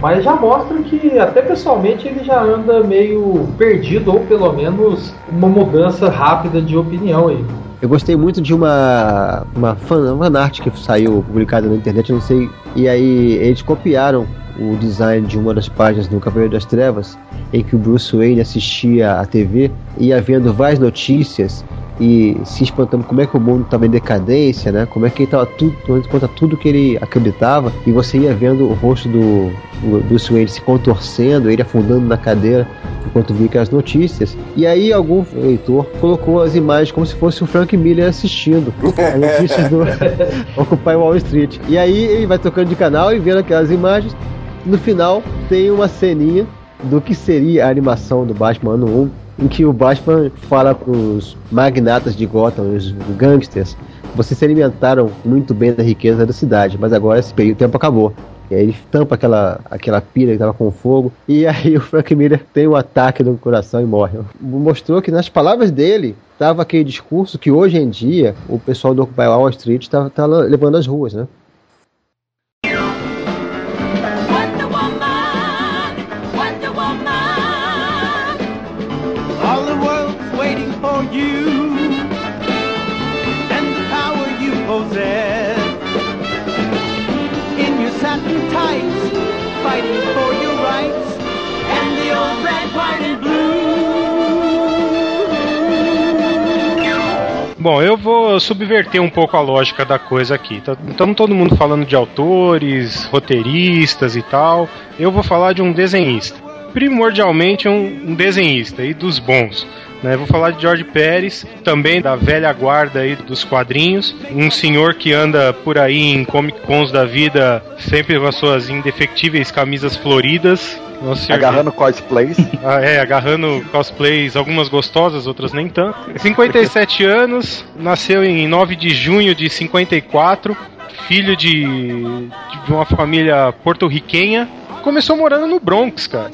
Mas já mostra que até pessoalmente ele já anda meio perdido, ou pelo menos uma mudança rápida de opinião aí. Eu gostei muito de uma, uma fan, fanart que saiu publicada na internet, não sei. E aí eles copiaram o design de uma das páginas do Cavaleiro das Trevas, em que o Bruce Wayne assistia à TV e ia vendo várias notícias e se espantando como é que o mundo estava em decadência, né? Como é que ele estava tudo, contra tudo que ele acreditava, e você ia vendo o rosto do, do Bruce Wayne se contorcendo, ele afundando na cadeira enquanto via aquelas notícias. E aí algum leitor colocou as imagens como se fosse o Frank Miller assistindo as notícias do Occupy Wall Street. E aí ele vai tocando de canal e vendo aquelas imagens. No final tem uma ceninha do que seria a animação do Batman ano 1, em que o Batman fala para os magnatas de Gotham, os gangsters, vocês se alimentaram muito bem da riqueza da cidade, mas agora esse período tempo acabou. E aí ele tampa aquela, aquela pilha que estava com fogo. E aí o Frank Miller tem um ataque no coração e morre. Mostrou que nas palavras dele estava aquele discurso que hoje em dia o pessoal do Occupy Wall Street está tá levando às ruas, né? Bom, eu vou subverter um pouco a lógica da coisa aqui. Então todo mundo falando de autores, roteiristas e tal. Eu vou falar de um desenhista. Primordialmente um desenhista e dos bons. Né? Vou falar de George Pérez, também da velha guarda aí dos quadrinhos. Um senhor que anda por aí em Comic Cons da vida, sempre com as suas indefectíveis camisas floridas. Nossa, Agarrando cosplays. ah, é, agarrando cosplays, algumas gostosas, outras nem tanto. 57 anos, nasceu em 9 de junho de 54, filho de, de uma família porto-riquenha. Começou morando no Bronx, cara.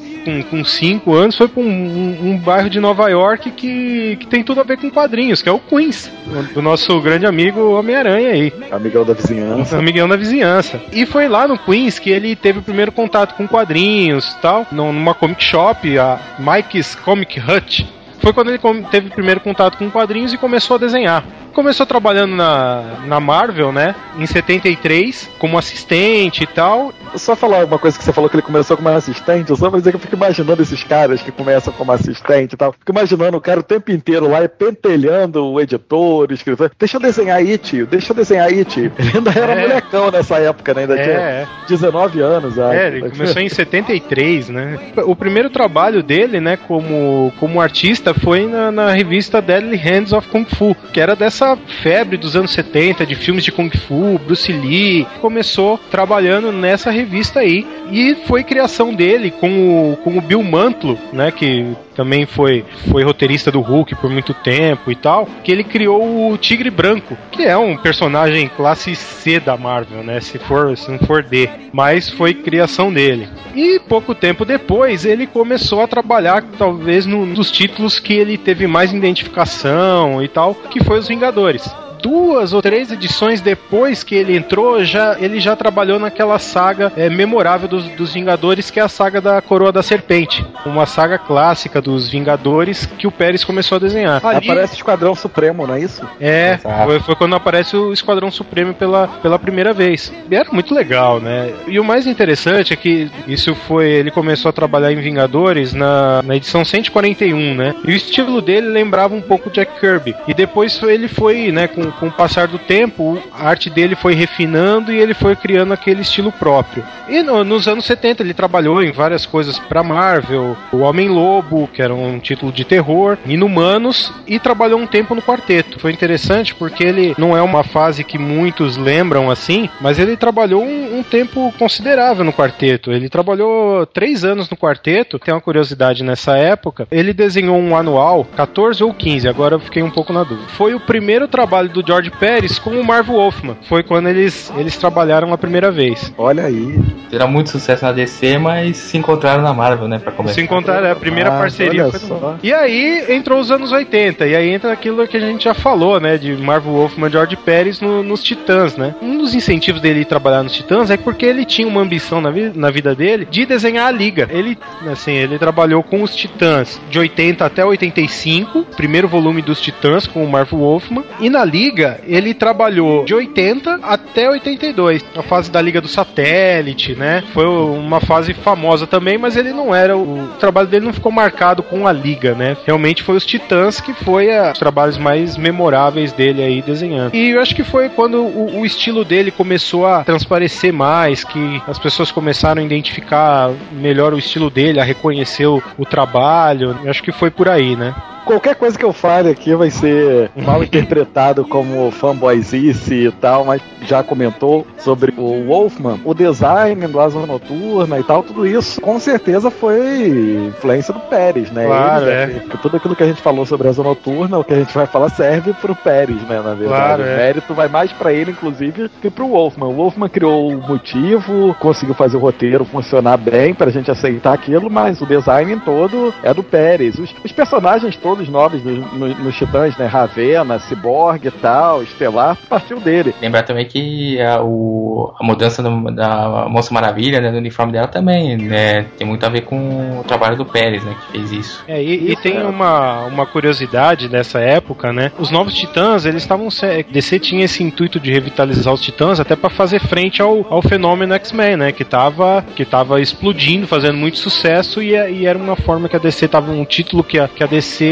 Com 5 anos, foi pra um, um- um bairro de Nova York que, que tem tudo a ver com quadrinhos, que é o Queens, do nosso grande amigo Homem-Aranha aí. Amigão da vizinhança. Amigão da vizinhança. E foi lá no Queens que ele teve o primeiro contato com quadrinhos e tal, num- numa comic shop, a Mike's Comic Hut. Foi quando ele com- teve o primeiro contato com quadrinhos e começou a desenhar. Começou trabalhando na, na Marvel, né? Em 73, como assistente e tal. Só falar uma coisa que você falou que ele começou como assistente, eu só vou dizer que eu fico imaginando esses caras que começam como assistente e tal. Fico imaginando o cara o tempo inteiro lá pentelhando o editor, o escritor. Deixa eu desenhar aí, tio. Deixa eu desenhar aí, tio. Ele ainda era É. molecão nessa época, né? Ainda É, tinha é. 19 anos. acho. É, ele começou em 73, né? O primeiro trabalho dele, né, como, como artista foi na, na revista Deadly Hands of Kung Fu, que era dessa febre dos anos 70 de filmes de Kung Fu, Bruce Lee. Começou trabalhando nessa revista aí. E foi criação dele com o, com o Bill Mantlo, né, que também foi, foi roteirista do Hulk por muito tempo e tal, que ele criou o Tigre Branco, que é um personagem classe C da Marvel, né? Se for, se não for D, mas foi criação dele. E pouco tempo depois ele começou a trabalhar talvez num dos títulos que ele teve mais identificação e tal, que foi os Vingadores duas ou três edições depois que ele entrou, já, ele já trabalhou naquela saga é, memorável dos, dos Vingadores, que é a saga da Coroa da Serpente. Uma saga clássica dos Vingadores que o Pérez começou a desenhar. Ali- Aparece o Esquadrão Supremo, não é isso? é, foi, foi quando aparece o Esquadrão Supremo pela, pela primeira vez. E era muito legal, né? E o mais interessante é que isso foi. Ele começou a trabalhar em Vingadores na, na edição 141, né? E o estilo dele lembrava um pouco Jack Kirby. E depois ele foi, né, com, com o passar do tempo, a arte dele foi refinando e ele foi criando aquele estilo próprio. E no- nos anos 70 ele trabalhou em várias coisas pra Marvel, o Homem-Lobo, que era um título de terror, Inumanos, e trabalhou um tempo no quarteto. Foi interessante porque ele não é uma fase que muitos lembram assim, mas ele trabalhou um, um tempo considerável no quarteto. Ele trabalhou três anos no quarteto. Tem uma curiosidade nessa época. Ele desenhou um anual, 14 ou 15, agora eu fiquei um pouco na dúvida. Foi o primeiro trabalho do George Pérez com o Marv Wolfman. Foi quando eles, eles trabalharam a primeira vez. Olha aí. Tiveram muito sucesso na DC, mas se encontraram na Marvel, né? Pra começar. Se encontraram, é a primeira Ah, parceria foi. E aí entrou os anos 80, e aí entra aquilo que a gente já falou, né? De Marvel Wolfman e George Pérez no- nos Titãs, né? Um dos incentivos dele ir trabalhar nos Titãs é porque ele tinha uma ambição na, vi- na vida dele de desenhar a liga. Ele, assim, ele trabalhou com os Titãs de 80 até 85, primeiro volume dos Titãs com o Marvel Wolfman, e na liga Liga, ele trabalhou de 80 até 82, a fase da Liga do Satélite, né? Foi uma fase famosa também, mas ele não era o, o trabalho dele não ficou marcado com a Liga, né? Realmente foi os Titãs que foi a, os trabalhos mais memoráveis dele aí desenhando. E eu acho que foi quando o, o estilo dele começou a transparecer mais, que as pessoas começaram a identificar melhor o estilo dele, a reconhecer o, o trabalho. Eu acho que foi por aí, né? Qualquer coisa que eu fale aqui vai ser mal interpretado como fanboyzice e tal, mas já comentou sobre o Wolfman, o design do Asa Noturna e tal, tudo isso com certeza foi influência do Pérez, né? Claro, Ele, é. que Tudo aquilo que a gente falou sobre Asa Noturna, o que a gente vai falar serve pro Pérez, né? Na verdade, Claro, o é. mérito vai mais pra ele, inclusive, que pro Wolfman. O Wolfman criou o motivo, conseguiu fazer o roteiro funcionar bem pra gente aceitar aquilo, mas o design todo é do Pérez. Os, os personagens todos novos nos no, nos Titãs, né? Ravena, Cyborg e tal, Estelar, partiu dele. Lembrar também que a, o, a mudança do- da Moça Maravilha, né, do uniforme dela também, né, tem muito a ver com o trabalho do Pérez, né, que fez isso. É, e, e Isso, tem é. uma, uma curiosidade dessa época, né? Os novos titãs, eles estavam. se- DC tinha esse intuito de revitalizar os titãs até para fazer frente ao, ao fenômeno X-Men, né? Que tava, que tava explodindo, fazendo muito sucesso e, e era uma forma que a DC tava. Um título que a, que a DC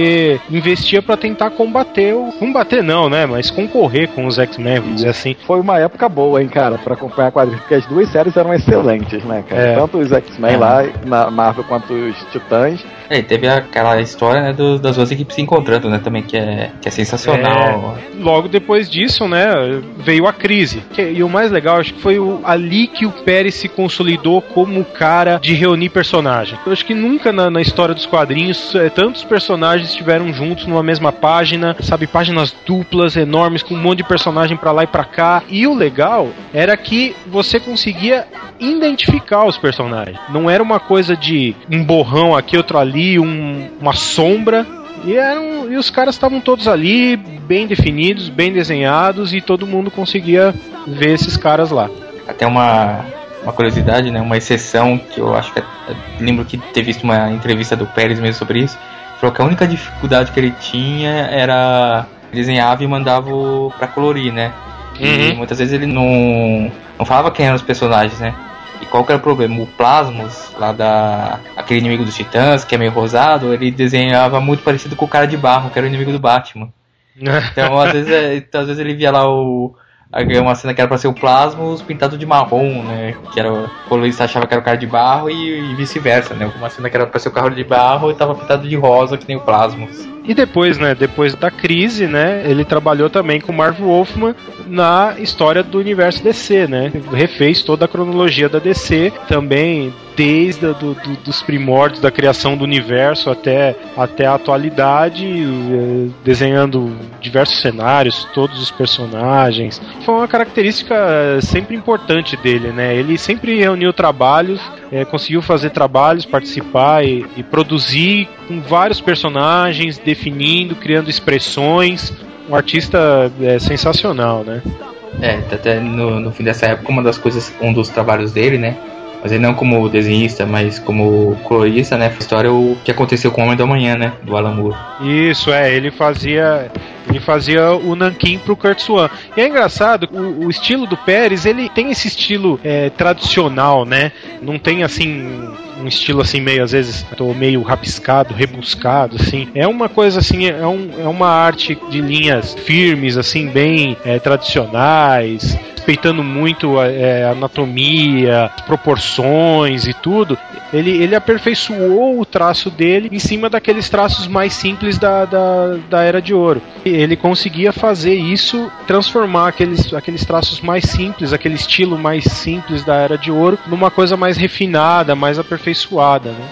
investia para tentar combater o. Combater não, né? Mas concorrer com os X-Men, vamos dizer assim. Foi uma época boa, hein, cara, pra acompanhar quadrinhos, porque as duas séries eram excelentes, né, cara? É. Tanto os X-Men É. lá na Marvel quanto os Titãs. É, teve aquela história né, do- das duas equipes se encontrando, né, também, que é, que é sensacional. É, logo depois disso, né, veio a crise. E o mais legal, acho que foi o- ali que o Pérez se consolidou como cara de reunir personagem. Eu acho que nunca na, na história dos quadrinhos eh, tantos personagens estiveram juntos numa mesma página, sabe, páginas duplas, enormes, com um monte de personagem pra lá e pra cá. E o legal era que você conseguia identificar os personagens. Não era uma coisa de um borrão aqui, outro ali, um- uma sombra. E, eram, e os caras estavam todos ali, bem definidos, bem desenhados, e todo mundo conseguia ver esses caras lá. Até uma, uma curiosidade, né, uma exceção que eu acho que eu lembro que ter visto uma entrevista do Pérez mesmo sobre isso. Falou que a única dificuldade que ele tinha era desenhava e mandava pra colorir, né? E Uhum. muitas vezes ele não, não falava quem eram os personagens, né? E qual que era o problema? O Plasmos, lá da. aquele inimigo dos titãs, que é meio rosado, ele desenhava muito parecido com o cara de barro, que era o inimigo do Batman. Então, às vezes, é, então, às vezes ele via lá o. Uma cena que era pra ser o Plasmos pintado de marrom, né? Que era, o colorista achava que era o cara de barro e, e vice-versa, né? Uma cena que era pra ser o carro de barro e tava pintado de rosa, que nem o Plasmos. E depois, né, depois da crise, né, ele trabalhou também com Marv Wolfman na história do universo DC, né? Refez toda a cronologia da DC, também desde a do, do- dos primórdios da criação do universo até, até a atualidade, eh, desenhando diversos cenários, todos os personagens. Foi uma característica eh, sempre importante dele, né? Ele sempre reuniu trabalhos, eh, conseguiu fazer trabalhos, participar e, e produzir com vários personagens, definindo, criando expressões. Um artista é, sensacional, né? É, até no, no fim dessa época, uma das coisas, um dos trabalhos dele, né? Mas ele não como desenhista, mas como colorista, né? A história é o que aconteceu com o Homem da Manhã, né? Do Alan Moore. Isso, é, ele fazia ele fazia o Nankin pro Kurt Swan. E é engraçado, o, o estilo do Pérez, ele tem esse estilo é, tradicional, né? Não tem assim um estilo assim meio às vezes tô meio rabiscado, rebuscado assim. É uma coisa assim, é, um, é uma arte de linhas firmes assim, bem é, tradicionais, respeitando muito a, é, anatomia, proporções e tudo, ele, ele aperfeiçoou o traço dele em cima daqueles traços mais simples da, da, da Era de Ouro. E ele conseguia fazer isso, transformar aqueles, aqueles traços mais simples, aquele estilo mais simples da Era de Ouro, numa coisa mais refinada, mais aperfeiçoada, né?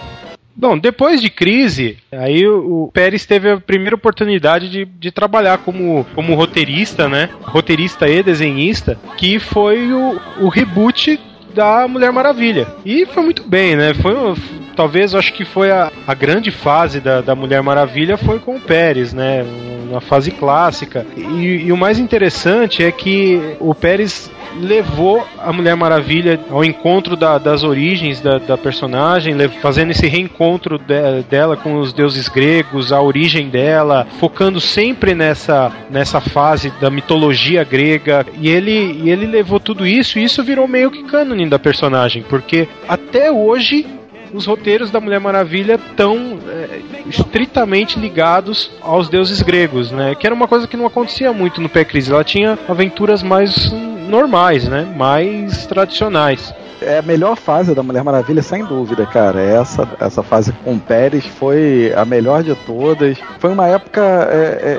Bom, depois de crise, aí o Pérez teve a primeira oportunidade de, de trabalhar como, como roteirista, né? Roteirista e desenhista, que foi o, o reboot da Mulher Maravilha. E foi muito bem, né? Foi, talvez acho que foi a, a grande fase da, da Mulher Maravilha foi com o Pérez, né? Na fase clássica. E, e o mais interessante é que o Pérez levou a Mulher Maravilha ao encontro da, das origens da, da personagem, fazendo esse reencontro de, dela com os deuses gregos, a origem dela, focando sempre nessa, nessa fase da mitologia grega. E ele, e ele levou tudo isso, e isso virou meio que cânone da personagem, porque até hoje os roteiros da Mulher Maravilha estão é, estritamente ligados aos deuses gregos, né? Que era uma coisa que não acontecia muito no Pé-Crise. Ela tinha aventuras mais normais, né? Mais tradicionais. É a melhor fase da Mulher Maravilha, sem dúvida, cara. Essa, essa fase com Pérez foi a melhor de todas. Foi uma época, é,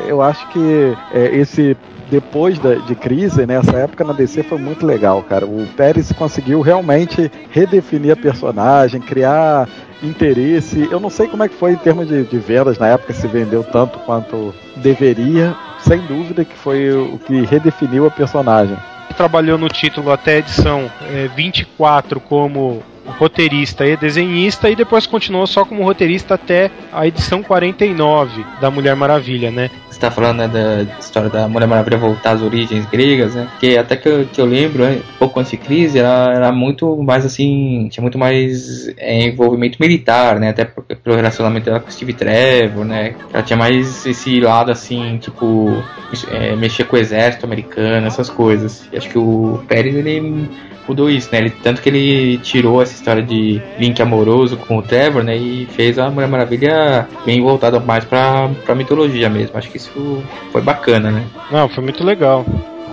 é, eu acho que é, esse depois da, de crise, nessa né, época na DC foi muito legal, cara. O Pérez conseguiu realmente redefinir a personagem, criar interesse. Eu não sei como é que foi em termos de, de vendas na época, se vendeu tanto quanto deveria. Sem dúvida que foi o que redefiniu a personagem trabalhou no título até a edição é, 24 como roteirista e desenhista e depois continuou só como roteirista até a edição 49 da Mulher Maravilha, né? Você tá falando né, da história da Mulher Maravilha voltar às origens gregas, né? Que até que eu, que eu lembro, né, um pouco antes de crise, ela era muito mais assim, tinha muito mais é, envolvimento militar, né? Até pelo relacionamento dela com Steve Trevor, né? Ela tinha mais esse lado assim, tipo, é, mexer com o exército americano, essas coisas. E acho que o Pérez, ele mudou isso, né? Ele, tanto que ele tirou essa história de link amoroso com o Trevor, né? E fez a Mulher Maravilha bem voltada mais pra, pra mitologia mesmo. Acho que isso foi bacana, né? Não, foi muito legal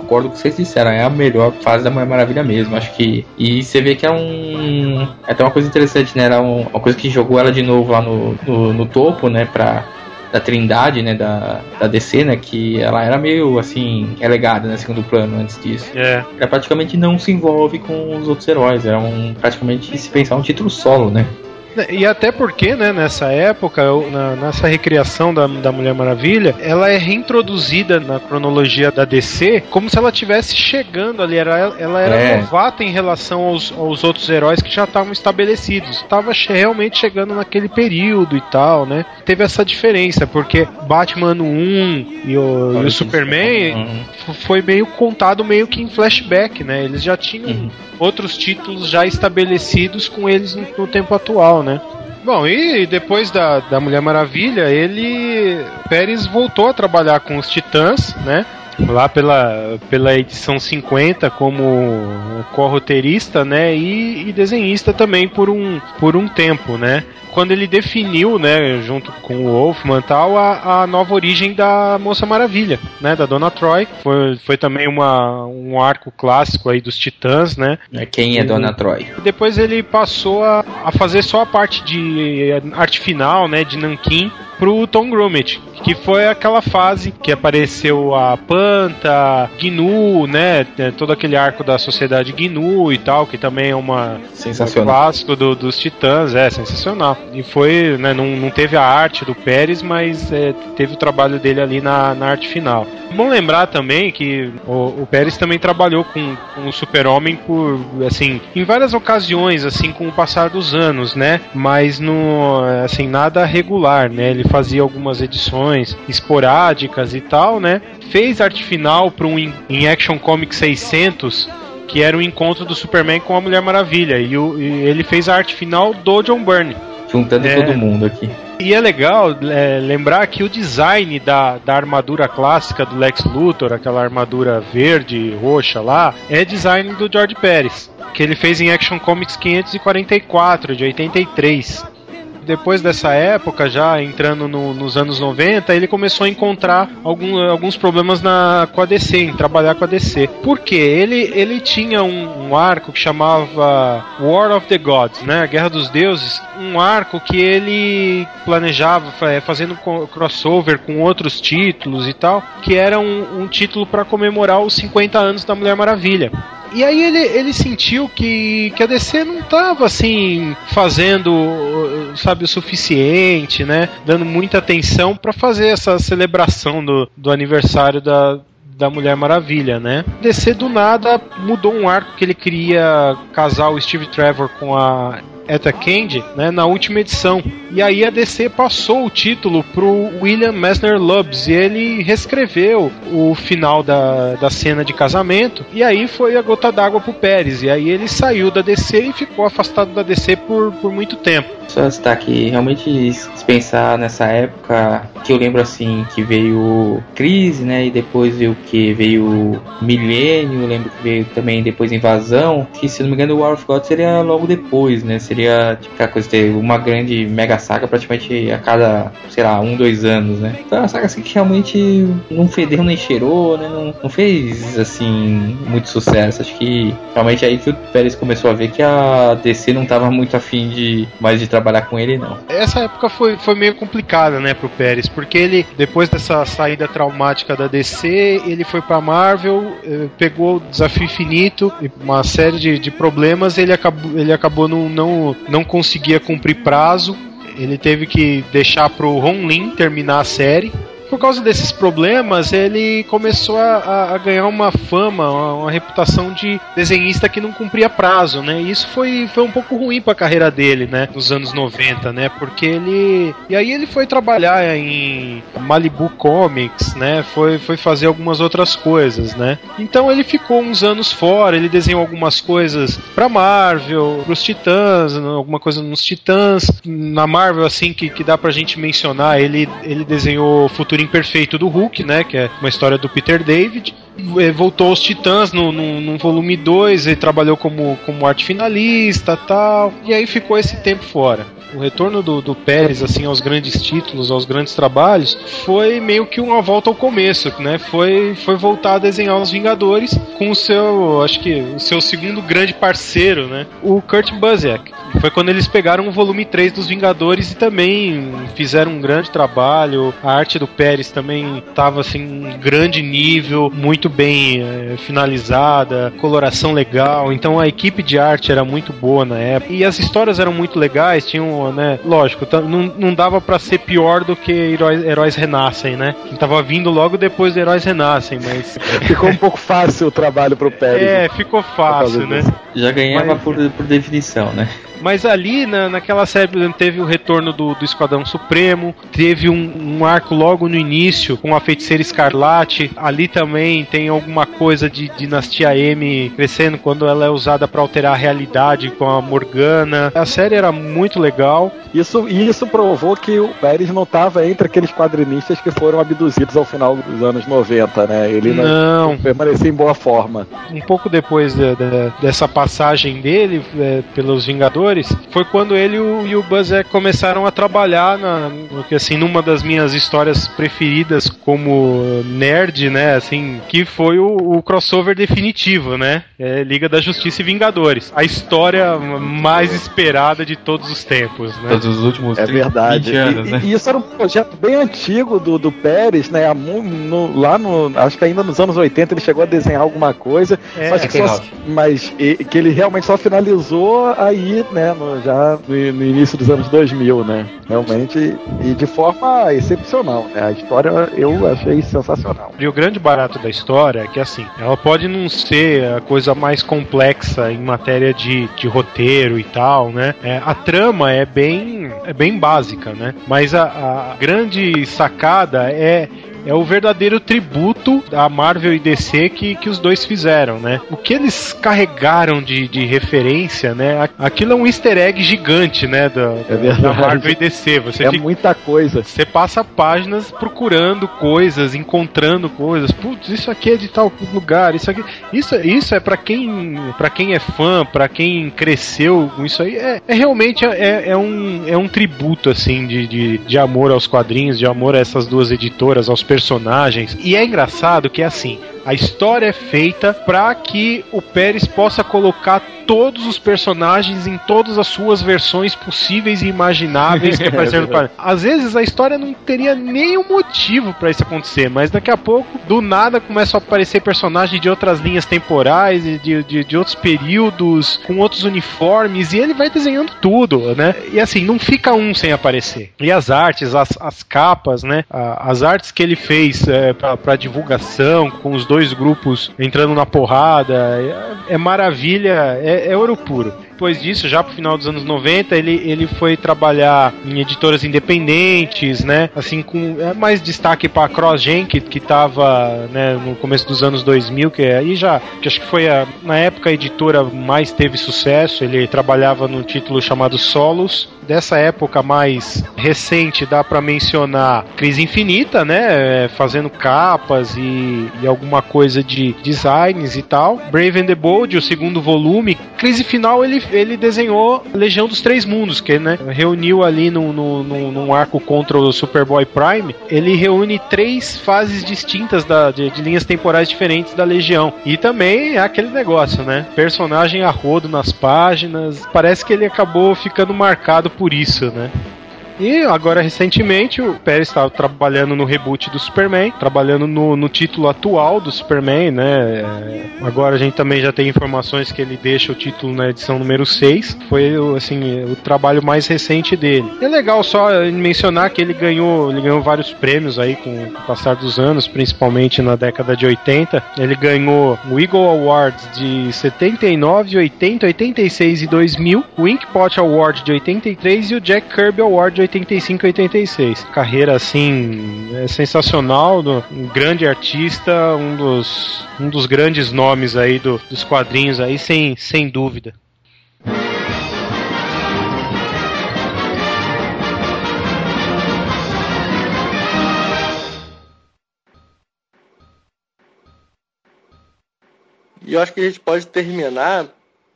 concordo com o que vocês disseram, é a melhor fase da Mulher Maravilha mesmo, acho que. E você vê que é um. É até uma coisa interessante, né? Era um, uma coisa que jogou ela de novo lá no, no, no topo, né? Pra da Trindade, né, da, da DC, né, que ela era meio, assim, relegada, né, segundo plano antes disso. É. Ela praticamente não se envolve com os outros heróis, era um, praticamente, se pensar, um título solo, né. E até porque, né, nessa época, na, nessa recriação da, da Mulher Maravilha, ela é reintroduzida na cronologia da DC como se ela estivesse chegando ali. Era, ela era é. novata em relação aos, aos outros heróis que já estavam estabelecidos. Estava realmente chegando naquele período e tal, né? Teve essa diferença, porque Batman 1 e o, e o Superman uhum. foi meio contado meio que em flashback, né? Eles já tinham uhum. outros títulos já estabelecidos com eles no, no tempo atual, né? Bom, e depois da, da Mulher Maravilha, ele. Pérez voltou a trabalhar com os Titãs, né? Lá pela, pela edição 50 como co-roteirista, né? E, e desenhista também por um, por um tempo, né? quando ele definiu, né, junto com o Wolfman tal, a, a nova origem da Moça Maravilha, né, da Dona Troy. Foi, foi também uma, um arco clássico aí dos Titãs, né? É, quem é Dona Troy? Depois ele passou a, a fazer só a parte de arte final, né, de Nankin, pro Tom Grummett, que foi aquela fase que apareceu a Panta, Gnu, né, todo aquele arco da sociedade Gnu e tal, que também é uma sensacional. Um clássico do, dos Titãs, é sensacional. E foi, né, não, não teve a arte do Pérez, mas é, teve o trabalho dele ali na, na arte final. Bom lembrar também que o, o Pérez também trabalhou com, com o Super-Homem por, assim, em várias ocasiões, assim, com o passar dos anos, né, mas no, assim, nada regular, né, ele fazia algumas edições esporádicas e tal, né, fez arte final para um em Action Comics 600 que era o encontro do Superman com a Mulher Maravilha. E, o, e ele fez a arte final do John Byrne juntando é, todo mundo aqui. E é legal é, lembrar que o design da, da armadura clássica do Lex Luthor, aquela armadura verde, roxa lá, é design do George Pérez, que ele fez em Action Comics 544, de 83 depois dessa época, já entrando no, nos anos 90, ele começou a encontrar algum, alguns problemas na, com a DC, em trabalhar com a DC. Por quê? Ele, ele tinha um, um arco que chamava War of the Gods, né? Guerra dos Deuses. Um arco que ele planejava fazendo crossover com outros títulos e tal, que era um, um título para comemorar os 50 anos da Mulher Maravilha. E aí ele, ele sentiu que, que a DC não estava assim fazendo, sabe, o suficiente, né? Dando muita atenção para fazer essa celebração do, do aniversário da, da Mulher Maravilha, né? DC do nada mudou um arco que ele queria casar o Steve Trevor com a Etta Candy, né, na última edição. E aí a DC passou o título pro William Messner Lubbs e ele reescreveu o final da, da cena de casamento. E aí foi a gota d'água pro Pérez. E aí ele saiu da DC e ficou afastado da DC por, por muito tempo. Só citar que realmente se pensar nessa época, que eu lembro assim, que veio crise, né? E depois veio o que? Veio milênio, lembro que veio também depois invasão. Que se não me engano o War of God seria logo depois, né? Seria tipo aquela coisa ter uma grande mega saga praticamente a cada, sei lá, um, dois anos, né? Então é uma saga assim que realmente não fedeu nem cheirou, né? Não, não fez assim muito sucesso. Acho que realmente é aí que o Pérez começou a ver que a DC não tava muito afim de mais de trabalhar com ele, não. Essa época foi, foi meio complicada, né, pro Pérez, porque ele, depois dessa saída traumática da DC, ele foi pra Marvel, eh, pegou o Desafio Infinito, e uma série de, de problemas, ele acabou, ele acabou não, não, não conseguia cumprir prazo, ele teve que deixar pro Ron Lin terminar a série. Por causa desses problemas, ele começou a, a ganhar uma fama, uma, uma, reputação de desenhista que não cumpria prazo, né? E isso foi, foi um pouco ruim para a carreira dele, né? Nos anos 90, né? Porque ele. E aí ele foi trabalhar em Malibu Comics, né? Foi, foi fazer algumas outras coisas, né? Então ele ficou uns anos fora, ele desenhou algumas coisas pra Marvel, pros Titãs, alguma coisa nos Titãs. Na Marvel, assim, que, que dá pra gente mencionar, ele, ele desenhou Futuro Imperfeito do Hulk, né? Que é uma história do Peter David. Voltou aos Titãs no, no, no volume 2, ele trabalhou como, como arte finalista tal. E aí ficou esse tempo fora o retorno do, do Pérez assim aos grandes títulos, aos grandes trabalhos, foi meio que uma volta ao começo, né? Foi, foi voltar a desenhar os Vingadores com o seu, acho que o seu segundo grande parceiro, né? O Kurt Busiek. Foi quando eles pegaram o volume 3 dos Vingadores e também fizeram um grande trabalho. A arte do Pérez também estava assim um grande nível, muito bem é, finalizada, coloração legal. Então a equipe de arte era muito boa na época e as histórias eram muito legais. Tinham, né? Lógico, não, não dava para ser pior do que Heróis, Heróis Renascem, né? Tava vindo logo depois de Heróis Renascem, mas ficou um pouco fácil o trabalho pro Pérez. É, ficou fácil, né? Já ganhava mas... por, por definição, né? Mas ali, na, naquela série, teve o retorno do, do Esquadrão Supremo, teve um, um, arco logo no início com a Feiticeira Escarlate. Ali também tem alguma coisa de Dinastia M crescendo quando ela é usada para alterar a realidade com a Morgana. A série era muito legal. Isso, isso provou que o Pérez não estava entre aqueles quadrinistas que foram abduzidos ao final dos anos 90, né? Ele não, não permanecia em boa forma. Um pouco depois de, de, dessa passagem dele é, pelos Vingadores, foi quando ele e o Buzz começaram a trabalhar na, assim, numa das minhas histórias preferidas como nerd, né? Assim, que foi o, o crossover definitivo, né? É, Liga da Justiça e Vingadores. A história mais esperada de todos os tempos, né? Todos os últimos é verdade. anos, e, né? E isso era um projeto bem antigo do, do Pérez, né? No, lá no. Acho que ainda nos anos 80 ele chegou a desenhar alguma coisa. É, mas, que só, mas e, que ele realmente só finalizou aí, né? No, já no, no, início dos anos 2000, né? Realmente. E de forma excepcional, né? A história eu achei sensacional. E o grande barato da história é que, assim, ela pode não ser a coisa mais complexa em matéria de, de roteiro e tal, né? É, a trama é bem, é bem básica, né? Mas a, a grande sacada é é o verdadeiro tributo da Marvel e DC que, que os dois fizeram, né? O que eles carregaram de, de referência, né? Aquilo é um easter egg gigante, né? Da, é da Marvel e DC. Você é fica, muita coisa. Você passa páginas procurando coisas, encontrando coisas. Putz, isso aqui é de tal lugar, isso aqui. Isso, isso é para quem para quem é fã, para quem cresceu com isso aí. É, é realmente é, é, um, é um tributo, assim, de, de, de amor aos quadrinhos, de amor a essas duas editoras, aos personagens. E é engraçado que assim, a história é feita para que o Pérez possa colocar todos os personagens em todas as suas versões possíveis e imagináveis que apareceram no quadrinho. Às vezes a história não teria nenhum motivo para isso acontecer, mas daqui a pouco, do nada, começam a aparecer personagens de outras linhas temporais, de, de, de outros períodos, com outros uniformes, e ele vai desenhando tudo, né? E assim, não fica um sem aparecer. E as artes, as, as capas, né? As artes que ele fez é, para divulgação, com os dois grupos entrando na porrada, é, é maravilha, é, é ouro puro. Depois disso, já pro final dos anos 90, ele, ele foi trabalhar em editoras independentes, né? Assim, com é, mais destaque para CrossGen, que, que tava né, no começo dos anos 2000, que aí já, que acho que foi a, na época a editora mais teve sucesso. Ele trabalhava no título chamado Solos. Dessa época mais recente, dá para mencionar Crise Infinita, né? É, fazendo capas e, e alguma coisa de designs e tal. Brave and the Bold, o segundo volume. Crise Final, ele, ele desenhou Legião dos Três Mundos, que né, reuniu ali num, num, num arco contra o Superboy Prime. Ele reúne três fases distintas da, de, de linhas temporais diferentes da Legião. E também é aquele negócio, né? Personagem a rodo nas páginas. Parece que ele acabou ficando marcado por isso, né? E agora, recentemente, o Pérez estava trabalhando no reboot do Superman, trabalhando no, no título atual do Superman, né? É, agora a gente também já tem informações que ele deixa o título na edição número 6. Foi, assim, o trabalho mais recente dele. É legal só mencionar que ele ganhou, ele ganhou vários prêmios aí com o passar dos anos, principalmente na década de 80. Ele ganhou o Eagle Awards de 79, 80, 86 e 2000, o Inkpot Award de 83 e o Jack Kirby Award de 85 e 86. Carreira assim é sensacional, um grande artista, um dos, um dos grandes nomes aí do, dos quadrinhos aí sem, sem dúvida. E eu acho que a gente pode terminar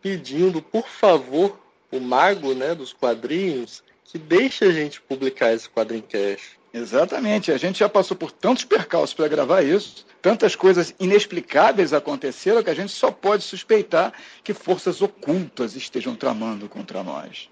pedindo, por favor, o mago né, dos quadrinhos que deixa a gente publicar esse quadrincast. Exatamente, a gente já passou por tantos percalços para gravar isso, tantas coisas inexplicáveis aconteceram que a gente só pode suspeitar que forças ocultas estejam tramando contra nós.